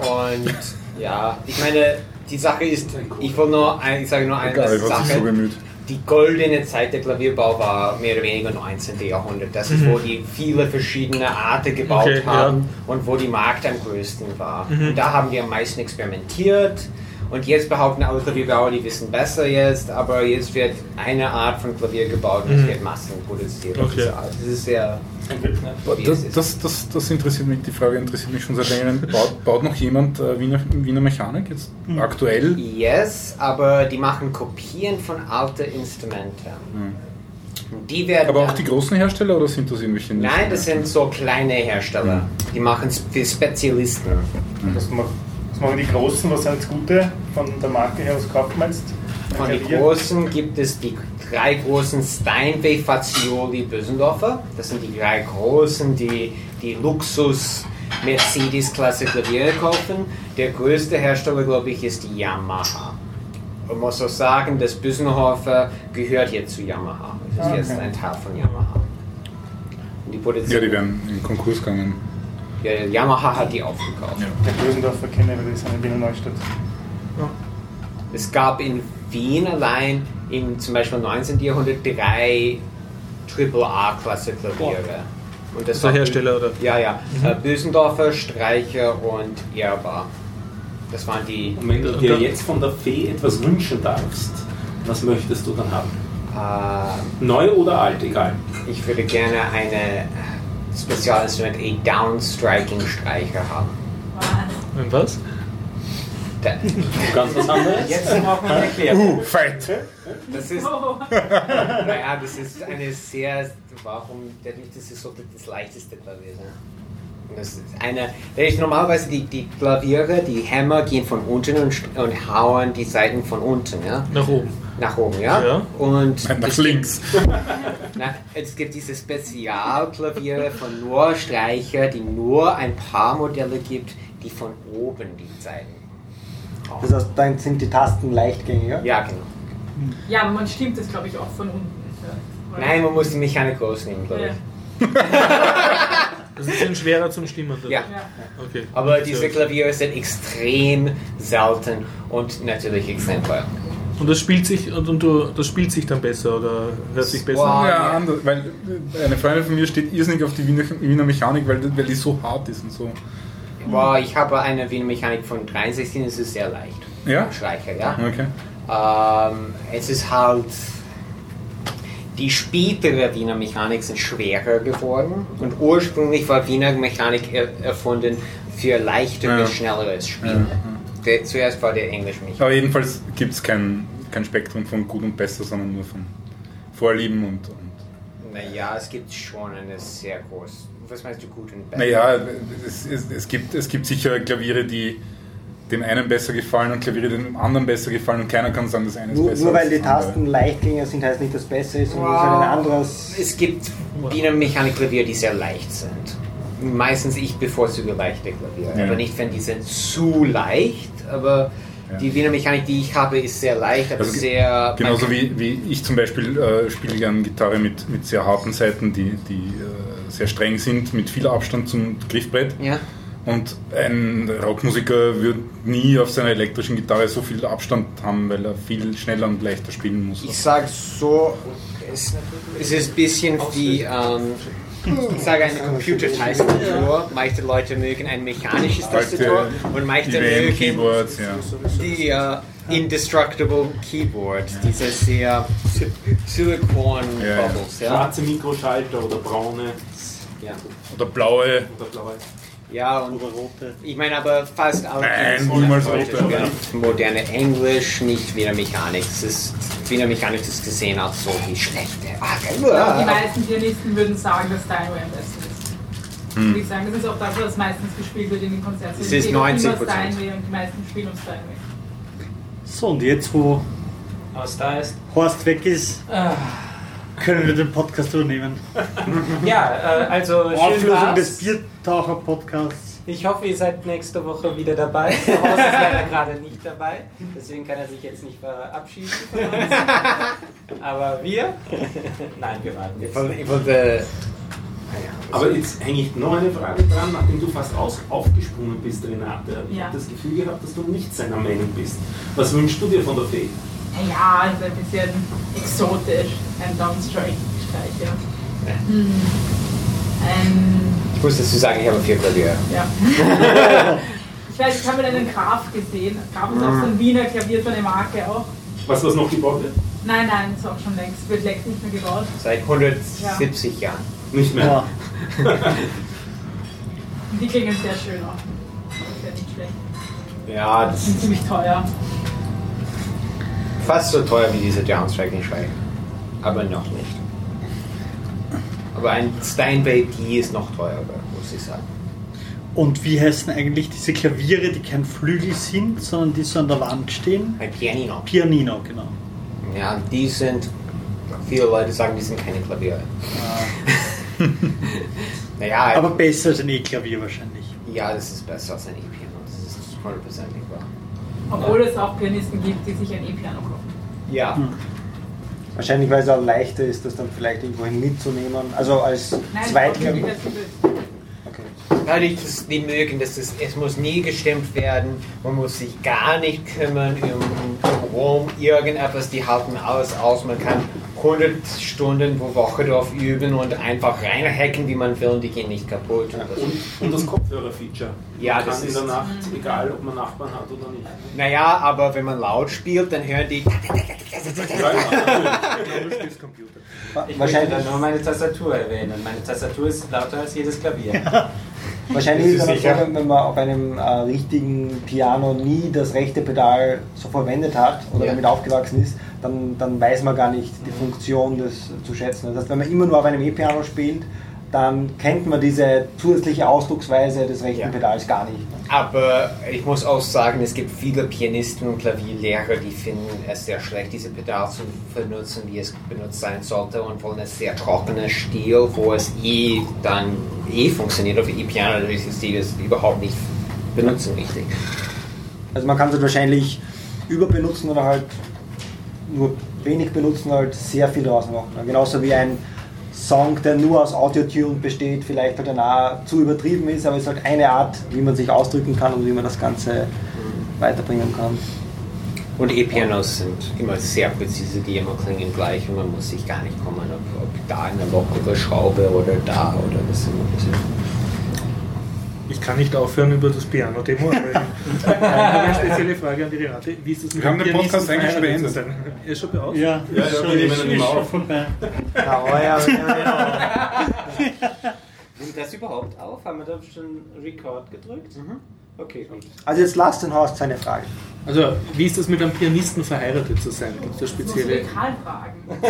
Und ja, ich meine, die Sache ist, ich will nur, ein, ich sage nur eine Egal, so Sache. bemüht. Die goldene Zeit der Klavierbau war mehr oder weniger 19. Jahrhundert. Das ist, wo die viele verschiedene Arten gebaut Mhm. Okay, haben und wo die Markt am größten war. Mhm. Und da haben die am meisten experimentiert. Und jetzt behaupten alle Klavierbauer, die wissen besser jetzt, aber jetzt wird eine Art von Klavier gebaut und es Mhm. wird massenproduziert. Okay. Diese Art. Das ist sehr. es Das, das, das, das interessiert mich, die Frage interessiert mich schon seit längerem. Baut, baut noch jemand äh, Wiener, Wiener Mechanik jetzt aktuell? Yes, aber die machen Kopien von alten Instrumenten. Werden Aber auch die großen Hersteller oder sind das irgendwelche? Nein, das sind so kleine Hersteller. Die machen es für Spezialisten. Was, mach, was machen die Großen? Was sind das Gute von der Marke her? Was kauft man jetzt? Von den großen gibt es die drei großen Steinway Fazioli Bösendorfer. Das sind die drei großen, die die Luxus Mercedes-Klasse Klaviere kaufen. Der größte Hersteller, glaube ich, ist die Yamaha. Man muss auch sagen, das Bösenhofer gehört jetzt zu Yamaha. Es ist Ah, jetzt okay. ein Teil von Yamaha. Und die. Ja, die werden in Konkurs gegangen. Ja, Yamaha hat die aufgekauft. Der Bösendorfer kenne ich, weil die sind in Wiener Neustadt. Es gab in Wien allein im zum Beispiel 19. Jahrhundert drei AAA-Klasse Klaviere. Und das So war- Hersteller, oder? Ja, ja. Äh, Bösendorfer, Streicher und Erbar. Das waren die. Und wenn du dir jetzt von der Fee etwas wünschen darfst, was möchtest du dann haben? Äh, Neu oder alt, egal. ich würde gerne eine Spezialinstrument, a Downstriking Streicher haben. Wahnsinn. Und was? Da- Ganz was anderes? Jetzt braucht man erklären. Uh, fight! Das ist, Oh. naja, das ist eine sehr, warum, das ist so das leichteste Klavier. Ne? Das ist eine, das ist normalerweise die, die Klaviere, die Hämmer gehen von unten und, und hauen die Seiten von unten, ja, Nach oben. nach oben, ja. Ja. Und Nein, nach es gibt- links. Na, es gibt diese Spezialklaviere von nur Streicher, die nur ein paar Modelle gibt, die von oben die Seiten. hauen. Das heißt, dann sind die Tasten leichtgängiger. Ja, genau. Ja, aber man stimmt das, glaube ich, auch von unten. Ja. Nein, man muss die Mechanik rausnehmen, glaube Ja. Das ist ein schwerer zum Stimmen. das. Ja. Ja. Okay. Aber diese Klaviere sind extrem selten und natürlich extrem teuer. Und das spielt sich und, und du, das spielt sich dann besser oder hört sich besser Wow. an? Ja, anders, weil äh, eine Freundin von mir steht irrsinnig auf die Wiener, Wiener Mechanik, weil, weil die so hart ist und so. Wow, ich habe eine Wiener Mechanik von 63, es ist sehr leicht. Ja? Streicher, ja. Okay. Ähm, es ist halt. Die spätere Wiener Mechanik sind schwerer geworden und ursprünglich war Wiener Mechanik er erfunden für leichteres, Ja. schnelleres Spielen. Der, zuerst war der englische Mechanik. Aber jedenfalls gibt es kein, kein Spektrum von gut und besser, sondern nur von Vorlieben und. und Naja, es gibt schon eine sehr große. Was meinst du gut und besser? naja, es, es, es, gibt, es gibt sicher Klaviere, die dem einen besser gefallen und Klaviere, dem anderen besser gefallen und keiner kann sagen, das eine ist Nur, besser. nur weil die andere. Tasten leichtgängiger sind, heißt nicht, dass es besser ist, sondern es ist halt ein anderes. Es gibt Wiener Mechanikklavier, die sehr leicht sind. Meistens ich bevorzuge leichte Klaviere, Ja. aber nicht, wenn die sind zu leicht, aber Ja. Die Wiener Mechanik, die ich habe, ist sehr leicht, aber Also sehr. Genauso wie, wie ich zum Beispiel äh, spiele gerne Gitarre mit, mit sehr harten Seiten, die, die äh, sehr streng sind, mit viel Abstand zum Griffbrett. Ja. Und ein Rockmusiker wird nie auf seiner elektrischen Gitarre so viel Abstand haben, weil er viel schneller und leichter spielen muss. Ich sage so, es, es ist ein bisschen wie, ähm, ich sage eine Computer-Tastatur. Manche Leute mögen ein mechanisches Tastatur und manche mögen IBM-Keyboards, ja. die äh, Indestructible Keyboard, diese sehr Silicon-Bubbles. Ja. Schwarze Mikroschalter oder braune Ja. Oder blaue. oder blaue. Ja, und rote. ich meine aber fast spielen moderne Englisch, nicht Wiener Mechanik. Es ist, Wiener Mechanik ist gesehen als so die schlechte. Ah, Die geil. meisten Pianisten würden sagen, dass Steinway am besten ist. Hm. Würde ich sagen, das ist auch das, was meistens gespielt wird in den Konzerten. Es ist geht auch immer 90%. Steinway und die meisten spielen um Steinway. So, und jetzt, wo Aus da ist. Horst weg ist, Ah. können wir den Podcast übernehmen. Ja, äh, also schön Auflösung des war's. Biertaucher-Podcasts. Ich hoffe, ihr seid nächste Woche wieder dabei. Horst ist leider gerade nicht dabei, deswegen kann er sich jetzt nicht verabschieden von uns. Aber wir? Nein, wir warten Ich jetzt. wollte- ich wollte. Aber jetzt hänge ich noch eine Frage dran, nachdem du fast aus, aufgesprungen bist, Renate. Ich Ja. habe das Gefühl gehabt, dass du nicht seiner Meinung bist. Was wünschst du dir von der Fee? Ja, also ein bisschen exotisch. Ein Downstrike-Streich, ja. Hm. Ein, Ich muss dazu sagen, ich habe vier Klavier. ja. ich weiß, ich habe einen Graf gesehen. Graf ist auch so ein Wiener Klavier, so eine Marke auch. Was, was noch gebaut wird? Nein, nein, ist auch schon längst, wird längst nicht mehr gebaut. Seit 170 Jahren. Nicht mehr. Ja. Die klingen sehr schön auch. Das wäre nicht schlecht. Ja, das sind ist ziemlich teuer. fast so teuer wie diese Downstriking Schweig. Aber noch nicht. Aber ein Steinway D ist noch teurer, muss ich sagen. Und wie heißen eigentlich diese Klaviere, die kein Flügel sind, sondern die so an der Wand stehen? Ein Pianino. Pianino, genau. Ja, die sind, viele Leute sagen, die sind keine Klaviere. naja, Aber besser als ein E-Klavier wahrscheinlich. ja, das ist besser als ein E-Piano. Das ist hundertprozentig wahr. Obwohl es auch Pianisten gibt, die sich ein E-Piano kaufen. Ja, Hm. Wahrscheinlich, weil es auch leichter ist, das dann vielleicht irgendwohin mitzunehmen. Also als ist Okay. dadurch, dass die mögen, dass es, es muss nie gestimmt werden, man muss sich gar nicht kümmern um, um irgendetwas, die halten alles aus, man kann 100 Stunden pro Woche drauf üben und einfach reinhacken, wie man will, und die gehen nicht kaputt. Und das, Und, und das Kopfhörer-Feature. Ja, Man das kann in ist- der Nacht, egal ob man Nachbarn hat oder nicht. naja, aber wenn man laut spielt, dann hören die... Ich möchte Wahrscheinlich, dann nur meine Tastatur erwähnen. Meine Tastatur ist lauter als jedes Klavier. wahrscheinlich ist es so, sicher? wenn wenn man auf einem äh, richtigen Piano nie das rechte Pedal so verwendet hat oder Ja. damit aufgewachsen ist, dann, dann weiß man gar nicht die Funktion des zu schätzen. Das heißt, wenn man immer nur auf einem E-Piano spielt, dann kennt man diese zusätzliche Ausdrucksweise des rechten Ja. Pedals gar nicht. Aber ich muss auch sagen, es gibt viele Pianisten und Klavierlehrer, die finden es sehr schlecht, diese Pedal zu benutzen, wie es benutzt sein sollte und wollen es sehr trockenes Stil, wo es eh dann eh funktioniert auf E-Piano, durch den Stil ist überhaupt nicht benutzen richtig. Also man kann es wahrscheinlich überbenutzen oder halt nur wenig benutzen, halt sehr viel draus machen. Genauso wie ein Song, der nur aus Autotune besteht, vielleicht halt dann auch zu übertrieben ist, aber es ist halt eine Art, wie man sich ausdrücken kann und wie man das Ganze weiterbringen kann. Und E-Pianos sind immer sehr präzise, die immer klingen gleich und man muss sich gar nicht kommen, ob, ob da eine lockere Schraube oder da oder das immer. Ich kann nicht aufhören, über das Piano-Demo zu reden. Habe eine spezielle Frage an die Renate. Wie ist das mit Wir haben den Podcast eigentlich schon sein? Er ist schon aus? Ja, Ja, ja, schon, wir nehmen ihn auf. vorbei. Nimmt das überhaupt auf? Haben wir da schon Record gedrückt? Okay, gut. Also jetzt lasst den Horst seine Frage. Also, wie ist das mit einem Pianisten verheiratet zu sein? Gibt es da Das spezielle. den Karl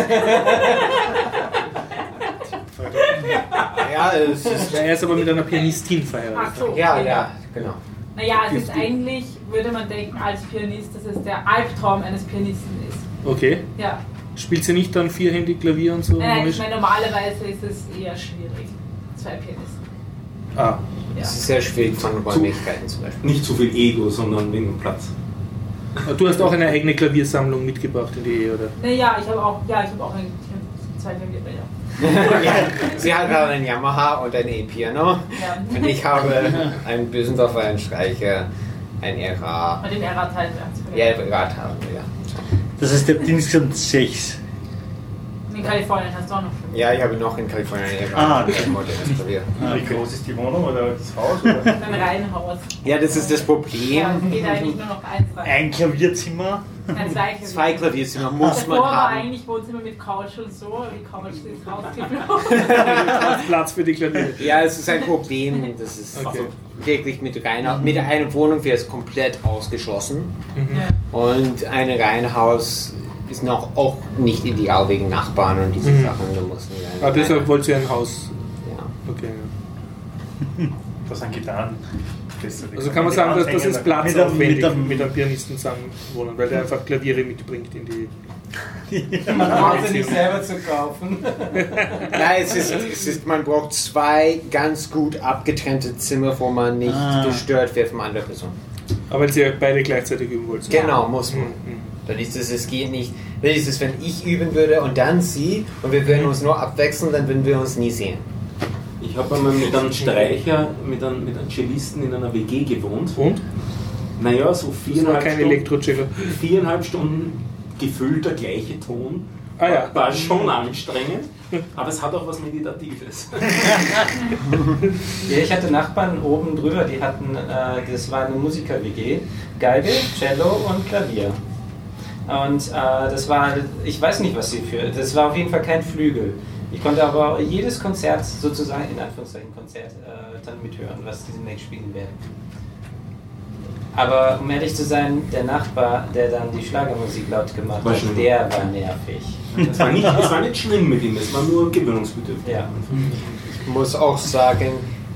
Ja, es ist. Er ist aber mit einer Pianistin Ach verheiratet. so. Ja, ja, genau. Naja, es ist eigentlich, würde man denken, als Pianist, dass es der Albtraum eines Pianisten ist. Okay. Ja. Spielt sie nicht dann vierhändig Klavier und so? Nein, ich harmonisch? meine, normalerweise ist es eher schwierig. Zwei Pianisten. Ah, Ja. Es ist sehr schwierig von Räumlichkeiten zum Beispiel. Nicht zu viel Ego, sondern wegen Platz. Du hast auch eine eigene Klaviersammlung mitgebracht in die Ehe, oder? Naja, ich habe auch, ja, ich habe auch ein, ich hab zwei Klaviere, ja. Sie hat einen Yamaha und ein E-Piano. ja. Und ich habe einen Bösendorfer, einen Streicher, ein RA. Und den R-Teil. Ja, wir, ja. Das heißt, ihr habt insgesamt sechs. In Kalifornien hast du auch noch. Ja, ich habe noch in Kalifornien ein Ah, ein modernes Klavier. Wie groß ist die Wohnung oder das Haus? Oder? Ein Reihenhaus. Ja, das ist das Ja, Problem. es geht eigentlich nur noch eins rein. Ein Klavierzimmer. Nein, zwei Klaviere. Zwei Klavierzimmer muss man Davor war haben. eigentlich Wohnzimmer mit Couch und so, aber die Couch ist rausgeflogen. Platz für die Klaviere. Ja, es ist ein Problem. Das ist Okay. also wirklich mit einer, mit einer Wohnung wäre es komplett ausgeschlossen. ja. Und ein Reihenhaus ist noch auch nicht ideal wegen Nachbarn und diese Mhm. Sachen. Da muss man Ah, deshalb wollt ihr ein Haus. ja. Okay. ja. Was sind getan? Besser. Also kann man sagen, dass das ist Mit einem- platzaufwendig mit einem- mit einem Pianisten zusammen wohnen, weil der einfach Klaviere mitbringt in die. Man braucht sie nicht selber zu kaufen. Nein, es ist, es ist, man braucht zwei ganz gut abgetrennte Zimmer, wo man nicht Ah. gestört wird von anderer Person. Aber weil ihr beide gleichzeitig üben wollt. Genau, muss man. Mhm. Dann ist es, es geht nicht. Dann ist es, wenn ich üben würde und dann sie und wir würden uns nur abwechseln, dann würden wir uns nie sehen. Ich habe einmal mit einem Streicher, mit einem, mit einem Cellisten in einer WG gewohnt. Und? Naja, so viereinhalb kein Stunden, viereinhalb Stunden gefühlt der gleiche Ton. Ah ja. War schon anstrengend, aber es hat auch was Meditatives. Ja, ich hatte Nachbarn oben drüber, die hatten, äh, das war eine Musiker-WG, Geige, Cello und Klavier. Und äh, das war, ich weiß nicht, was sie für, das war auf jeden Fall kein Flügel. Ich konnte aber jedes Konzert, sozusagen in Anführungszeichen Konzert, äh, dann mithören, was die demnächst spielen werden. Aber um ehrlich zu sein, der Nachbar, der dann die Schlagermusik laut gemacht War hat, schlimm. der war nervig. Es war, nicht, es war nicht schlimm mit ihm, es war nur gewöhnungsbedürftig. Ja. Ich muss auch sagen,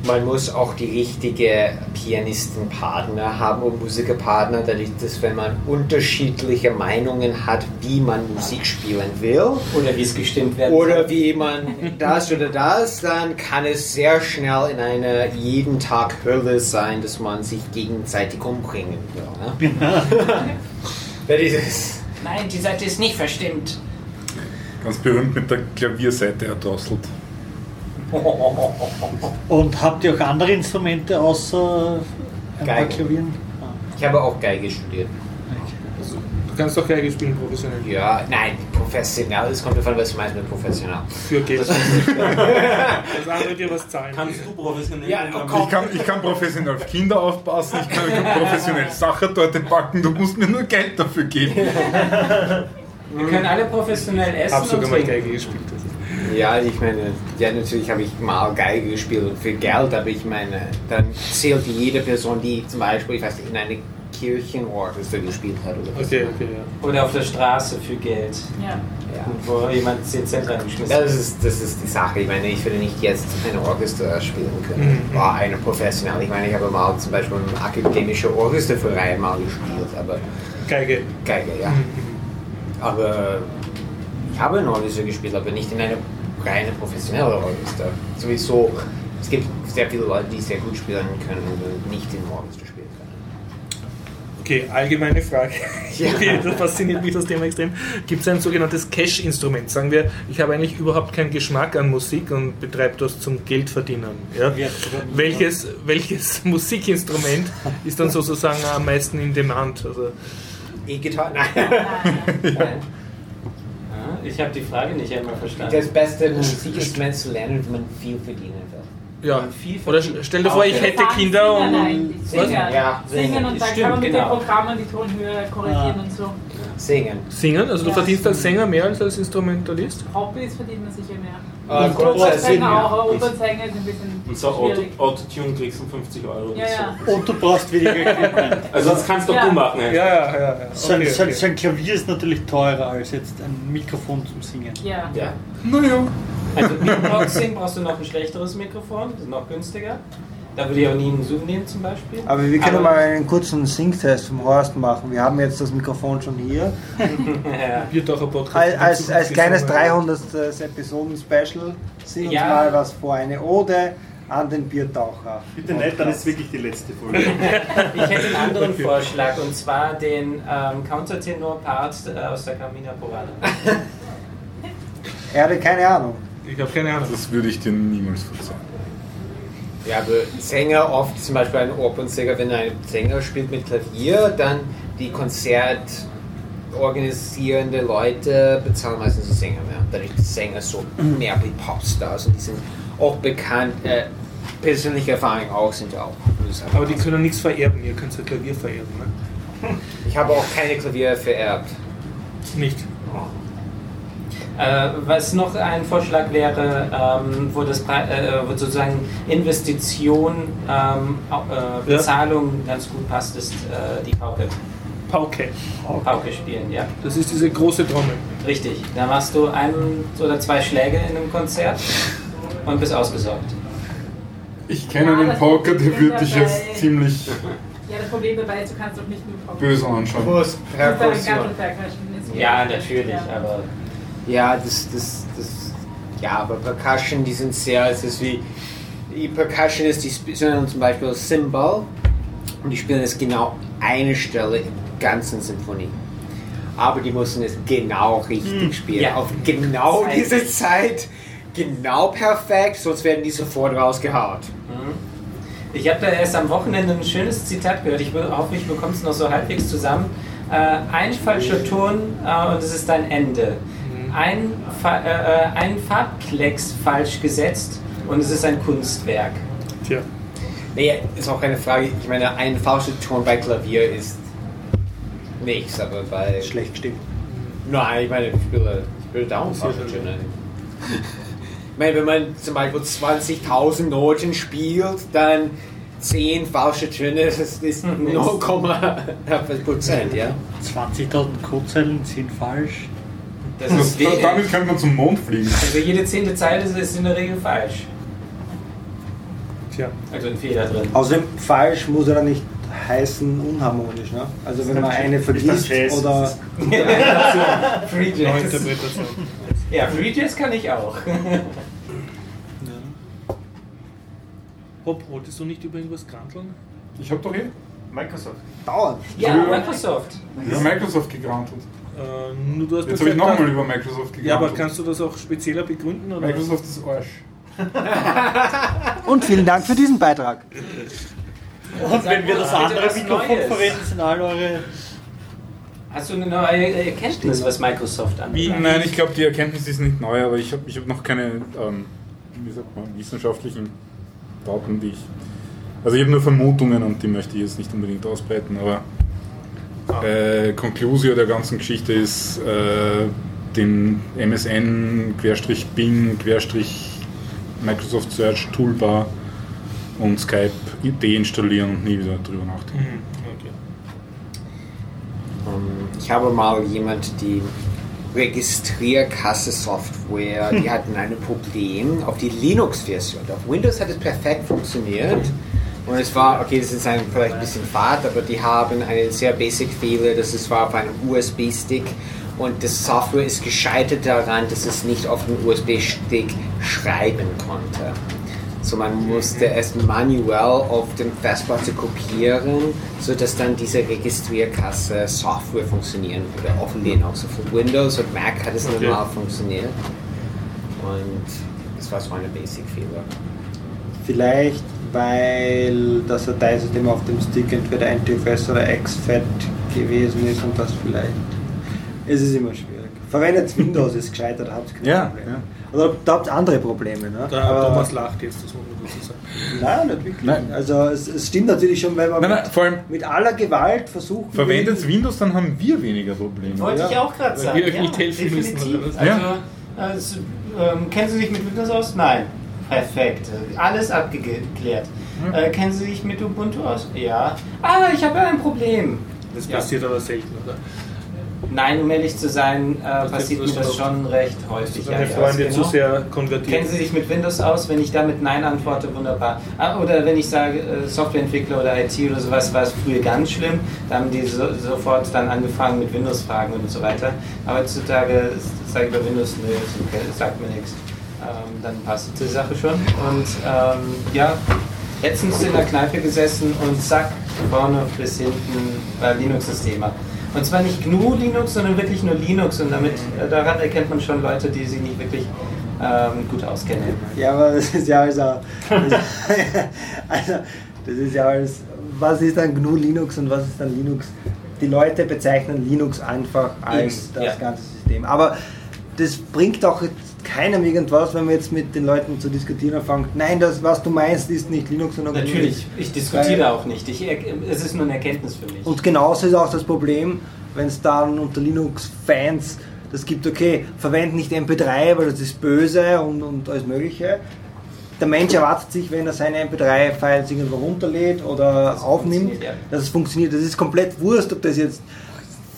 man muss auch die richtige Pianistenpartner haben und Musikerpartner, dadurch, dass wenn man unterschiedliche Meinungen hat, wie man Musik spielen will, Oder wie es gestimmt werden oder wie man das oder das, dann kann es sehr schnell in einer jeden Tag Hölle sein, dass man sich gegenseitig umbringen will. Ne? Weil dieses, Nein, die Seite ist nicht verstimmt. Ganz berühmt mit der Klavierseite erdrosselt. Und habt ihr auch andere Instrumente außer ein paar Geige. Klavieren? Ah, ich habe auch Geige studiert. Also, du kannst doch Geige spielen professionell. Ja, nein, professionell, es kommt davon, was du meinst mit professionell. Für Geld. Das andere dir was zahlen. Kannst du professionell Ja. Ich kann, ich kann professionell auf Kinder aufpassen, ich kann, ich kann professionell Sachertorte backen, du musst mir nur Geld dafür geben. Wir können alle professionell Ich essen habe sogar und mal. Geige gespielt. Also. Ja, ich meine, ja, natürlich habe ich mal Geige gespielt und für Geld, aber ich meine, dann zählt jede Person, die zum Beispiel, ich weiß nicht, in eine Kirchenorchester gespielt hat oder was. Okay, okay, ja. Oder auf der Straße für Geld. Ja. Ja. Wo jemand 10 Cent reingeschmissen Das hat. ist, das ist die Sache. Ich meine, ich würde nicht jetzt ein Orchester spielen können. Mhm. War eine professionell. Ich meine, ich habe mal zum Beispiel eine akademische Orchesterverein mal gespielt, aber Geige. Geige, ja. Aber ich habe ein Orchester gespielt, aber nicht in einer reine professionelle Orchester. Sowieso, es gibt sehr viele Leute, die sehr gut spielen können und nicht im Orchester spielen können. Okay, allgemeine Frage. Ja. Das fasziniert mich das Thema extrem. Gibt es ein sogenanntes Cash-Instrument? Sagen wir, ich habe eigentlich überhaupt keinen Geschmack an Musik und betreibe das zum Geldverdienen. Ja? Welches, welches Musikinstrument ist dann sozusagen am meisten in Demand? Also, E-Gitarre? Nein. Nein. Ja, ich habe die Frage nicht einmal verstanden. Das beste Musikinstrument zu lernen, wenn man viel verdienen will. ja. Viel Oder verdienen. stell dir vor, ich hätte Kinder Singen und. eigentlich. Singen. Ja, Singen und dann Stimmt, kann man mit genau. den Programmen die Tonhöhe korrigieren Ah. und so. Singen. Singen? Also du Ja. verdienst als Sänger mehr als als Instrumentalist? Hobbys verdient man sicher mehr. Äh, Opernsänger ja. auch, Opernsänger ist ein bisschen Und so Auto, schwierig. Autotune kriegst du 50 Euro. Ja, ja. Und du brauchst weniger Equipment. So. Also das kannst doch Ja. du machen. Ja, ja, ja. ja. So ein, Okay, so, ein, okay. so ein Klavier ist natürlich teurer als jetzt ein Mikrofon zum Singen. Ja. Ja. Naja. Also Beatboxing brauchst du noch ein schlechteres Mikrofon, das ist noch günstiger. Da würde ich auch nie einen Zoom nehmen zum Beispiel. Aber wir können Aber- mal einen kurzen Sing-Test vom Horst machen. Wir haben jetzt das Mikrofon schon hier. ja. Biertaucher Podcast. Als, als, als kleines gesungen. 300. Episoden-Special sing uns Ja. mal was vor. Eine Ode an den Biertaucher. Bitte nicht, dann ist es wirklich die letzte Folge. Ich hätte einen anderen Vorschlag und zwar den ähm, Countertenor-Part äh, aus der Carmina Burana. Er hatte keine Ahnung. Ich habe keine Ahnung. Das würde ich dir niemals verzeihen. Ja, aber Sänger oft, zum Beispiel ein Opernsänger, wenn ein Sänger spielt mit Klavier, dann die Konzert organisierende Leute bezahlen meistens die Sänger mehr. Dadurch die Sänger so mehr wie Popstars und die sind auch bekannt. Äh, persönliche Erfahrungen auch sind auch. ich sagen. Aber die können nichts vererben, ihr könnt ja Klavier vererben, ne? Ich habe auch keine Klavier vererbt. Nicht. Äh, was noch ein Vorschlag wäre, ähm, wo, das, äh, wo sozusagen Investition, ähm, äh, Ja. Bezahlung ganz gut passt, ist äh, die Pauke. Pauke. Pauke spielen, ja. Das ist diese große Trommel. Richtig. Da machst du ein oder zwei Schläge in einem Konzert und bist ausgesorgt. Ich kenne Ja, einen das Pauker, der würde dich jetzt ziemlich Ja, das Problem dabei ist, du kannst doch nicht nur Pauke böse anschauen. Waschen. Ja, natürlich, aber Ja, das, das, das, ja, aber Percussion, die sind sehr, es ist wie, die Percussion ist, die spielen zum Beispiel Cymbal und die spielen es genau eine Stelle im ganzen Symphonie. Aber die müssen es genau richtig spielen, ja. auf genau Zeit. diese Zeit, genau perfekt, sonst werden die sofort rausgehauen. Ich habe da erst am Wochenende ein schönes Zitat gehört. Ich hoffe, ich bekomme es noch so halbwegs zusammen. Äh, ein falscher Ton äh, und es ist dein Ende. Ein, Fa äh, äh, ein Farbklecks falsch gesetzt und es ist ein Kunstwerk. Tja. Nee, ist auch keine Frage, ich meine, ein falscher Ton bei Klavier ist nichts, aber bei... Schlecht gestimmt. Nein, ich meine, ich spiele, ich spiele da auch falsche Töne. Ich meine, wenn man zum Beispiel 20.000 Noten spielt, dann 10 falsche Töne, das ist 0,1 Prozent, ja? 20.000 Codezeilen sind falsch. Das Das, ist we- damit könnte man zum Mond fliegen. also jede zehnte Zeile ist- in der Regel falsch. Tja. Also ein Fehler drin. Außerdem falsch muss er dann nicht heißen unharmonisch. Ne? Also wenn man eine vergisst oder Free Jazz. Ja, Free Jazz kann ich auch. Hopp, wolltest du nicht über irgendwas kranteln? Ich habe doch eh Microsoft. dauernd. Ja. Microsoft. über Microsoft gegrantelt. Äh, nur du hast Jetzt habe ich nochmal über Microsoft gegrantelt. Ja, aber kannst du das auch spezieller begründen? Oder? Microsoft ist Arsch. Und vielen Dank für diesen Beitrag. Und wenn wir das andere Mikrofon verwenden, sind alle eure. Hast du eine neue Erkenntnis, was Microsoft anbelangt? Nein, ich glaube, die Erkenntnis ist nicht neu, aber ich habe ich hab noch keine ähm, wie sagt man, wissenschaftlichen Daten, die ich. Also ich habe nur Vermutungen und die möchte ich jetzt nicht unbedingt ausbreiten, aber äh, Conclusio der ganzen Geschichte ist, äh, den MSN, Querstrich Bing, Querstrich Microsoft Search Toolbar und Skype deinstallieren und nie wieder drüber nachdenken. Mhm, okay. Ähm, Ich habe mal jemand die Registrierkasse-Software, die hatten ein Problem auf die Linux-Version. Auf Windows hat es perfekt funktioniert. Und es war, okay, das ist ein, vielleicht ein bisschen fad, aber die haben einen sehr basic Fehler, das ist, war auf einem USB-Stick und das Software ist gescheitert daran, dass es nicht auf den USB-Stick schreiben konnte. So man musste es manuell auf dem Festplatte kopieren, sodass dann diese Registrierkasse Software funktionieren würde auf Linux. Auf Windows und Mac hat es Okay. normal funktioniert. Und das war so eine Basic-Fehler. Vielleicht, weil das Dateisystem auf dem Stick entweder NTFS oder XFAT gewesen ist und das vielleicht. Es ist immer schwierig. Verwendet Windows, ist gescheitert, habt ihr keine Ja, Probleme. ja. Oder da habt ihr andere Probleme. Ne? Der Aber- Thomas lacht jetzt, das muss man dazu sagen. Nein, nicht wirklich. Nein. Also es, es stimmt natürlich schon, wenn man Nein, nein, mit, aller Gewalt versucht. verwendet Windows, dann haben wir weniger Probleme. Wollte Ja. ich auch gerade sagen. wir euch nicht helfen müssen, definitiv. was? Also, Ja. es, ähm, kennen Sie sich mit Windows aus? Nein. Perfekt. Alles abgeklärt. Äh, kennen Sie sich mit Ubuntu aus? Ja. Ah, ich habe ein Problem. Das Ja. passiert aber selten, oder? Nein, um ehrlich zu sein, äh, passiert mir das schon recht häufig. Deine ja, Freunde zu genau. sehr konvertiert. Kennen Sie sich mit Windows aus? Wenn ich da mit Nein antworte, wunderbar. Ah, oder wenn ich sage äh, Softwareentwickler oder IT oder sowas, war es früher ganz schlimm. Da haben die so, sofort dann angefangen mit Windows-Fragen und so weiter. Aber heutzutage sage ich bei Windows, nö, okay, sagt mir nichts. Ähm, dann passt die Sache schon. Und ähm, ja, letztens in der Kneipe gesessen und zack, vorne bis hinten äh, Linux-Systeme. Und zwar nicht GNU Linux, sondern wirklich nur Linux. Und damit äh, daran erkennt man schon Leute, die sich nicht wirklich ähm, gut auskennen. Ja, aber das ist ja also, also, das ist ja alles, was ist dann GNU Linux und was ist dann Linux? Die Leute bezeichnen Linux einfach als Eben, das ja. ganze System. Aber das bringt auch keinem irgendwas, wenn man jetzt mit den Leuten zu diskutieren anfängt. Nein, das, was du meinst, ist nicht Linux, sondern GNU. Natürlich, ich diskutiere Weil- auch nicht. Ich, er- es ist nur eine Erkenntnis für mich. Und genauso ist auch das Problem, wenn es dann unter Linux-Fans das gibt, okay, verwenden nicht MP3, weil das ist böse und, und alles Mögliche. Der Mensch erwartet sich, wenn er seine MP3-Files irgendwo runterlädt oder Das aufnimmt, ja. dass es funktioniert. Das ist komplett wurscht, ob das jetzt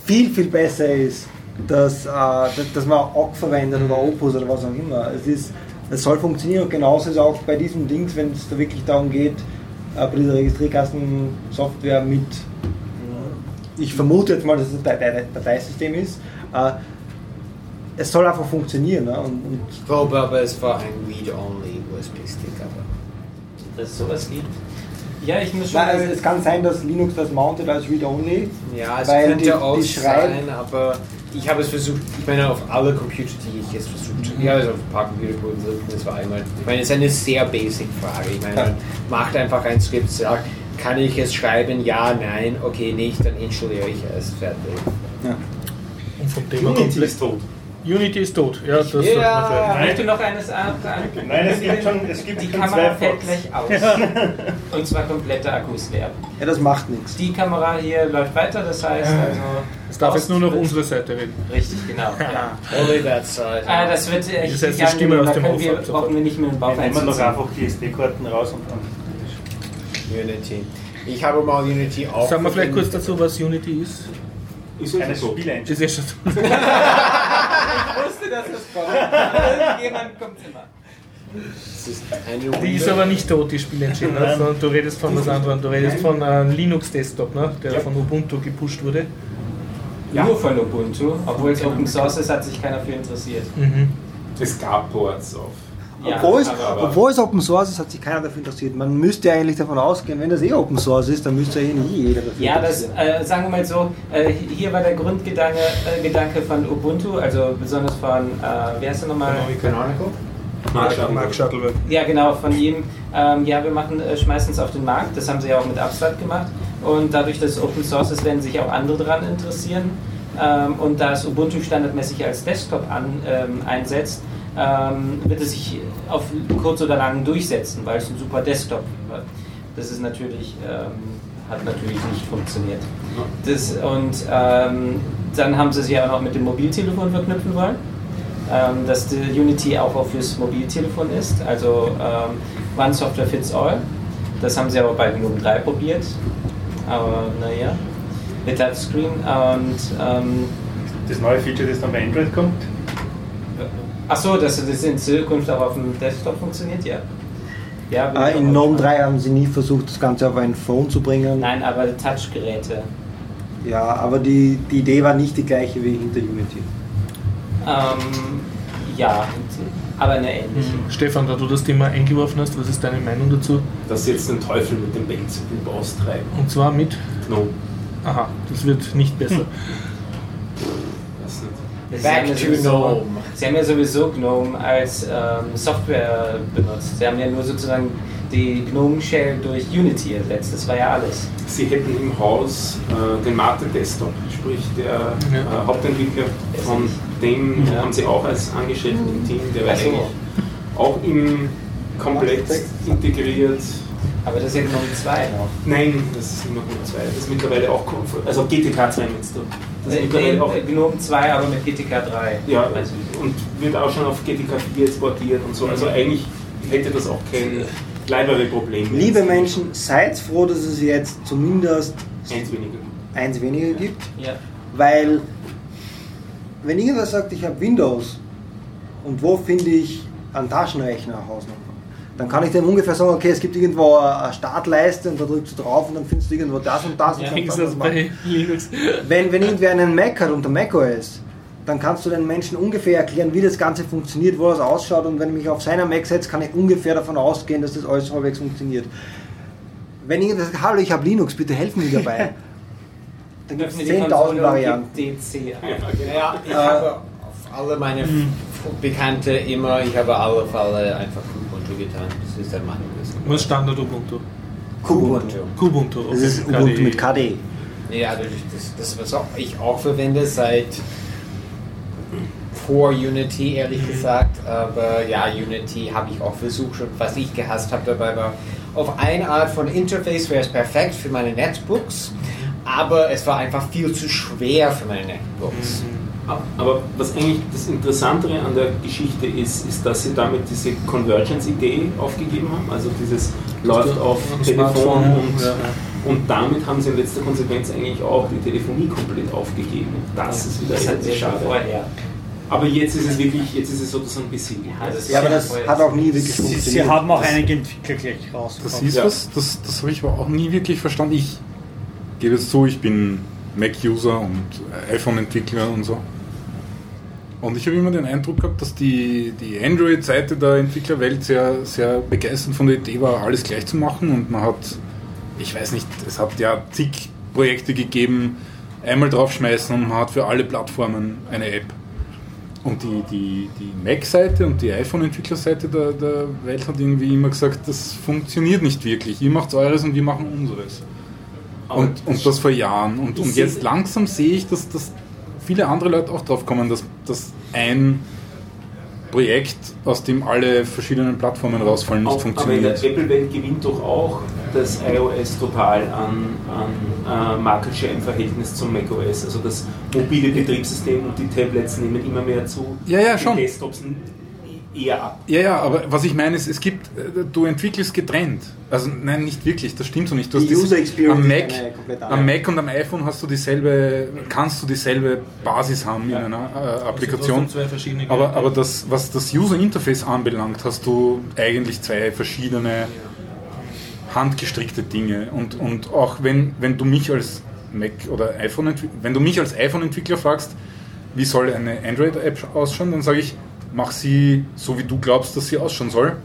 viel, viel besser ist, dass, äh, dass, man OGG verwendet oder Opus oder was auch immer. Es, ist, es soll funktionieren und genauso ist es auch bei diesem Dings, wenn es da wirklich darum geht, äh, bei dieser Registrierkasten-Software mit ich vermute jetzt mal, dass es ein Datei- Dateisystem ist. Äh, es soll einfach funktionieren. Ne? Und, und Ich glaube aber, es war ein Read-Only USB-Stick. Aber dass es sowas gibt. Ja, ich muss schon. Nein, also es kann sein, dass Linux das mountet als Read-Only. ja, es Weil könnte die- auch die schreiben- sein, aber ich habe es versucht, ich meine, auf alle Computer, die ich jetzt versucht habe, ja, also auf ein paar Computer probiert, das war einmal, ich meine, es ist eine sehr basic Frage. Ich meine, man macht einfach ein Skript, sagt, kann ich es schreiben? Ja, nein, okay, nicht, dann installiere ich es, fertig. Und vom Thema komplett. ist tot. Unity ist tot. Ja, das Ja. Ich möchte noch eines an. Nein, es gibt schon- es gibt Die schon Kamera zwei fällt gleich aus. Und zwar komplette Akku ist leer. Ja, das macht nichts. Die Kamera hier läuft weiter, das heißt also. Es darf jetzt nur noch unsere Seite reden. Richtig, genau. Ja. Only that side. Ah, das wird echt Das heißt, die Stimme aus da dem können Off wir, brauchen wir nicht mehr den Bauch Wir nehmen noch einzuziehen. einfach die SD-Karten raus und dann. Unity. Ich habe mal Unity auch. Sagen wir vielleicht kurz dazu, was Unity ist. Ist so? Spielengine. Das ist ja schon. Ich wusste, dass es kommt. Irgendjemand kommt immer. Das Die ist aber nicht tot, die Spielengine, ne? sondern du redest von was anderem. Du redest von einem Linux-Desktop, ne? der Ja. von Ubuntu gepusht wurde. Ja. Nur von Ubuntu, obwohl es Open Source ist, hat sich keiner für interessiert. Mhm. Es gab Ports auf. Ja, obwohl, es, obwohl es Open Source ist, hat sich keiner dafür interessiert. Man müsste eigentlich davon ausgehen, wenn das eh Open Source ist, dann müsste eh nie jeder dafür Ja, das, interessieren. äh, sagen wir mal so, äh, hier war der Grundgedanke äh, Gedanke von Ubuntu, also besonders von, äh, wie heißt der nochmal? Canonical? Mark Shuttleworth. Ja, genau, von ihm. Ähm, ja, wir machen, äh, schmeißen es auf den Markt, das haben sie ja auch mit Upstart gemacht. Und dadurch, dass es Open Source ist, werden sich auch andere daran interessieren. Ähm, und da es Ubuntu standardmäßig als Desktop an, ähm, einsetzt, ähm, wird es sich auf kurz oder lang durchsetzen, weil es ein super Desktop wird. Das ist natürlich, ähm, hat natürlich nicht funktioniert. Das, und ähm, dann haben sie sich ja auch noch mit dem Mobiltelefon verknüpfen wollen ähm, dass die Unity auch, auch fürs Mobiltelefon ist, also ähm, One Software Fits All. Das haben sie aber bei GNOME 3 probiert, aber naja, mit Touchscreen und ähm, Das neue Feature, das dann bei Android kommt, achso, dass das in Zukunft auch auf dem Desktop funktioniert, ja. ja Ah, in GNOME gespannt. 3 haben sie nie versucht, das Ganze auf ein Phone zu bringen. Nein, aber Touchgeräte. Ja, aber die, die Idee war nicht die gleiche wie hinter Unity. Ähm, ja, aber eine ähnliche. Stefan, da du das Thema eingeworfen hast, was ist deine Meinung dazu? Dass sie jetzt den Teufel mit dem Benzin austreiben. Und zwar mit, Gnome. aha, das wird nicht besser. Sie Back to GNOME. Sie haben ja sowieso GNOME als ähm, Software benutzt. Sie haben ja nur sozusagen die GNOME Shell durch Unity ersetzt. Das war ja alles. Sie hätten im Haus äh, den Mate Desktop, sprich der Ja. äh, Hauptentwickler von dem Ja. haben sie auch als Angestellten im Team, der wäre Ach so. eigentlich auch im komplett integriert. Aber das ist ja GNOME 2 noch. Nein, das ist immer nur zwei. Das ist mittlerweile auch. Also GTK 2 meinst du? Ist Nee, auch, äh, GNOME 2, aber mit GTK 3. ja, ich. und wird auch schon auf GTK 4 exportiert und so. Also Mhm. eigentlich hätte das auch kein kleinere Problem. Liebe Menschen, seid froh, dass es jetzt zumindest Eins weniger. eins weniger gibt, Ja. weil wenn irgendwer sagt, ich habe Windows und wo finde ich einen Taschenrechner Hausnummer, dann kann ich dem ungefähr sagen, okay, es gibt irgendwo eine Startleiste und da drückst du drauf und dann findest du irgendwo das und das und Ja, kannst Ist das bei Linux? Wenn, wenn irgendwer einen Mac hat unter macOS, dann kannst du den Menschen ungefähr erklären, wie das Ganze funktioniert, wo das ausschaut und wenn ich mich auf seiner Mac setze, kann ich ungefähr davon ausgehen, dass das alles halbwegs funktioniert. Wenn ich das hallo, ich habe Linux, bitte helfen mir dabei. Dann gibt es 10.000 Varianten. DC. Ja, ich habe auf alle meine F- Bekannte immer, ich habe alle Fälle einfach Ubuntu getan. Das ist der Meinung. Was ist Standard Ubuntu? Ubuntu. Kubuntu. Das ist KDE. Ubuntu mit KDE. Ja, das, das, das was auch ich auch verwende seit vor Unity, ehrlich gesagt. Aber ja, Unity habe ich auch versucht und was ich gehasst habe dabei war, auf eine Art von Interface wäre es perfekt für meine Netbooks, aber es war einfach viel zu schwer für meine Netbooks. Aber was eigentlich das Interessantere an der Geschichte ist, ist, dass sie damit diese Convergence-Idee aufgegeben haben. Also dieses läuft auf Telefon und, ja. und damit haben sie in letzter Konsequenz eigentlich auch die Telefonie komplett aufgegeben. Und das ist wieder Das sie schon schade. vorher. Aber jetzt ist es wirklich, jetzt ist es sozusagen besiegt. Ja, das Ja, aber das hat auch nie wirklich Sie, funktioniert. sie haben auch einige Entwickler gleich Das rausgekommen. ist Ja. was, das, das habe ich aber auch nie wirklich verstanden. Ich gebe es zu, ich bin Mac-User und iPhone-Entwickler und so. Und ich habe immer den Eindruck gehabt, dass die, die Android-Seite der Entwicklerwelt sehr, sehr begeistert von der Idee war, alles gleich zu machen. Und man hat, ich weiß nicht, es hat ja zig Projekte gegeben, einmal draufschmeißen und man hat für alle Plattformen eine App. Und die, die, die Mac-Seite und die iPhone-Entwicklerseite der, der Welt hat irgendwie immer gesagt, das funktioniert nicht wirklich. Ihr macht eures und wir machen unseres. Und, und das vor Jahren. Und, und jetzt langsam sehe ich, dass, dass viele andere Leute auch drauf kommen, dass, dass ein Projekt, aus dem alle verschiedenen Plattformen rausfallen, nicht Auch, aber in der funktioniert. Apple-Welt gewinnt doch auch das iOS total an, an äh, Market Share im Verhältnis zum macOS. Also das mobile Betriebssystem und die Tablets nehmen immer mehr zu. Ja, ja, die schon. Desktops eher ab. Ja, ja, aber was ich meine ist, es gibt, äh, du entwickelst getrennt. Also nein, nicht wirklich, das stimmt so nicht. Du Die hast dieses- User Experience am Mac, am Mac und am iPhone hast du dieselbe, kannst du dieselbe Basis haben Ja. in einer äh, Also Applikation. trotzdem zwei verschiedene Aber, aber das, was das User Interface anbelangt, hast du eigentlich zwei verschiedene handgestrickte Dinge. Und, und auch wenn, wenn du mich als Mac oder iPhone wenn du mich als iPhone-Entwickler fragst, wie soll eine Android-App ausschauen, dann sage ich, mach sie so wie du glaubst, dass sie ausschauen soll.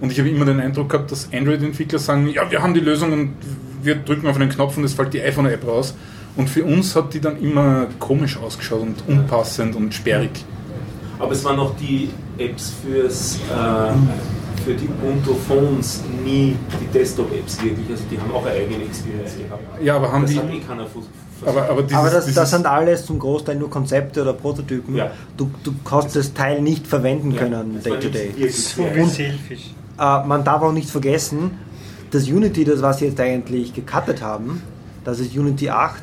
Und ich habe immer den Eindruck gehabt, dass Android-Entwickler sagen, ja, wir haben die Lösung und wir drücken auf einen Knopf und es fällt die iPhone-App raus. Und für uns hat die dann immer komisch ausgeschaut und unpassend und sperrig. Aber es waren auch die Apps fürs, äh, für die Ubuntu Phones nie die Desktop-Apps wirklich. Also die haben auch eine eigene Experience gehabt. Ja, aber haben das die. hat eh keiner Aber, aber, dieses, Aber das, dieses, das sind alles zum Großteil nur Konzepte oder Prototypen. Ja. Du, du kannst das Teil nicht verwenden können, Das war day to day. Äh, man darf auch nicht vergessen, dass Unity, das was sie jetzt eigentlich gecuttet haben, das ist Unity 8,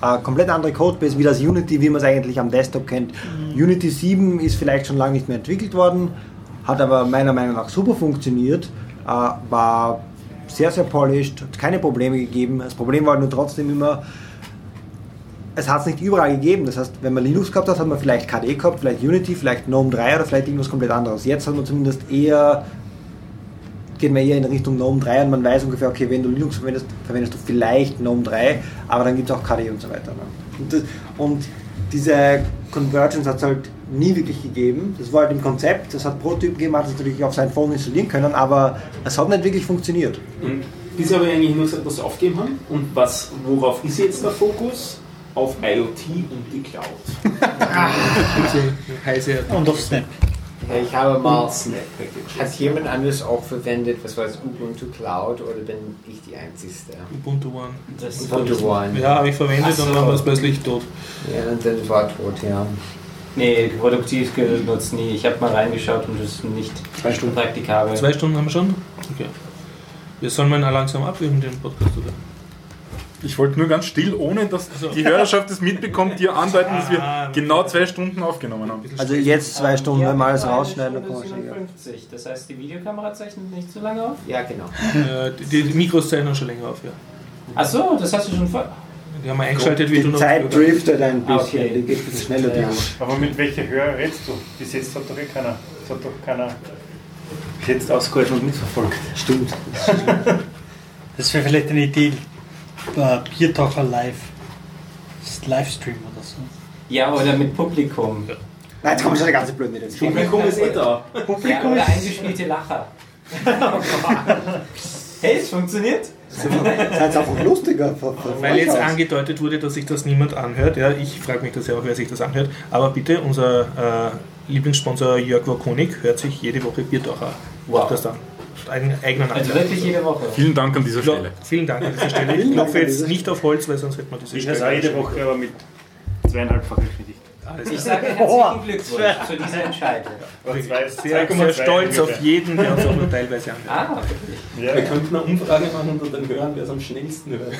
Ja. äh, komplett andere Codebase wie das Unity, wie man es eigentlich am Desktop kennt. Unity 7 ist vielleicht schon lange nicht mehr entwickelt worden, hat aber meiner Meinung nach super funktioniert, äh, war sehr, sehr polished, hat keine Probleme gegeben. Das Problem war nur trotzdem immer, es hat es nicht überall gegeben. Das heißt, wenn man Linux gehabt hat, hat man vielleicht KDE gehabt, vielleicht Unity, vielleicht GNOME 3 oder vielleicht irgendwas komplett anderes. Jetzt hat man zumindest eher, geht man eher in Richtung GNOME 3 und man weiß ungefähr, okay, wenn du Linux verwendest, verwendest du vielleicht GNOME 3, aber dann gibt es auch KDE und so weiter. Ne? Und, das, und diese Convergence hat es halt nie wirklich gegeben. Das war halt im Konzept, das hat Prototyp gegeben, hat es natürlich auf sein Phone installieren können, aber es hat nicht wirklich funktioniert. Und habe ich eigentlich nur gesagt, dass sie aufgegeben haben. Und was, worauf ist jetzt der Fokus? Auf IoT und die Cloud. Heiße Und auf Snap. Ja, ich habe mal. Snap Packages. Hat jemand anderes auch verwendet, was war es, Ubuntu Cloud oder bin ich die Einzige? Ubuntu One. Das Ubuntu One. Ja, habe ich verwendet so. und dann war es plötzlich tot. Ja, und dann war tot, ja. Nee, produktiv genutzt nie. Ich habe mal reingeschaut und das ist nicht Zwei Stunden. praktikabel. Zwei Stunden haben wir schon? Okay. Wir sollen mal langsam abwürgen, den Podcast, oder? Ich wollte nur ganz still, ohne dass Also- die Hörerschaft es mitbekommt, dir andeuten, dass Ah, wir genau zwei Stunden aufgenommen haben. Also jetzt zwei Stunden, wenn wir alles rausschneiden, dann Stunde kann man sicher. 57. Das heißt, die Videokamera zeichnet nicht so lange auf? Ja, genau. Äh, die, die Mikros zeichnen schon länger auf, ja. Achso, das hast du schon vor. Die haben wir eingeschaltet, wie du Die noch. Zeit driftet ein bisschen, Okay. die geht ein bisschen schneller Ja. durch. Aber mit welcher Höhe redest du? Bis jetzt hat doch eh keiner, das hat doch keiner bis jetzt ausgehalten und mitverfolgt. Stimmt. Das wäre vielleicht eine Idee. Äh, Biertaucher live. Das ist Livestream oder so. Ja, oder mit Publikum. Nein, jetzt kommen schon eine ganze blöde mit ins Publikum ist eh da. Ja, oder eingespielte Lacher. hey, es funktioniert. Seid einfach lustiger. Weil jetzt aus. angedeutet wurde, dass sich das niemand anhört. Ja, ich frage mich das ja auch, wer sich das anhört. Aber bitte, unser äh, Lieblingssponsor Jörg Wakonik hört sich jede Woche Biertaucher Wow. das an. Einen eigenen Also Anteil. wirklich jede Woche. Vielen Dank an dieser Stelle. Vielen Dank an dieser Stelle. Ich klopfe jetzt nicht auf Holz, weil sonst hätte man diese Ich höre es auch jede Woche, aber mit zweieinhalbfacher Geschwindigkeit. Ich sage herzlichen Glückwunsch zu dieser Entscheidung. Oder zwei- Sehr, 2,2 sehr stolz auf jeden, der uns auch nur teilweise anhört. Ah, wirklich. Ja, Wir könnten eine Umfrage machen und dann hören, wer es am schnellsten hört.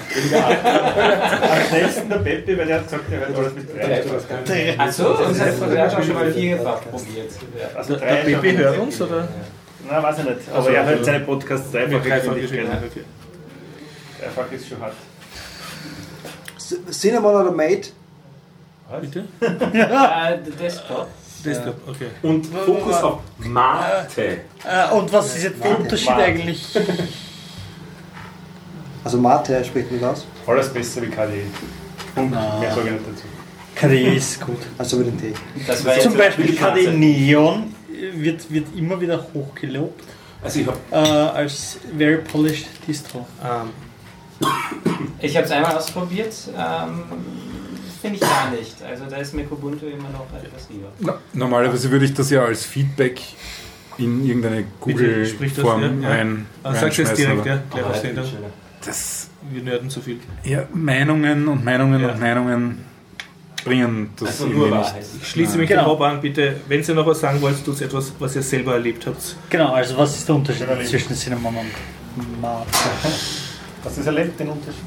Am schnellsten der Peppi, weil der hat gesagt, er hört alles mit drei. Achso, und das hat auch schon mal vierfach probiert. Also Der, schon. hört uns, oder? Nein, weiß ich nicht. Aber Also, er hört seine Podcasts dreifach Dreifach Geschwindigkeit. Dreifach ist schon hart. Cinnamon oder Mate? Bitte? Äh, Desktop. Desktop, okay. Und Fokus auf Mate. Äh, und was ist jetzt der Unterschied Mate. eigentlich? Also Mate spricht nicht aus. Alles besser wie KDE. Und Na. mehr sage ich nicht dazu. KDE ist gut. Also mit dem Tee. Das war jetzt Zum Beispiel. KDE Neon wird, wird immer wieder hochgelobt Also ich habe äh, als very polished Distro. Ähm, Ich habe es einmal ausprobiert. Ähm, Finde ich gar nicht. Also da ist mir Kubuntu immer noch etwas lieber. Na, normalerweise würde ich das ja als Feedback in irgendeine Google-Form ja, rein, also sag's jetzt reinschmeißen, direkt, ja, gleich auf. Das, Wir nörden zu viel. ja, Meinungen und Meinungen Ja. und Meinungen bringen das also nur nicht. Wahrheit. Ich schließe mich Genau. Rob an, bitte. Wenn ihr noch was sagen wollt, tut etwas, was ihr selber erlebt habt. Genau, also was ist der Unterschied zwischen Cinnamon und Mate? Du es erlebt, den Unterschied?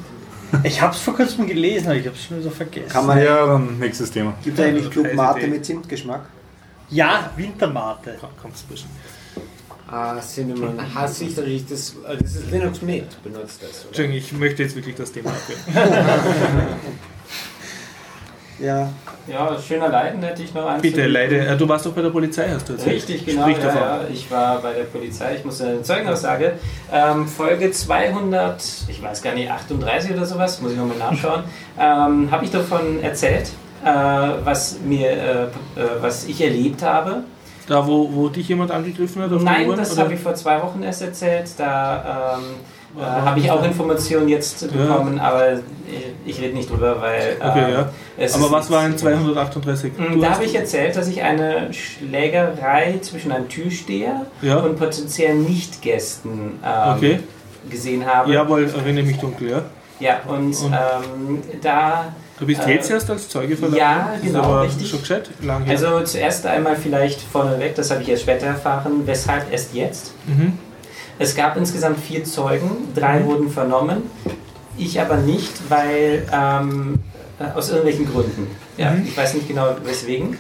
Ich habe es vor kurzem gelesen, aber ich habe es schon wieder vergessen. Kann man, Ja, dann nächstes Thema. Gibt es eigentlich Club. Mate mit Zimtgeschmack? Ja, Wintermate. Komm, kommt's bisschen. Ah, Cinnamon hasse ich natürlich. Das, das ist Linux mit, benutzt das. Oder? Entschuldigung, ich möchte jetzt wirklich das Thema abwählen. Ja. Ja, schöner Leiden hätte ich noch eins. Bitte, leider. Äh, du warst doch bei der Polizei, hast du erzählt. Richtig, genau. Sprich Ja, davon. ja, ich war bei der Polizei, ich musste eine Zeugenaussage. Ähm, Folge 200, ich weiß gar nicht, 38 oder sowas, muss ich nochmal nachschauen, ähm, habe ich davon erzählt, äh, was, mir, äh, äh, was ich erlebt habe. Da, wo, wo dich jemand angegriffen hat? Nein, U-Bahn, das habe ich vor zwei Wochen erst erzählt. Da ähm, äh, habe ich auch Informationen jetzt Ja. bekommen, aber ich, ich rede nicht drüber, weil. äh, Okay, ja. es Aber was war in nichts- 238? Mm, Du Da habe ich erzählt, dass ich eine Schlägerei zwischen einem Türsteher Ja. und potenziellen Nichtgästen ähm, Okay. gesehen habe. Jawohl, erinnere mich dunkel, ja. Ja, und, Und- ähm, da. Du bist Äh, jetzt erst als Zeuge verlangt? ja, genau, richtig. schon gescheit? Lang her. Also zuerst einmal vielleicht vorneweg, das habe ich erst später erfahren, weshalb erst jetzt. mhm. Es gab insgesamt vier Zeugen, drei wurden vernommen, ich aber nicht, weil ähm, äh, aus irgendwelchen Gründen. Ja, Mhm. Ich weiß nicht genau weswegen.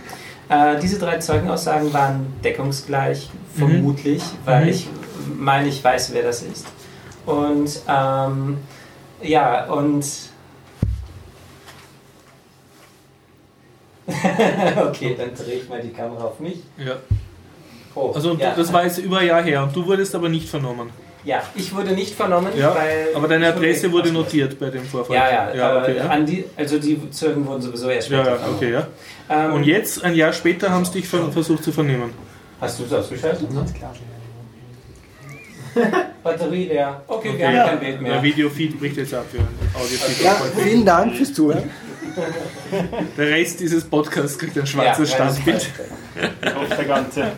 Äh, diese drei Zeugenaussagen waren deckungsgleich, Mhm. vermutlich, weil Mhm. ich meine, ich weiß, wer das ist. Und ähm, ja, und okay, dann drehe ich mal die Kamera auf mich. ja. Oh, Also ja. das war jetzt über ein Jahr her und du wurdest aber nicht vernommen. Ja, ich wurde nicht vernommen, Ja, weil. aber deine Adresse wurde notiert bei dem Vorfall. Ja, ja, ja, okay, ja. An die, also die Zeugen wurden sowieso erst Ja, später ja, vernommen. okay, ja. Ähm, Und jetzt, ein Jahr später, haben sie dich ver versucht zu vernehmen. Hast du es ausgeschaltet? Batterie leer. Okay, wir Okay. haben kein Bild Der mehr. Videofeed bricht jetzt ab für ein Audiofeed. Ja, vielen Dank fürs Zuhören. Der Rest dieses Podcasts kriegt ein schwarzes Ja, Standbild. Der ganze.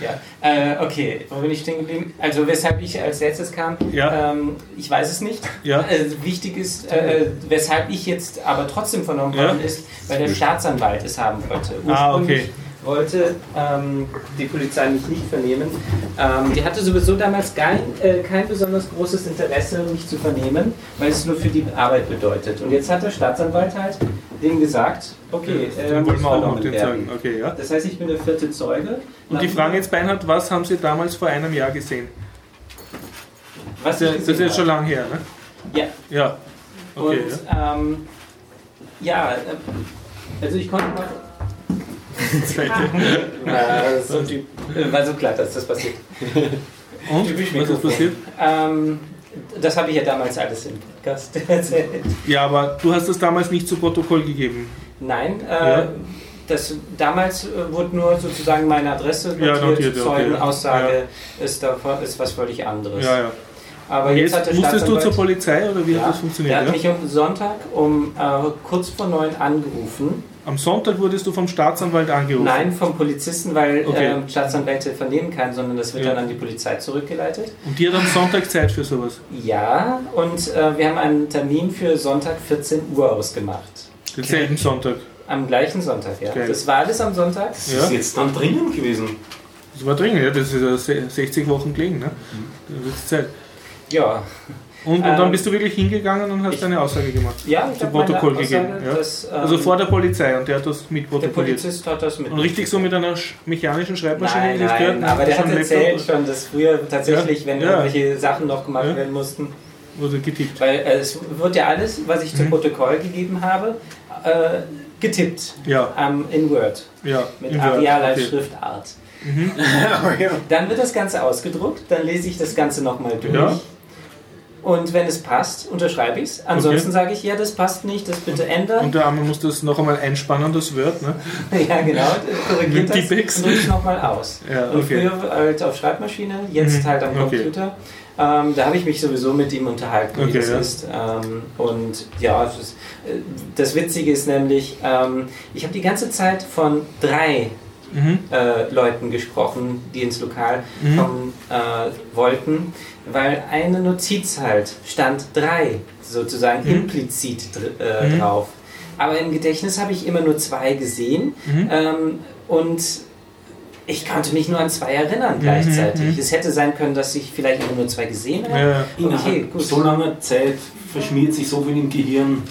Ja, äh, okay, wo bin ich stehen geblieben? Also weshalb ich als letztes kam, Ja. ähm, ich weiß es nicht. Ja. Also, wichtig ist, äh, weshalb ich jetzt aber trotzdem vernommen Ja. worden ist, weil der Staatsanwalt es haben wollte. Ah, okay. Wollte ähm, die Polizei mich nicht vernehmen. Ähm, die hatte sowieso damals kein, äh, kein besonders großes Interesse, mich zu vernehmen, weil es nur für die Arbeit bedeutet. Und jetzt hat der Staatsanwalt halt denen gesagt, okay, äh, Dann muss wollen wir auch noch vernommen den werden. Zeigen. Okay, ja. Das heißt, ich bin der vierte Zeuge. Und die Frage jetzt, Beinhard, was haben Sie damals vor einem Jahr gesehen? was Das das ist jetzt schon habe. lang her, ne? Ja, Ja. Okay, und ja. ähm, ja, äh, also ich konnte mal. Äh, so äh, war so klar, dass das passiert. Und? Typisch Was ist passiert? Ähm, das habe ich ja damals alles im Podcast erzählt. Ja, aber du hast das damals nicht zu Protokoll gegeben. Nein, äh, Ja. das, damals äh, wurde nur sozusagen meine Adresse notiert, Ja, notiert, okay. Zeugenaussage ist, davon, ist was völlig anderes. Ja, ja. Aber jetzt, jetzt hat der musstest du zur Polizei oder wie ja, hat das funktioniert? hat Ja? mich am Sonntag um äh, kurz vor neun angerufen. Am Sonntag wurdest du vom Staatsanwalt angerufen. Nein, vom Polizisten, weil Okay. ähm, Staatsanwälte vernehmen kann, sondern das wird Ja. dann an die Polizei zurückgeleitet. Und die hat am Sonntag Zeit für sowas. Ja, und äh, wir haben einen Termin für Sonntag 14 Uhr ausgemacht. Denselben Sonntag. Am gleichen Sonntag, ja. Geil. Das war alles am Sonntag. Das Ja. ist jetzt dann drinnen gewesen. Das war dringend, ja. Das ist ja se- 60 Wochen gelegen, ne? Da wird's Zeit. Ja, Und, und Ähm, dann bist du wirklich hingegangen und hast ich- deine Aussage gemacht. ja ich habe Protokoll Aussage, gegeben. Ja. dass, ähm, Also vor der Polizei und der hat das der mitprotokolliert. Polizist hat das mit. Und richtig so mit einer sch- mechanischen Schreibmaschine, Nein, wie das nein, gehört? aber der hat erzählt schon, dass früher tatsächlich, Ja, wenn ja. irgendwelche Sachen noch gemacht Ja. werden mussten, Wurde getippt. weil äh, es wird ja alles, was ich zum Mhm. Protokoll gegeben habe, äh, getippt Ja, ähm, in Word ja. mit Word, arealer okay. Schriftart. Mhm. Dann wird das Ganze ausgedruckt, dann lese ich das Ganze nochmal durch. Und wenn es passt, unterschreibe ich es. Ansonsten sage ich, ja, das passt nicht, das bitte ändern. Und der Arme muss das noch einmal einspannen, das Word, ne? ja, genau, korrigiert das Tippex. und drückt es nochmal aus. Ja, Und okay. früher halt auf Schreibmaschine, jetzt Mhm, halt am okay. Computer. Ähm, da habe ich mich sowieso mit ihm unterhalten, wie Okay, das ja. ist. Ähm, und ja, das, äh, das Witzige ist nämlich, ähm, ich habe die ganze Zeit von drei Mhm. äh, Leuten gesprochen, die ins Lokal Mhm. kommen äh, wollten, weil eine Notiz halt stand drei sozusagen Mhm. implizit dr äh, Mhm. drauf. Aber im Gedächtnis habe ich immer nur zwei gesehen Mhm. ähm, und ich konnte mich nur an zwei erinnern gleichzeitig. mhm. Es hätte sein können, dass ich vielleicht immer nur zwei gesehen habe. Ja, Okay, gut. so langer Zeit verschmiert sich so viel im Gehirn.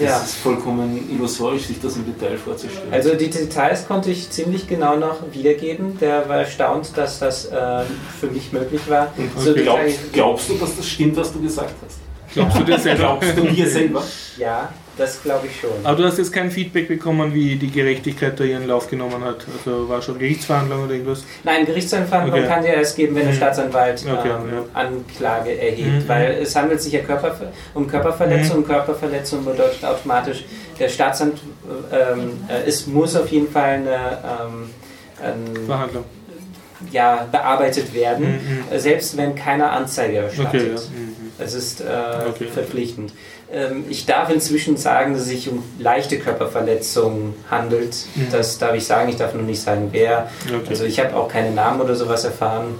Das Ja. ist vollkommen illusorisch, sich das im Detail vorzustellen. Also die Details konnte ich ziemlich genau noch wiedergeben. Der war erstaunt, dass das ähm, für mich möglich war. Und So glaubst, glaubst du, dass das stimmt, was du gesagt hast? Glaubst du dir selber? Glaubst du mir selber? Ja, das glaube ich schon. Aber du hast jetzt kein Feedback bekommen, wie die Gerechtigkeit da ihren Lauf genommen hat. Also war schon Gerichtsverhandlung oder irgendwas? Nein, Gerichtsverhandlung Okay. kann ja erst geben, wenn der Mhm. Staatsanwalt Okay, ähm, ja. Anklage erhebt, Mhm. weil es handelt sich ja Körper, um Körperverletzung. Mhm. Körperverletzung bedeutet automatisch, der Staatsanwalt ähm, äh, es muss auf jeden Fall eine, ähm, Verhandlung. ja, bearbeitet werden, Mhm. äh, selbst wenn keine Anzeige erstattet. Okay, ja. Mhm. Es ist äh, Okay. verpflichtend. Ähm, ich darf inzwischen sagen, dass es sich um leichte Körperverletzungen handelt. Mhm. Das darf ich sagen. Ich darf noch nicht sagen, wer. Okay. Also ich habe auch keine Namen oder sowas erfahren.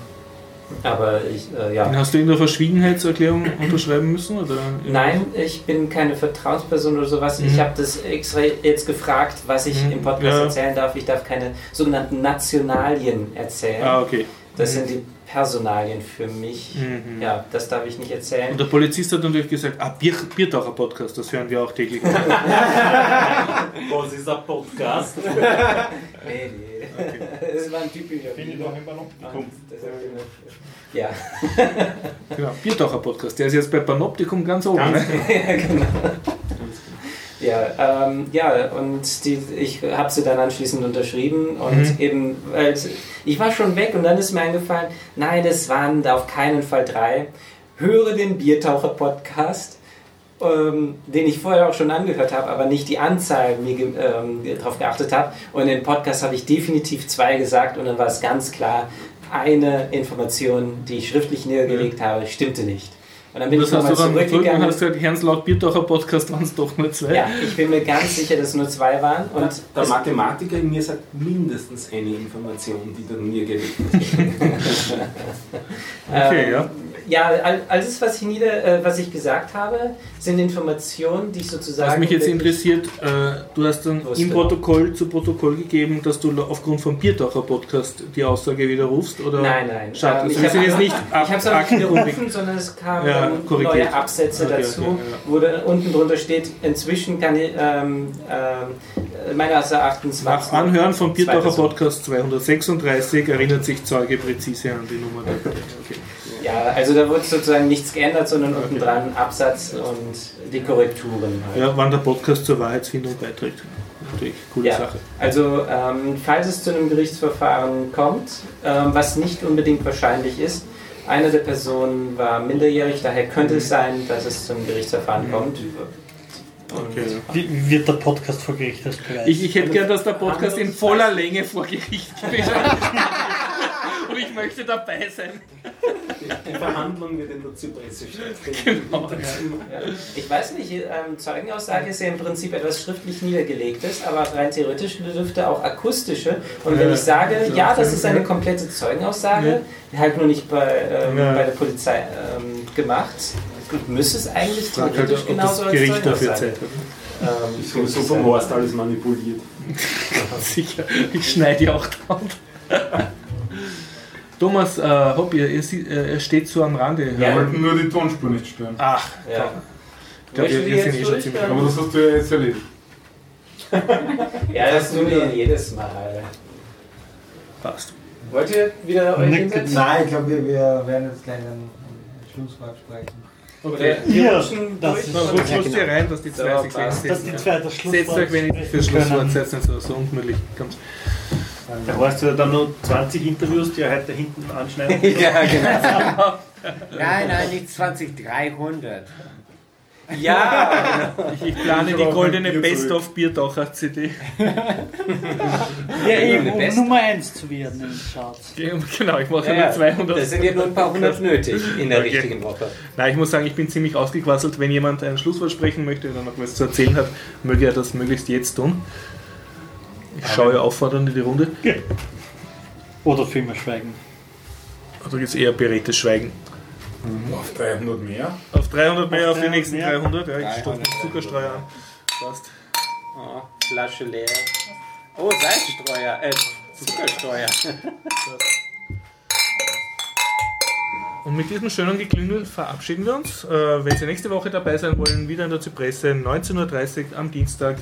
Aber ich, äh, ja. Hast du irgendeine Verschwiegenheitserklärung unterschreiben müssen? Oder Nein, ich bin keine Vertrauensperson oder sowas. Mhm. Ich habe das extra jetzt gefragt, was ich Mhm. im Podcast Ja. erzählen darf. Ich darf keine sogenannten Nationalien erzählen. Ah, okay. Das Mhm. sind die Personalien für mich. Mhm. Ja, das darf ich nicht erzählen. Und der Polizist hat natürlich gesagt, ah, Bier, Biertaucher Podcast, das hören wir auch täglich. Was ist ein Podcast? Nee, nee. Das war ein typischer Finde ich noch hab ich noch- Ja, genau, Biertaucher Podcast, der ist jetzt bei Panoptikum ganz oben. Ganz ne? ja, genau. Ja, ähm, ja, und die, ich habe sie dann anschließend unterschrieben und Mhm. eben, weil ich war schon weg und dann ist mir eingefallen, nein, es waren da auf keinen Fall drei. Höre den Biertaucher-Podcast, ähm, den ich vorher auch schon angehört habe, aber nicht die Anzahl mir ähm, darauf geachtet habe. Und in dem Podcast habe ich definitiv zwei gesagt und dann war es ganz klar, eine Information, die ich schriftlich niedergelegt habe, stimmte nicht. Und dann bin Das ich nochmal du dann zurück und zurückgegangen. hast gesagt, Herrns laut Biertaucher Podcast waren es doch nur zwei. Ja, ich bin mir ganz sicher, dass es nur zwei waren. Und Und der Mathematiker in mir sagt mindestens eine Information, die du mir gelegt hast. Okay, ähm, ja. Ja, all- alles, was ich, nieder, äh, was ich gesagt habe, sind Informationen, die ich sozusagen. Was mich jetzt interessiert, äh, du hast dann Wusste. im Protokoll zu Protokoll gegeben, dass du aufgrund vom Biertaucher Podcast die Aussage widerrufst? Oder? Nein, nein. Schade, Ähm, also ich nicht habe es auch nicht aktenkundig. widerrufen, sondern es kamen Ja, neue Absätze Okay, dazu, okay, ja. wo da unten drunter steht, inzwischen kann ich, ähm, ähm, meines Erachtens Nach Anhören vom Biertaucher Personen. Podcast 236 erinnert sich Zeuge präzise an die Nummer. Okay. Ja, also da wurde sozusagen nichts geändert, sondern unten dran Absatz und die Korrekturen. Halt. Ja, wann der Podcast zur Wahrheitsfindung beiträgt. Natürlich, coole Ja. Sache. Also, ähm, falls es zu einem Gerichtsverfahren kommt, ähm, was nicht unbedingt wahrscheinlich ist, eine der Personen war minderjährig, daher könnte es sein, dass es zum Gerichtsverfahren Mhm. kommt. Okay. Wie wird der Podcast vor Gericht als Beweis? Ich, ich hätte gern, dass der Podcast in voller Länge vor Gericht gewesen ist. Ich möchte dabei sein. Die Verhandlung wird in der Zypresse stattfinden. Genau. Ich weiß nicht, ähm, Zeugenaussage ist ja im Prinzip etwas schriftlich Niedergelegtes, aber rein theoretisch dürfte auch akustische. Und wenn ich sage, ja, das ist eine komplette Zeugenaussage, halt nur nicht bei, ähm, Ja. bei der Polizei ähm, gemacht, müsste es eigentlich halt, theoretisch genauso das als Gericht dafür Zeugenaussage. Zeit hat. Ähm, Ich habe so vom Horst alles manipuliert. Sicher, ich schneide ja auch dran. Thomas, äh, Hopp, ihr, ihr, äh, er steht so am Rande. Wir wollten nur die Tonspur nicht stören. Ach, ja. ich glaube, wir, wir sind eh jetzt schon ziemlich? Aber das hast du ja jetzt erledigt. Ja, das tun wir jedes Mal. passt. Wollt ihr wieder euch hinsetzen? Nein, ich glaube, wir, wir werden jetzt gleich ein Schlusswort sprechen. Okay. Wir Ja, rutschen das durch. ist- rutscht rutscht ihr rein, dass die zwei So, sich passt. dass die setzen. zwei das Schlusswort Setzt euch wenigstens für Schlusswort, setzt nicht so, so ungemütlich. Kommt. Da hast du ja dann noch 20 Interviews, die heute hinten anschneiden. ja, genau. Nein, nein, nicht 20, 300. Ja, Ich, ich plane die goldene Best-of Biertaucher CD. Ja, eben, der um. Nummer 1 zu werden in den Charts. Genau, ich mache ja, nur ja. 200. Das sind ja nur ein paar hundert nötig in der Okay. richtigen Woche. Nein, ich muss sagen, ich bin ziemlich ausgequasselt. Wenn jemand ein Schlusswort sprechen möchte oder noch was zu erzählen hat, möge er das möglichst jetzt tun. Ich schaue auffordernd in die Runde. Oder für immer schweigen. Oder gibt es eher beredtes Schweigen? Auf 300 mehr. Auf 300 mehr, Auf auf, die 300 nächsten mehr. 300. Ja, ich stoppe 300. Zuckerstreuer an. Passt. Oh, Flasche leer. Oh, Salzstreuer, äh, Zuckerstreuer. Und mit diesem schönen Geklüngel verabschieden wir uns. Äh, wenn Sie nächste Woche dabei sein wollen, wieder in der Zypresse, 19.30 Uhr am Dienstag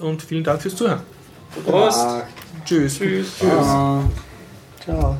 und vielen Dank fürs Zuhören. Prost. Tschüss. Tschüss. Tschüss. Ciao.